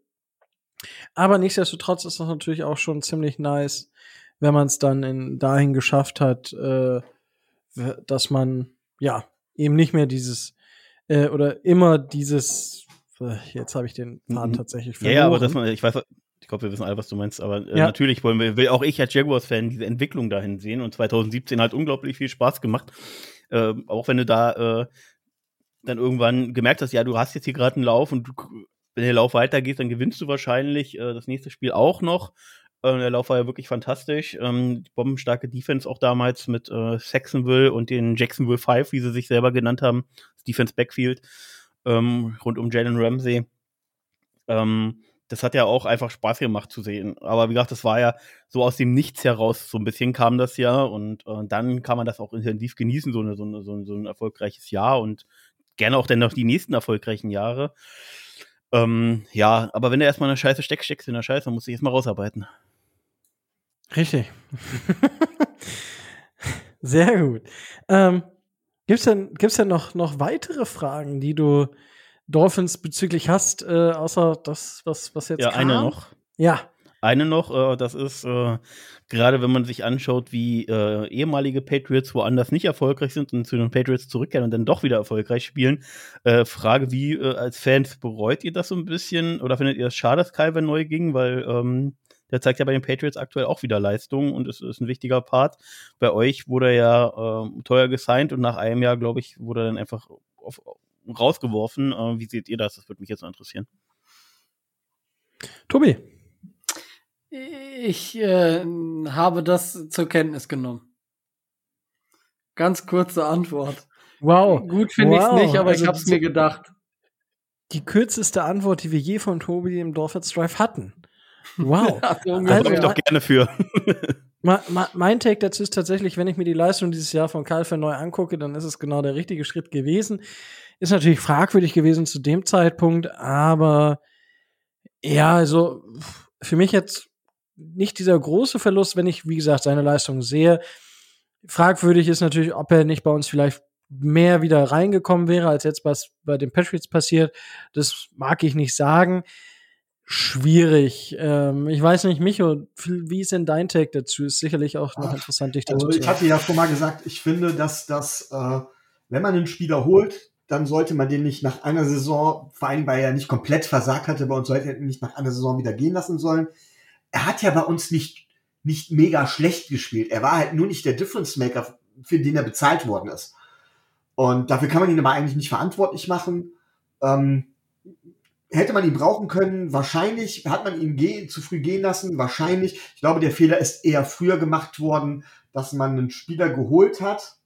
Aber nichtsdestotrotz ist das natürlich auch schon ziemlich nice, wenn man es dann in, dahin geschafft hat, äh, dass man ja eben nicht mehr dieses äh, oder immer dieses äh, jetzt habe ich den Faden mhm. tatsächlich verloren. Ja, ja, aber das, ich weiß, ich glaube, wir wissen alle, was du meinst, aber äh, ja. natürlich wollen wir, will auch ich als Jaguars-Fan diese Entwicklung dahin sehen und 2017 hat unglaublich viel Spaß gemacht. Äh, auch wenn du da äh, dann irgendwann gemerkt hast, ja, du hast jetzt hier gerade einen Lauf und du, wenn der Lauf weitergeht, dann gewinnst du wahrscheinlich äh, das nächste Spiel auch noch. Äh, der Lauf war ja wirklich fantastisch. Ähm, die bombenstarke Defense auch damals mit äh, Saxonville und den Jacksonville Five, wie sie sich selber genannt haben, das Defense Backfield ähm, rund um Jalen Ramsey. Ähm, das hat ja auch einfach Spaß gemacht zu sehen. Aber wie gesagt, das war ja so aus dem Nichts heraus, so ein bisschen kam das ja und äh, dann kann man das auch intensiv genießen, so, eine, so, eine, so, ein, so ein erfolgreiches Jahr und gerne auch dann noch die nächsten erfolgreichen Jahre. Ähm, ja, aber wenn du erstmal eine Scheiße steckst, steckst du in der Scheiße, dann musst du erstmal rausarbeiten. Richtig. Sehr gut. Ähm, Gibt es denn, gibt's denn noch, noch weitere Fragen, die du Dolphins bezüglich hast, äh, außer das, was, was jetzt Ja, kam? eine noch. Ja. Eine noch, äh, das ist äh, gerade, wenn man sich anschaut, wie äh, ehemalige Patriots woanders nicht erfolgreich sind und zu den Patriots zurückkehren und dann doch wieder erfolgreich spielen. Äh, Frage, wie äh, als Fans bereut ihr das so ein bisschen oder findet ihr es schade, dass Calvin neu ging, weil ähm, der zeigt ja bei den Patriots aktuell auch wieder Leistung und es ist ein wichtiger Part. Bei euch wurde er ja äh, teuer gesigned und nach einem Jahr, glaube ich, wurde er dann einfach auf, rausgeworfen. Äh, wie seht ihr das? Das würde mich jetzt interessieren. Tobi. Ich äh, habe das zur Kenntnis genommen. Ganz kurze Antwort. Wow. Gut finde wow. ich es nicht, aber also ich habe es mir gedacht. Die kürzeste Antwort, die wir je von Tobi im Dorfwitz Drive hatten. Wow. Ja, so also, ich doch gerne für. mein Take dazu ist tatsächlich, wenn ich mir die Leistung dieses Jahr von Calvin neu angucke, dann ist es genau der richtige Schritt gewesen. Ist natürlich fragwürdig gewesen zu dem Zeitpunkt, aber ja, also für mich jetzt nicht dieser große Verlust, wenn ich, wie gesagt, seine Leistung sehe. Fragwürdig ist natürlich, ob er nicht bei uns vielleicht mehr wieder reingekommen wäre, als jetzt was bei den Patriots passiert. Das mag ich nicht sagen. Schwierig. Ähm, ich weiß nicht, Micho, wie ist denn dein Take dazu? Ist sicherlich auch noch interessant, dich dazu also, Ich hatte ja schon mal gesagt, ich finde, dass das, äh, wenn man einen Spieler holt, dann sollte man den nicht nach einer Saison, vor allem weil er nicht komplett versagt hatte bei uns, sollte er nicht nach einer Saison wieder gehen lassen sollen. Er hat ja bei uns nicht, nicht mega schlecht gespielt. Er war halt nur nicht der Difference Maker, für den er bezahlt worden ist. Und dafür kann man ihn aber eigentlich nicht verantwortlich machen. Ähm, hätte man ihn brauchen können? Wahrscheinlich. Hat man ihn gehen, zu früh gehen lassen? Wahrscheinlich. Ich glaube, der Fehler ist eher früher gemacht worden, dass man einen Spieler geholt hat,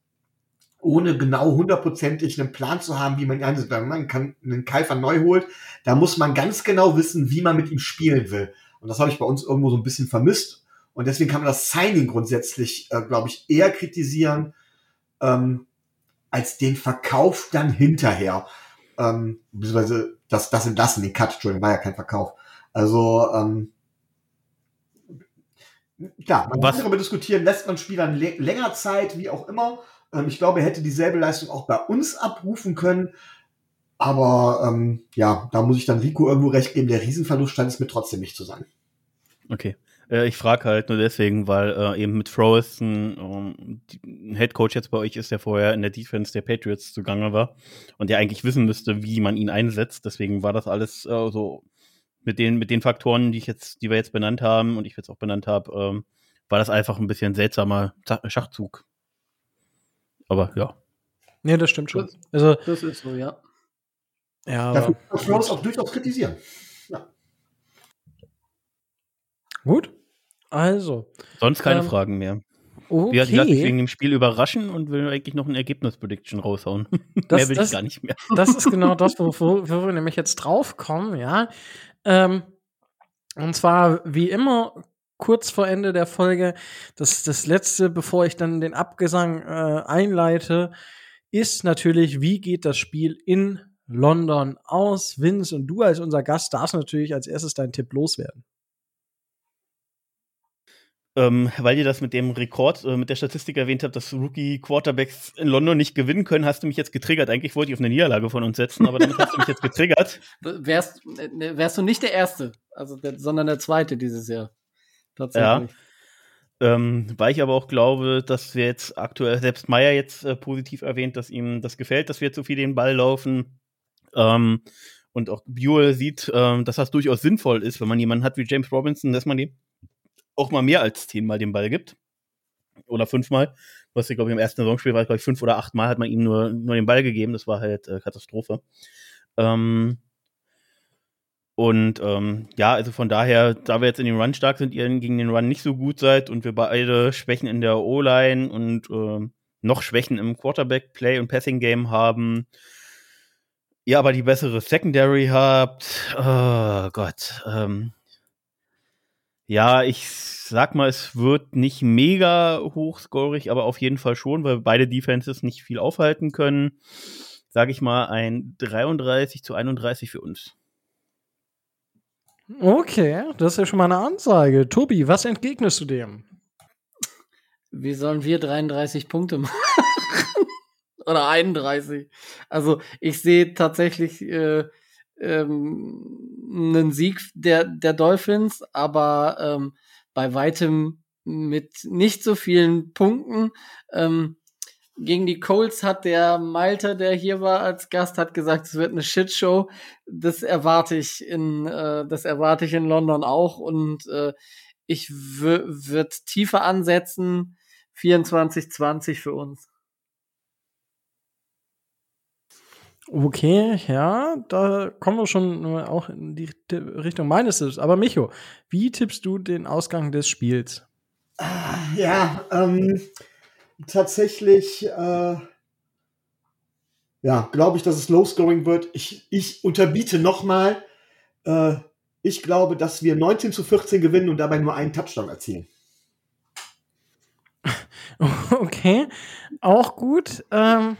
ohne genau hundertprozentig einen Plan zu haben, wie man ihn einsetzt. Wenn man einen Kaifer neu holt, da muss man ganz genau wissen, wie man mit ihm spielen will. Und das habe ich bei uns irgendwo so ein bisschen vermisst. Und deswegen kann man das Signing grundsätzlich, äh, glaube ich, eher kritisieren, ähm, als den Verkauf dann hinterher. Ähm, beziehungsweise das, das Entlassen, den Cut, Entschuldigung, war ja kein Verkauf. Also, ähm, klar, man Was? kann darüber diskutieren, lässt man Spielern länger Zeit, wie auch immer. Ähm, ich glaube, er hätte dieselbe Leistung auch bei uns abrufen können. Aber ähm, ja, da muss ich dann Rico irgendwo recht geben. Der Riesenverlust scheint es mir trotzdem nicht zu sein. Okay. Äh, ich frage halt nur deswegen, weil äh, eben mit Frost ein, um, ein Head Coach jetzt bei euch ist, der vorher in der Defense der Patriots zugange war und der eigentlich wissen müsste, wie man ihn einsetzt. Deswegen war das alles äh, so mit den, mit den Faktoren, die ich jetzt, die wir jetzt benannt haben und ich jetzt auch benannt habe, ähm, war das einfach ein bisschen seltsamer Schachzug. Aber ja. Nee, das stimmt schon. Das, also, das ist so, ja. Ja, Dafür kann Rose auch durchaus kritisieren. Ja. Gut. Also. Sonst keine ähm, Fragen mehr. Okay. Ja, ich lasse mich wegen dem Spiel überraschen und will eigentlich noch ein Ergebnis-Prediction raushauen. Das, mehr will das, ich gar nicht mehr. Das ist genau das, wo, wo, wo wir nämlich jetzt draufkommen, ja. Ähm, und zwar, wie immer, kurz vor Ende der Folge, das, das letzte, bevor ich dann den Abgesang äh, einleite, ist natürlich, wie geht das Spiel in London aus? Vince und du als unser Gast darfst natürlich als erstes deinen Tipp loswerden. ähm, weil ihr das mit dem Rekord, äh, mit der Statistik erwähnt habt, dass Rookie-Quarterbacks in London nicht gewinnen können, hast du mich jetzt getriggert. Eigentlich wollte ich auf eine Niederlage von uns setzen, aber damit hast du mich jetzt getriggert. Wärst, äh, wärst du nicht der Erste, also der, sondern der Zweite dieses Jahr. Tatsächlich. Ja. Ähm, weil ich aber auch glaube, dass wir jetzt aktuell, selbst Meyer jetzt äh, positiv erwähnt, dass ihm das gefällt, dass wir zu viel den Ball laufen. Ähm, und auch Buell sieht, ähm, dass das durchaus sinnvoll ist, wenn man jemanden hat wie James Robinson, dass man dem auch mal mehr als zehnmal den Ball gibt. Oder fünfmal. Was ich glaube, im ersten Saisonspiel war, glaube ich, fünf oder achtmal hat man ihm nur, nur den Ball gegeben. Das war halt äh, Katastrophe. Ähm, und ähm, ja, also von daher, da wir jetzt in den Run stark sind, ihr gegen den Run nicht so gut seid und wir beide Schwächen in der O-Line und äh, noch Schwächen im Quarterback-Play und Passing-Game haben, ihr aber die bessere Secondary habt, oh Gott, ähm, ja, ich sag mal, es wird nicht mega hochscorig, aber auf jeden Fall schon, weil beide Defenses nicht viel aufhalten können. Sag ich mal, ein 33 zu 31 für uns. Okay, das ist ja schon mal eine Ansage. Tobi, was entgegnest du dem? Wie sollen wir 33 Punkte machen? Oder 31? Also, ich sehe tatsächlich äh, ähm, einen Sieg der, der Dolphins, aber ähm, bei weitem mit nicht so vielen Punkten. Ähm, gegen die Colts hat der Malte, der hier war als Gast, hat gesagt, es wird eine Shitshow. Das erwarte ich in, äh, das erwarte ich in London auch und äh, ich würde tiefer ansetzen. 24-20 für uns. Okay, ja, da kommen wir schon äh, auch in die Richtung meines Tipps. Aber Micho, wie tippst du den Ausgang des Spiels? Ah, ja, ähm, tatsächlich, äh, ja, glaube ich, dass es low-scoring wird. Ich, ich unterbiete nochmal. Äh, ich glaube, dass wir 19 zu 14 gewinnen und dabei nur einen Touchdown erzielen. Okay, auch gut. Ähm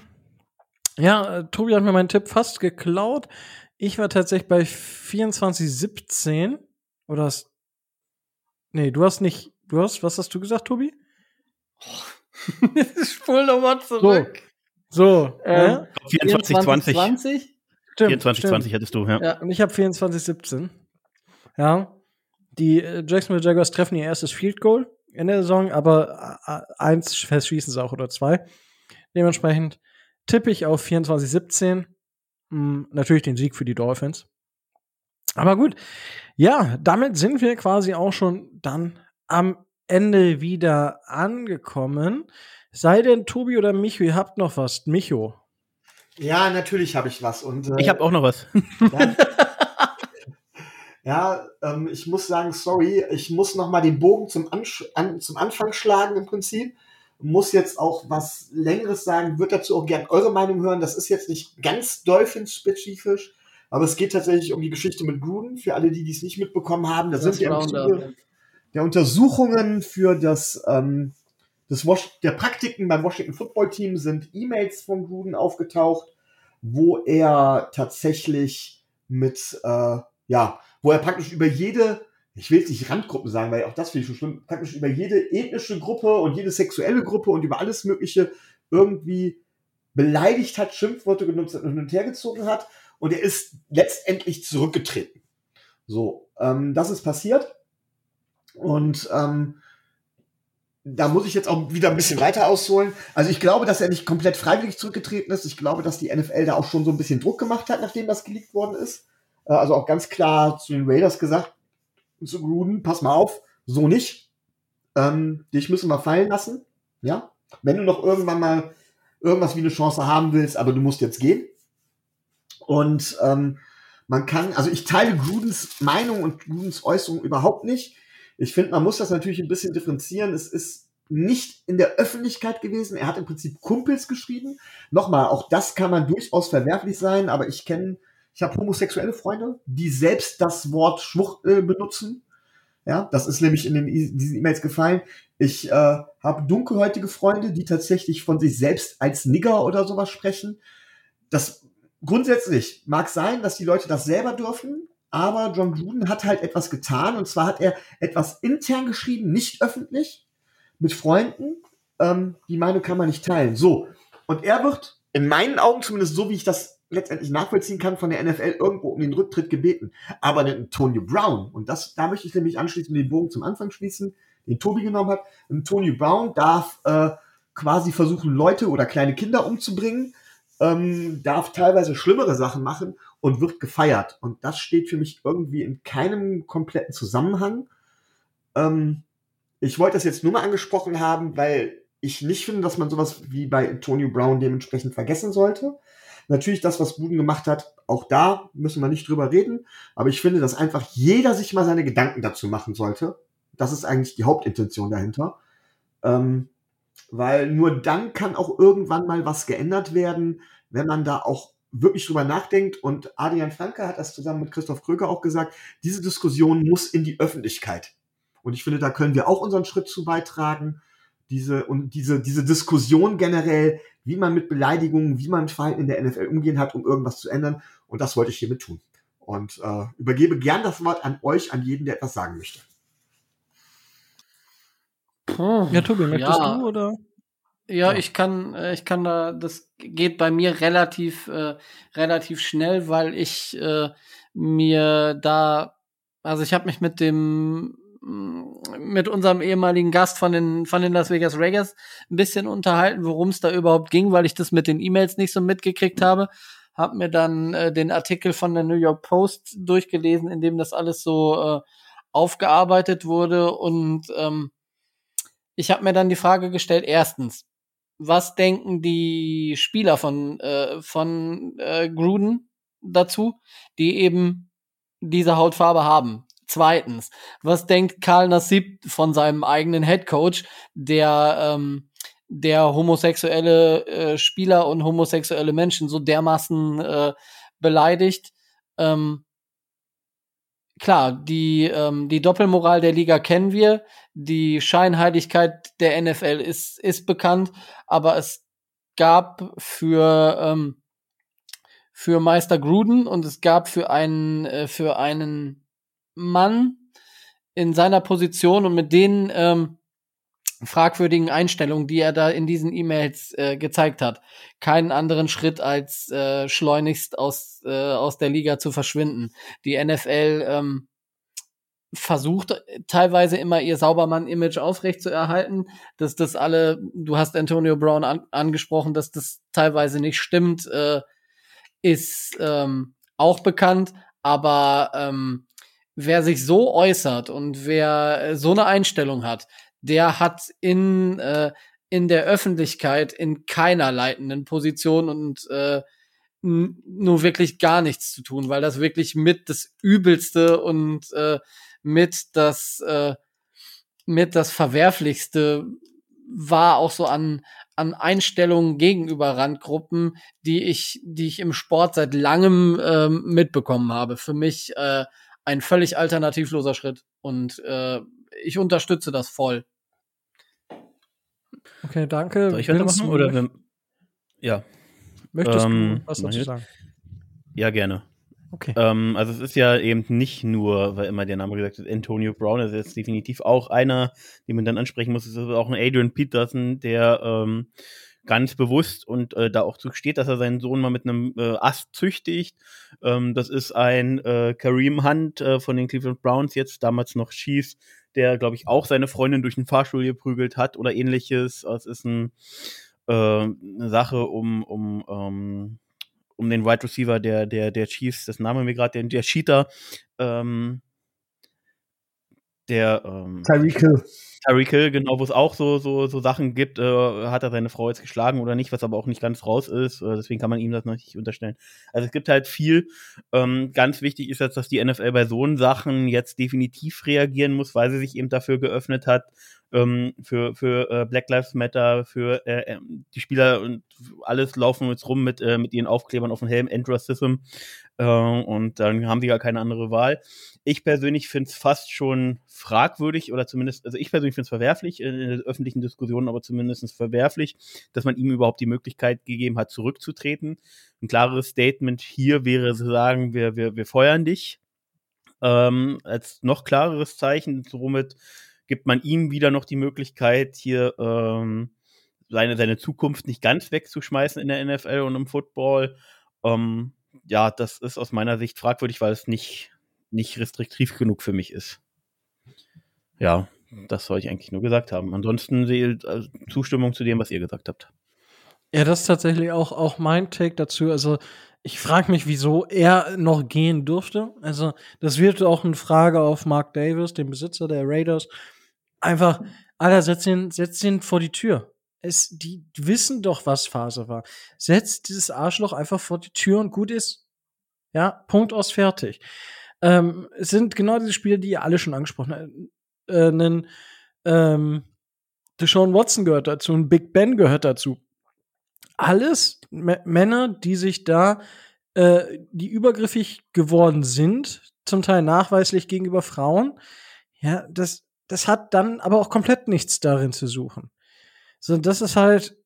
ja, Tobi hat mir meinen Tipp fast geklaut. Ich war tatsächlich bei 24,17. Oder hast. Nee, du hast nicht. Du hast, was hast du gesagt, Tobi? Spul nochmal zurück. So. so ähm, äh? 24, 20. 20? Stimmt, 24, stimmt. 20 hättest du, ja. Ja, und ich habe 24-17. Ja. Die äh, Jacksonville Jaguars treffen ihr erstes Field Goal in der Saison, aber äh, eins verschießen sie auch oder zwei. Dementsprechend tippe ich auf 24-17. Hm, natürlich den Sieg für die Dolphins. Aber gut, ja, damit sind wir quasi auch schon dann am Ende wieder angekommen. Sei denn Tobi oder Micho, ihr habt noch was. Micho. Ja, natürlich habe ich was. Und, äh, Ich habe auch noch was. Ja, ja ähm, ich muss sagen, sorry, ich muss noch mal den Bogen zum, Ansch an, zum Anfang schlagen im Prinzip. Muss jetzt auch was Längeres sagen, würde dazu auch gern eure Meinung hören. Das ist jetzt nicht ganz Dolphins-spezifisch, aber es geht tatsächlich um die Geschichte mit Gruden. Für alle, die dies nicht mitbekommen haben, da Das sind wir im. Zuge der Untersuchungen für das, ähm, das Wash der Praktiken beim Washington Football Team sind E-Mails von Gruden aufgetaucht, wo er tatsächlich mit, äh, ja, wo er praktisch über jede, ich will jetzt nicht Randgruppen sagen, weil auch das finde ich schon schlimm, praktisch über jede ethnische Gruppe und jede sexuelle Gruppe und über alles Mögliche irgendwie beleidigt hat, Schimpfworte genutzt hat und hin und her gezogen hat. Und er ist letztendlich zurückgetreten. So, ähm, das ist passiert. Und ähm, da muss ich jetzt auch wieder ein bisschen weiter ausholen. Also ich glaube, dass er nicht komplett freiwillig zurückgetreten ist. Ich glaube, dass die NFL da auch schon so ein bisschen Druck gemacht hat, nachdem das geleakt worden ist. Äh, also auch ganz klar zu den Raiders gesagt, zu Gruden, pass mal auf, so nicht. Ähm, dich müssen wir fallen lassen. Ja. Wenn du noch irgendwann mal irgendwas wie eine Chance haben willst, aber du musst jetzt gehen. Und ähm, man kann, also ich teile Grudens Meinung und Grudens Äußerung überhaupt nicht. Ich finde, man muss das natürlich ein bisschen differenzieren. Es ist nicht in der Öffentlichkeit gewesen. Er hat im Prinzip Kumpels geschrieben. Nochmal, auch das kann man durchaus verwerflich sein, aber ich kenne, ich habe homosexuelle Freunde, die selbst das Wort Schwuchtel benutzen. Ja, das ist nämlich in den, diesen E-Mails gefallen. Ich äh, habe dunkelhäutige Freunde, die tatsächlich von sich selbst als Nigger oder sowas sprechen. Das grundsätzlich mag sein, dass die Leute das selber dürfen, aber John Gruden hat halt etwas getan und zwar hat er etwas intern geschrieben, nicht öffentlich, mit Freunden. Ähm, die Meinung kann man nicht teilen. So. Und er wird in meinen Augen zumindest so, wie ich das letztendlich nachvollziehen kann, von der NFL irgendwo um den Rücktritt gebeten. Aber den Antonio Brown, und das, da möchte ich nämlich anschließend den Bogen zum Anfang schließen, den Tobi genommen hat. Antonio Brown darf äh, quasi versuchen, Leute oder kleine Kinder umzubringen, ähm, darf teilweise schlimmere Sachen machen und wird gefeiert. Und das steht für mich irgendwie in keinem kompletten Zusammenhang. Ähm, ich wollte das jetzt nur mal angesprochen haben, weil ich nicht finde, dass man sowas wie bei Antonio Brown dementsprechend vergessen sollte. Natürlich das, was Buden gemacht hat, auch da müssen wir nicht drüber reden. Aber ich finde, dass einfach jeder sich mal seine Gedanken dazu machen sollte. Das ist eigentlich die Hauptintention dahinter. Ähm, weil nur dann kann auch irgendwann mal was geändert werden, wenn man da auch wirklich drüber nachdenkt. Und Adrian Franke hat das zusammen mit Christoph Kröger auch gesagt, diese Diskussion muss in die Öffentlichkeit. Und ich finde, da können wir auch unseren Schritt zu beitragen. Diese, und diese, diese Diskussion generell, wie man mit Beleidigungen, wie man mit Verhalten in der NFL umgehen hat, um irgendwas zu ändern. Und das wollte ich hiermit tun. Und äh, übergebe gern das Wort an euch, an jeden, der etwas sagen möchte. Ja, Tobi, möchtest ja. du oder? Ja, ich kann, äh, ich kann da, das geht bei mir relativ, äh, relativ schnell, weil ich äh, mir da, also ich habe mich mit dem mit unserem ehemaligen Gast von den, von den Las Vegas Raiders ein bisschen unterhalten, worum es da überhaupt ging, weil ich das mit den E-Mails nicht so mitgekriegt habe. Hab mir dann äh, den Artikel von der New York Post durchgelesen, in dem das alles so äh, aufgearbeitet wurde. Und ähm, ich habe mir dann die Frage gestellt, erstens, was denken die Spieler von, äh, von äh, Gruden dazu, die eben diese Hautfarbe haben? Zweitens, was denkt Karl Nassib von seinem eigenen Head Coach, der ähm, der homosexuelle äh, Spieler und homosexuelle Menschen so dermaßen äh, beleidigt? Ähm, klar, die, ähm, die Doppelmoral der Liga kennen wir, die Scheinheiligkeit der NFL ist, ist bekannt, aber es gab für, ähm, für Meister Gruden und es gab für einen, äh, für einen Mann in seiner Position und mit den ähm, fragwürdigen Einstellungen, die er da in diesen E-Mails äh, gezeigt hat, keinen anderen Schritt als äh, schleunigst aus, äh, aus der Liga zu verschwinden. Die NFL ähm, versucht teilweise immer ihr Saubermann-Image aufrecht zu erhalten, dass das alle, du hast Antonio Brown an, angesprochen, dass das teilweise nicht stimmt, äh, ist ähm, auch bekannt, aber ähm, wer sich so äußert und wer äh, so eine Einstellung hat, der hat in, äh, in der Öffentlichkeit in keiner leitenden Position und äh, nur wirklich gar nichts zu tun, weil das wirklich mit das Übelste und äh, mit das äh, mit das Verwerflichste war auch so an an Einstellungen gegenüber Randgruppen, die ich die ich im Sport seit langem äh, mitbekommen habe. Für mich äh, ein völlig alternativloser Schritt. Und äh, ich unterstütze das voll. Okay, danke. Soll ich weitermachen? Oder wenn, ja. Möchtest ähm, du was dazu sagen? Ja, gerne. Okay. Ähm, also es ist ja eben nicht nur, weil immer der Name gesagt wird, Antonio Brown, das ist jetzt definitiv auch einer, den man dann ansprechen muss. Es ist auch ein Adrian Peterson, der ähm, ganz bewusst und äh, da auch zu steht, dass er seinen Sohn mal mit einem äh, Ast züchtigt. Ähm, das ist ein äh, Kareem Hunt äh, von den Cleveland Browns, jetzt damals noch Chiefs, der, glaube ich, auch seine Freundin durch den Fahrstuhl geprügelt hat oder ähnliches. Es ist ein, äh, eine Sache um, um, um, um den Wide Receiver der, der, der Chiefs, das Name mir gerade, der, der Cheater, ähm, der ähm, Tyreek Hill. Tyreek Hill, genau, wo es auch so, so, so Sachen gibt, äh, hat er seine Frau jetzt geschlagen oder nicht, was aber auch nicht ganz raus ist. Äh, deswegen kann man ihm das noch nicht unterstellen. Also es gibt halt viel. Ähm, ganz wichtig ist jetzt, dass die NFL bei so Sachen jetzt definitiv reagieren muss, weil sie sich eben dafür geöffnet hat, ähm, für, für äh, Black Lives Matter, für äh, ähm, die Spieler und alles laufen jetzt rum mit, äh, mit ihren Aufklebern auf dem Helm, End Racism. Äh, und dann haben sie gar keine andere Wahl. Ich persönlich finde es fast schon fragwürdig oder zumindest, also ich persönlich finde es verwerflich in der öffentlichen Diskussion, aber zumindest verwerflich, dass man ihm überhaupt die Möglichkeit gegeben hat, zurückzutreten. Ein klares Statement hier wäre zu sagen, wir, wir, wir feuern dich ähm, als noch klareres Zeichen. Somit gibt man ihm wieder noch die Möglichkeit, hier ähm, seine, seine Zukunft nicht ganz wegzuschmeißen in der NFL und im Football. Ähm, ja, das ist aus meiner Sicht fragwürdig, weil es nicht, nicht restriktiv genug für mich ist. Ja, das soll ich eigentlich nur gesagt haben. Ansonsten also Zustimmung zu dem, was ihr gesagt habt. Ja, das ist tatsächlich auch, auch mein Take dazu. Also, ich frage mich, wieso er noch gehen durfte. Also, das wird auch eine Frage auf Mark Davis, den Besitzer der Raiders. Einfach, Alter, setz ihn, setz ihn vor die Tür. Es, die wissen doch, was Phase war. Setz dieses Arschloch einfach vor die Tür und gut ist. Ja, Punkt aus, fertig. Ähm, es sind genau diese Spiele, die ihr alle schon angesprochen habt. Äh, einen, ähm, Deshaun Watson gehört dazu, ein Big Ben gehört dazu. Alles M Männer, die sich da, äh, die übergriffig geworden sind, zum Teil nachweislich gegenüber Frauen. Ja, das, das hat dann aber auch komplett nichts darin zu suchen. So, das ist halt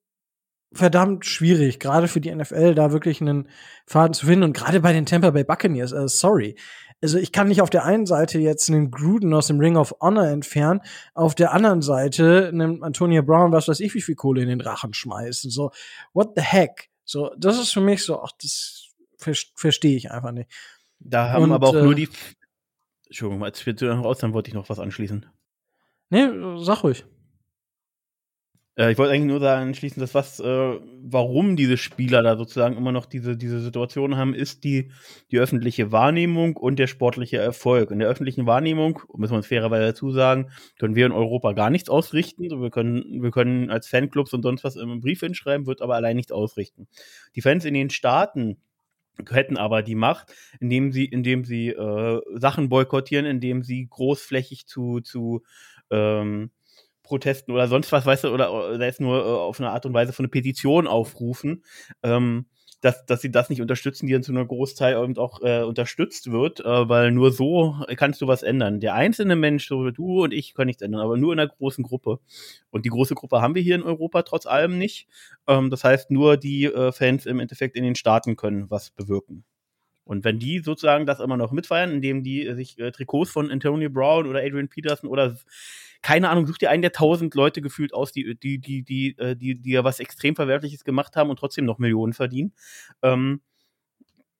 verdammt schwierig, gerade für die NFL, da wirklich einen Faden zu finden und gerade bei den Tampa Bay Buccaneers, äh, sorry. Also ich kann nicht auf der einen Seite jetzt einen Gruden aus dem Ring of Honor entfernen, auf der anderen Seite nimmt Antonia Brown, was weiß ich, wie viel Kohle in den Rachen schmeißen. So, what the heck? So, das ist für mich so, ach, das verstehe ich einfach nicht. Da haben und, aber auch äh, nur die. Entschuldigung, als wir raus, dann wollte ich noch was anschließen. Nee, sag ruhig. Äh, ich wollte eigentlich nur da anschließen, dass was, äh, warum diese Spieler da sozusagen immer noch diese, diese Situation haben, ist die, die öffentliche Wahrnehmung und der sportliche Erfolg. In der öffentlichen Wahrnehmung, müssen wir uns fairerweise dazu sagen, können wir in Europa gar nichts ausrichten. Wir können, wir können als Fanclubs und sonst was im Brief hinschreiben, wird aber allein nichts ausrichten. Die Fans in den Staaten hätten aber die Macht, indem sie, indem sie äh, Sachen boykottieren, indem sie großflächig zu, zu ähm, Protesten oder sonst was, weißt du, oder sei es nur äh, auf eine Art und Weise von einer Petition aufrufen, ähm, dass, dass sie das nicht unterstützen, die dann zu einer Großteil eben auch äh, unterstützt wird, äh, weil nur so kannst du was ändern. Der einzelne Mensch, so du und ich, kann nichts ändern, aber nur in einer großen Gruppe. Und die große Gruppe haben wir hier in Europa trotz allem nicht. Ähm, das heißt, nur die äh, Fans im Endeffekt in den Staaten können was bewirken. Und wenn die sozusagen das immer noch mitfeiern, indem die sich äh, Trikots von Antonio Brown oder Adrian Peterson oder keine Ahnung, such dir einen der tausend Leute gefühlt aus, die, die, die, die, äh, die, die ja was extrem Verwerfliches gemacht haben und trotzdem noch Millionen verdienen. Ähm,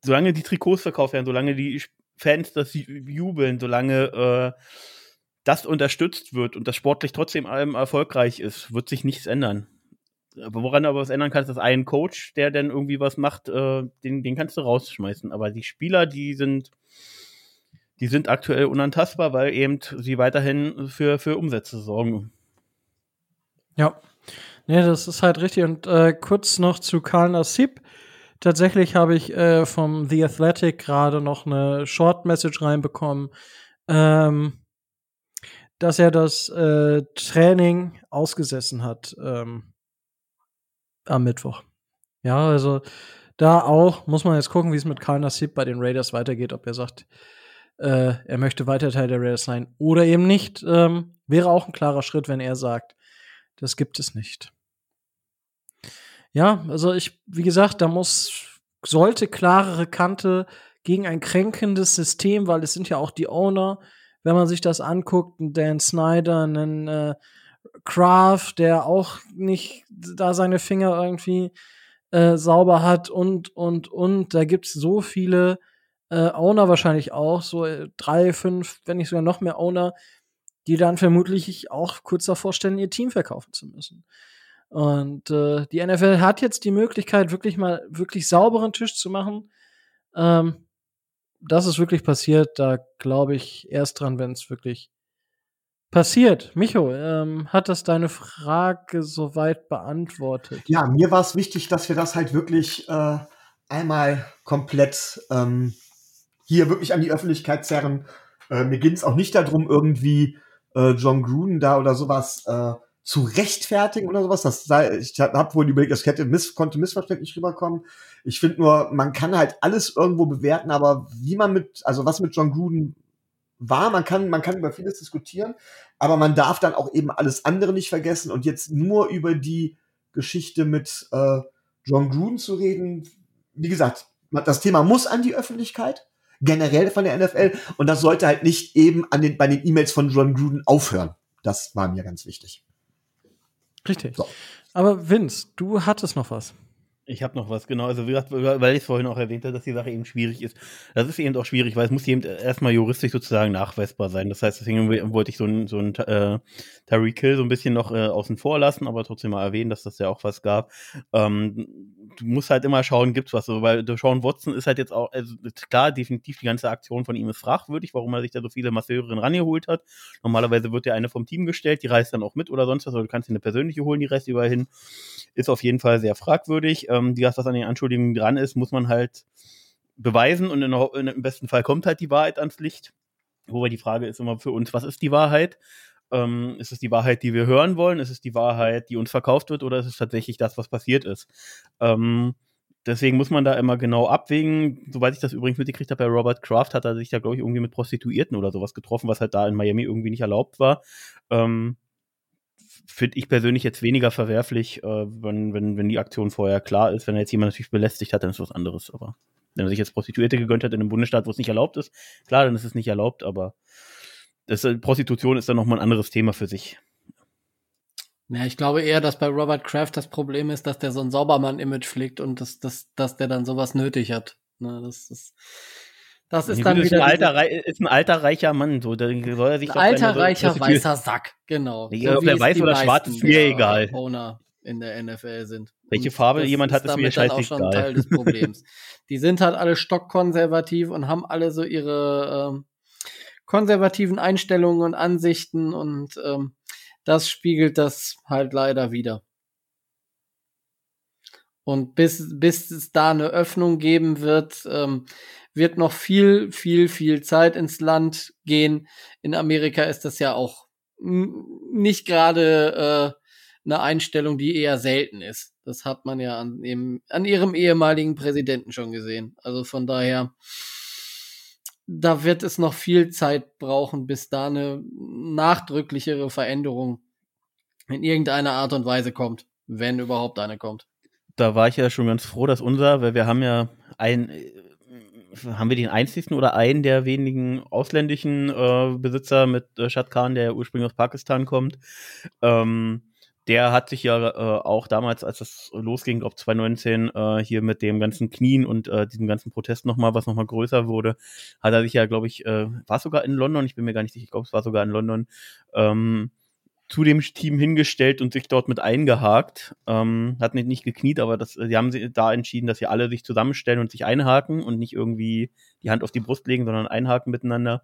solange die Trikots verkauft werden, solange die Fans das jubeln, solange äh, das unterstützt wird und das sportlich trotzdem allem erfolgreich ist, wird sich nichts ändern. Woran aber was ändern kannst, ist ein Coach, der dann irgendwie was macht, äh, den, den kannst du rausschmeißen. Aber die Spieler, die sind die sind aktuell unantastbar, weil eben sie weiterhin für, für Umsätze sorgen. Ja. Nee, das ist halt richtig. Und äh, kurz noch zu Karl Nassib. Tatsächlich habe ich äh, vom The Athletic gerade noch eine Short Message reinbekommen, ähm, dass er das äh, Training ausgesessen hat ähm, am Mittwoch. Ja, also da auch muss man jetzt gucken, wie es mit Karl Nassib bei den Raiders weitergeht, ob er sagt, äh, er möchte weiter Teil der Raiders sein oder eben nicht, ähm, wäre auch ein klarer Schritt, wenn er sagt, das gibt es nicht. Ja, also ich, wie gesagt, da muss, sollte klarere Kante gegen ein kränkendes System, weil es sind ja auch die Owner, wenn man sich das anguckt, ein Dan Snyder, einen äh, Kraft, der auch nicht da seine Finger irgendwie äh, sauber hat und, und, und. Da gibt's so viele äh, Owner wahrscheinlich auch, so äh, drei, fünf, wenn nicht sogar noch mehr Owner, die dann vermutlich auch kurz davor stellen, ihr Team verkaufen zu müssen. Und äh, die NFL hat jetzt die Möglichkeit, wirklich mal wirklich sauberen Tisch zu machen. Ähm, das ist wirklich passiert, da glaube ich erst dran, wenn es wirklich passiert. Micho, ähm, hat das deine Frage soweit beantwortet? Ja, mir war es wichtig, dass wir das halt wirklich äh, einmal komplett ähm, hier wirklich an die Öffentlichkeit zerren. Äh, mir ging es auch nicht darum, irgendwie äh, John Gruden da oder sowas äh, zu rechtfertigen oder sowas. Das sei, ich habe wohl überlegt, das hätte miss, konnte missverständlich rüberkommen. Ich finde nur, man kann halt alles irgendwo bewerten, aber wie man mit, also was mit John Gruden war, man kann, man kann über vieles diskutieren, aber man darf dann auch eben alles andere nicht vergessen und jetzt nur über die Geschichte mit äh, John Gruden zu reden. Wie gesagt, das Thema muss an die Öffentlichkeit generell von der NFL. Und das sollte halt nicht eben an den, bei den E-Mails von John Gruden aufhören. Das war mir ganz wichtig. Richtig. So. Aber Vince, du hattest noch was. Ich habe noch was, genau. Also, weil ich vorhin auch erwähnt habe, dass die Sache eben schwierig ist. Das ist eben auch schwierig, weil es muss eben erstmal juristisch sozusagen nachweisbar sein. Das heißt, deswegen wollte ich so ein, so ein äh, Tariq Hill so ein bisschen noch äh, außen vor lassen, aber trotzdem mal erwähnen, dass das ja auch was gab. Ähm, du musst halt immer schauen, gibt's was. So, weil Sean Watson ist halt jetzt auch, also klar, definitiv die ganze Aktion von ihm ist fragwürdig, warum er sich da so viele Masseurinnen rangeholt hat. Normalerweise wird ja eine vom Team gestellt, die reist dann auch mit oder sonst was, oder du kannst dir eine persönliche holen, die reist überall hin. Ist auf jeden Fall sehr fragwürdig ähm, das, was an den Anschuldigungen dran ist, muss man halt beweisen und in, in, im besten Fall kommt halt die Wahrheit ans Licht. Wobei die Frage ist immer für uns, was ist die Wahrheit? Ähm, ist es die Wahrheit, die wir hören wollen? Ist es die Wahrheit, die uns verkauft wird? Oder ist es tatsächlich das, was passiert ist? Ähm, deswegen muss man da immer genau abwägen. Soweit ich das übrigens mitgekriegt habe, bei Robert Kraft hat er sich da, glaube ich, irgendwie mit Prostituierten oder sowas getroffen, was halt da in Miami irgendwie nicht erlaubt war. Ähm, finde ich persönlich jetzt weniger verwerflich, äh, wenn, wenn, wenn die Aktion vorher klar ist. Wenn er jetzt jemand natürlich belästigt hat, dann ist was anderes. Aber wenn er sich jetzt Prostituierte gegönnt hat in einem Bundesstaat, wo es nicht erlaubt ist, klar, dann ist es nicht erlaubt, aber das, äh, Prostitution ist dann nochmal ein anderes Thema für sich. Ja, ich glaube eher, dass bei Robert Kraft das Problem ist, dass der so ein Saubermann-Image pflegt und dass, dass, dass der dann sowas nötig hat. Ne, das ist das ist dann wieder ist ein, alter, ist ein alter reicher Mann, so da soll er sich ein alter reicher weißer Sack, genau. Nee, so ob der weiß oder schwarz ist mir egal. Owner in der NFL sind. Welche Farbe jemand hat, ist mir scheißegal. Das ist auch schon Teil des Problems. Die sind halt alle stockkonservativ und haben alle so ihre ähm, konservativen Einstellungen und Ansichten und ähm, das spiegelt das halt leider wieder. Und bis, bis es da eine Öffnung geben wird, ähm, wird noch viel, viel, viel Zeit ins Land gehen. In Amerika ist das ja auch nicht gerade äh, eine Einstellung, die eher selten ist. Das hat man ja an, dem, an ihrem ehemaligen Präsidenten schon gesehen. Also von daher, da wird es noch viel Zeit brauchen, bis da eine nachdrücklichere Veränderung in irgendeiner Art und Weise kommt, wenn überhaupt eine kommt. Da war ich ja schon ganz froh, dass unser, weil wir haben ja ein haben wir den einzigsten oder einen der wenigen ausländischen äh, Besitzer mit äh, Shad der ursprünglich aus Pakistan kommt. Ähm, der hat sich ja äh, auch damals, als das losging, glaube 2019, äh, hier mit dem ganzen Knien und äh, diesem ganzen Protest nochmal, was nochmal größer wurde, hat er sich ja, glaube ich, äh, war sogar in London, ich bin mir gar nicht sicher, ich glaube, es war sogar in London, ähm, zu dem Team hingestellt und sich dort mit eingehakt. Ähm, hat nicht, nicht gekniet, aber das, sie haben da entschieden, dass sie alle sich zusammenstellen und sich einhaken und nicht irgendwie die Hand auf die Brust legen, sondern einhaken miteinander.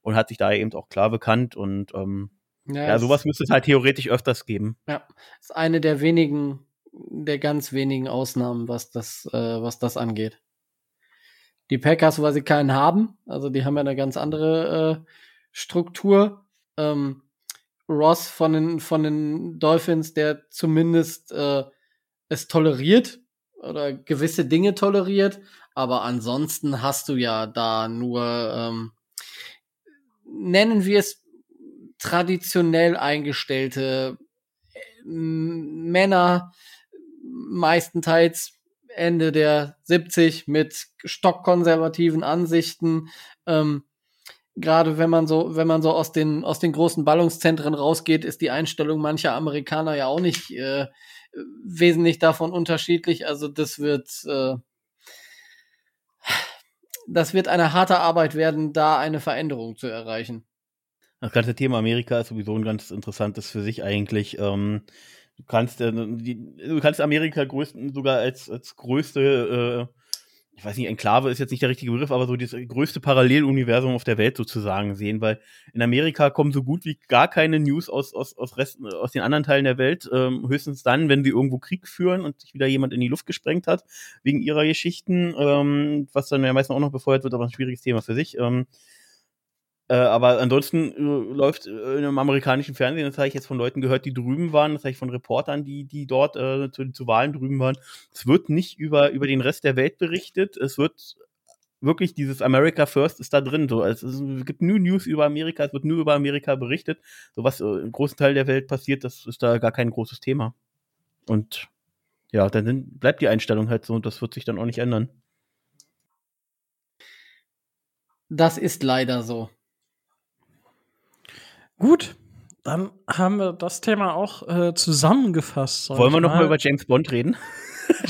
Und hat sich da eben auch klar bekannt und ähm, ja, ja sowas müsste es halt theoretisch öfters geben. Ja, ist eine der wenigen, der ganz wenigen Ausnahmen, was das, äh, was das angeht. Die Packers, weil sie keinen haben, also die haben ja eine ganz andere äh, Struktur. Ähm, Ross von den, von den Dolphins, der zumindest äh, es toleriert oder gewisse Dinge toleriert. Aber ansonsten hast du ja da nur, ähm, nennen wir es traditionell eingestellte äh, Männer, meistenteils Ende der 70 mit stockkonservativen Ansichten, ähm, gerade wenn man so, wenn man so aus den, aus den großen Ballungszentren rausgeht, ist die Einstellung mancher Amerikaner ja auch nicht äh, wesentlich davon unterschiedlich. Also das wird, äh, das wird eine harte Arbeit werden, da eine Veränderung zu erreichen. Das ganze Thema Amerika ist sowieso ein ganz interessantes für sich eigentlich. Ähm, du kannst, äh, die, du kannst Amerika größten, sogar als, als größte äh, ich weiß nicht, Enklave ist jetzt nicht der richtige Begriff, aber so das größte Paralleluniversum auf der Welt sozusagen sehen, weil in Amerika kommen so gut wie gar keine News aus, aus, aus, Resten, aus den anderen Teilen der Welt, ähm, höchstens dann, wenn sie irgendwo Krieg führen und sich wieder jemand in die Luft gesprengt hat, wegen ihrer Geschichten, ähm, was dann ja meistens auch noch befeuert wird, aber ein schwieriges Thema für sich. Ähm, äh, aber ansonsten äh, läuft äh, einem amerikanischen Fernsehen, das habe ich jetzt von Leuten gehört, die drüben waren, das habe ich von Reportern, die, die dort äh, zu, zu Wahlen drüben waren. Es wird nicht über, über den Rest der Welt berichtet. Es wird wirklich dieses America First ist da drin. So, es, es gibt nur News über Amerika, es wird nur über Amerika berichtet. So was äh, im großen Teil der Welt passiert, das ist da gar kein großes Thema. Und ja, dann bleibt die Einstellung halt so und das wird sich dann auch nicht ändern. Das ist leider so. Gut, dann haben wir das Thema auch äh, zusammengefasst. Wollen wir noch mal über James Bond reden?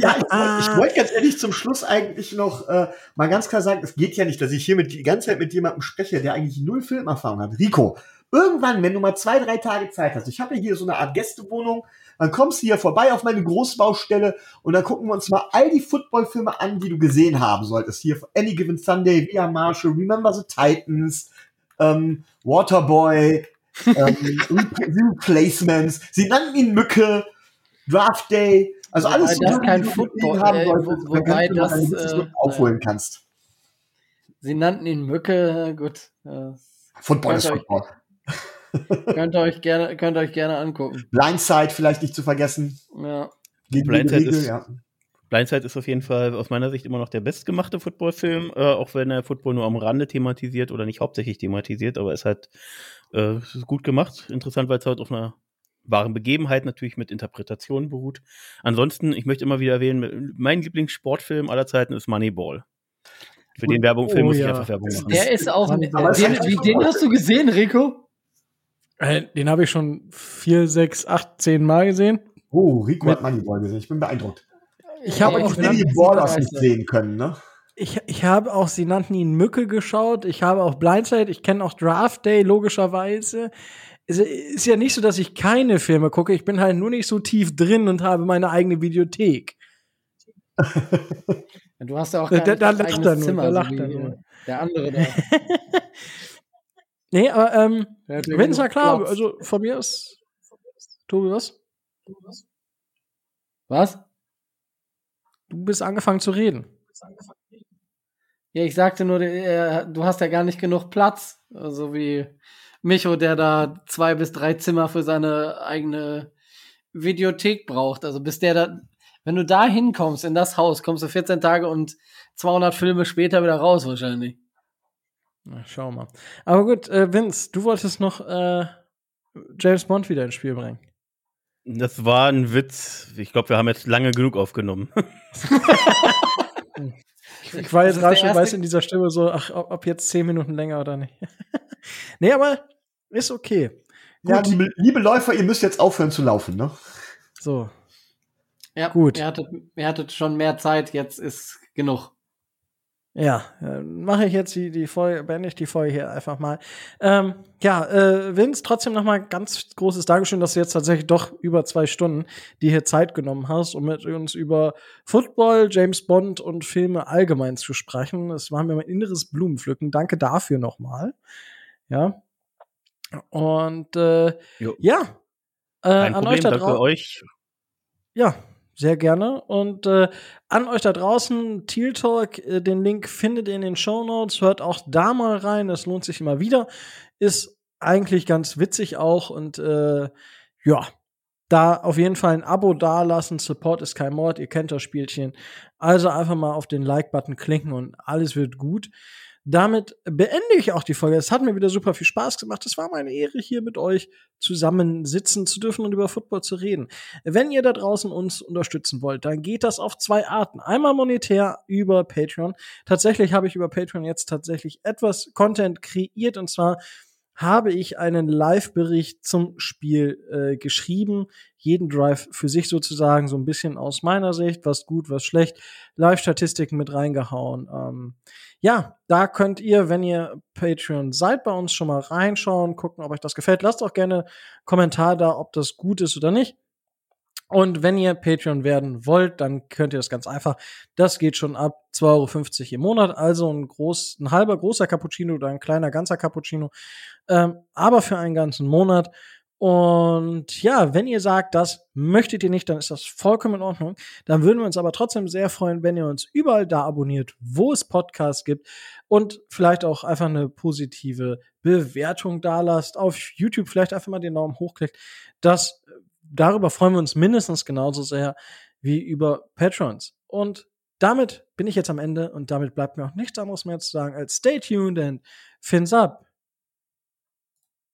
ja, ich, wollte wollt ganz ehrlich zum Schluss eigentlich noch äh, mal ganz klar sagen, es geht ja nicht, dass ich hier mit, die ganze Zeit mit jemandem spreche, der eigentlich null Filmerfahrung hat. Rico, irgendwann, wenn du mal zwei, drei Tage Zeit hast, ich habe hier so eine Art Gästewohnung, dann kommst du hier vorbei auf meine Großbaustelle und dann gucken wir uns mal all die Footballfilme an, die du gesehen haben solltest. Hier Any Given Sunday, Via Marshall, Remember the Titans, ähm, Waterboy, ähm, Replacements. Sie nannten ihn Mücke, Draft Day. Also alles, so, das kein Football haben äh, solltest, wo, wobei das, äh, aufholen kannst. Sie nannten ihn Mücke, gut. Äh, Football ist Football. könnt ihr euch gerne, könnt ihr euch gerne angucken. Blindside vielleicht nicht zu vergessen. Ja. Blindside ist, ja. Blindside ist auf jeden Fall aus meiner Sicht immer noch der bestgemachte Footballfilm, äh, auch wenn er Football nur am Rande thematisiert oder nicht hauptsächlich thematisiert, aber es hat äh, gut gemacht. Interessant, weil es halt auf einer wahren Begebenheit natürlich mit Interpretation beruht. Ansonsten, ich möchte immer wieder erwähnen, mein Lieblingssportfilm aller Zeiten ist Moneyball. Für den Werbung, Film oh, muss ja. ich einfach Werbung machen. Der ist auch, den, den, den hast du gesehen, Rico? Äh, den habe ich schon vier, sechs, acht, zehn Mal gesehen. Oh, Rico hat Moneyball gesehen. Ich bin beeindruckt. Ich habe auch die Ballers nicht sehen können, ne? Ich, ich habe auch, sie nannten ihn Mücke geschaut. Ich habe auch Blindside. Ich kenne auch Draft Day, logischerweise es ist ja nicht so, dass ich keine Filme gucke. Ich bin halt nur nicht so tief drin und habe meine eigene Videothek. du hast ja auch kein da, da lacht er nur, Zimmer, da lacht so er nur. der andere da. nee, aber ähm, wenn es ja klar, Platz. also von mir ist Tobi, was? Was? Du bist angefangen zu reden. Ja, ich sagte nur, du hast ja gar nicht genug Platz, so also wie Micho, der da zwei bis drei Zimmer für seine eigene Videothek braucht. Also bis der da, wenn du da hinkommst in das Haus, kommst du 14 Tage und 200 Filme später wieder raus wahrscheinlich. Na, schau mal. Aber gut, äh, Vince, du wolltest noch äh, James Bond wieder ins Spiel bringen. Das war ein Witz. Ich glaube, wir haben jetzt lange genug aufgenommen. ich war jetzt gerade schon weiß in dieser Stimme so, ach, ob jetzt zehn Minuten länger oder nicht. nee, aber ist okay. Gut. Ja, liebe, liebe Läufer, ihr müsst jetzt aufhören zu laufen, ne? So. Ja, gut. Ihr hattet, ihr hattet schon mehr Zeit, jetzt ist genug. Ja, äh, mache ich jetzt die, die Folge, beende ich die Folge hier einfach mal. Ähm, ja, äh, Vince, trotzdem noch mal ganz großes Dankeschön, dass du jetzt tatsächlich doch über zwei Stunden die hier Zeit genommen hast, um mit uns über Football, James Bond und Filme allgemein zu sprechen. Es war mir mein inneres Blumenpflücken. Danke dafür nochmal. Ja. Und äh, ja, äh, Kein an Problem, euch da danke euch. Ja, sehr gerne. Und äh, an euch da draußen, Teal Talk, äh, den Link findet ihr in den Show Notes. Hört auch da mal rein, das lohnt sich immer wieder. Ist eigentlich ganz witzig auch und äh, ja, da auf jeden Fall ein Abo dalassen. Support ist kein Mord, ihr kennt das Spielchen. Also einfach mal auf den Like-Button klicken und alles wird gut damit beende ich auch die Folge. Es hat mir wieder super viel Spaß gemacht. Es war meine Ehre, hier mit euch zusammen sitzen zu dürfen und über Football zu reden. Wenn ihr da draußen uns unterstützen wollt, dann geht das auf zwei Arten. Einmal monetär über Patreon. Tatsächlich habe ich über Patreon jetzt tatsächlich etwas Content kreiert und zwar habe ich einen Live-Bericht zum Spiel äh, geschrieben. Jeden Drive für sich sozusagen, so ein bisschen aus meiner Sicht, was gut, was schlecht. Live-Statistiken mit reingehauen. Ähm, ja, da könnt ihr, wenn ihr Patreon seid, bei uns schon mal reinschauen, gucken, ob euch das gefällt. Lasst auch gerne Kommentar da, ob das gut ist oder nicht. Und wenn ihr Patreon werden wollt, dann könnt ihr das ganz einfach. Das geht schon ab 2,50 Euro im Monat, also ein, groß, ein halber großer Cappuccino oder ein kleiner ganzer Cappuccino, ähm, aber für einen ganzen Monat. Und ja, wenn ihr sagt, das möchtet ihr nicht, dann ist das vollkommen in Ordnung. Dann würden wir uns aber trotzdem sehr freuen, wenn ihr uns überall da abonniert, wo es Podcasts gibt und vielleicht auch einfach eine positive Bewertung da lasst. Auf YouTube vielleicht einfach mal den Daumen hochklickt. Das, darüber freuen wir uns mindestens genauso sehr wie über Patrons. Und damit bin ich jetzt am Ende und damit bleibt mir auch nichts anderes mehr zu sagen als stay tuned and fins up.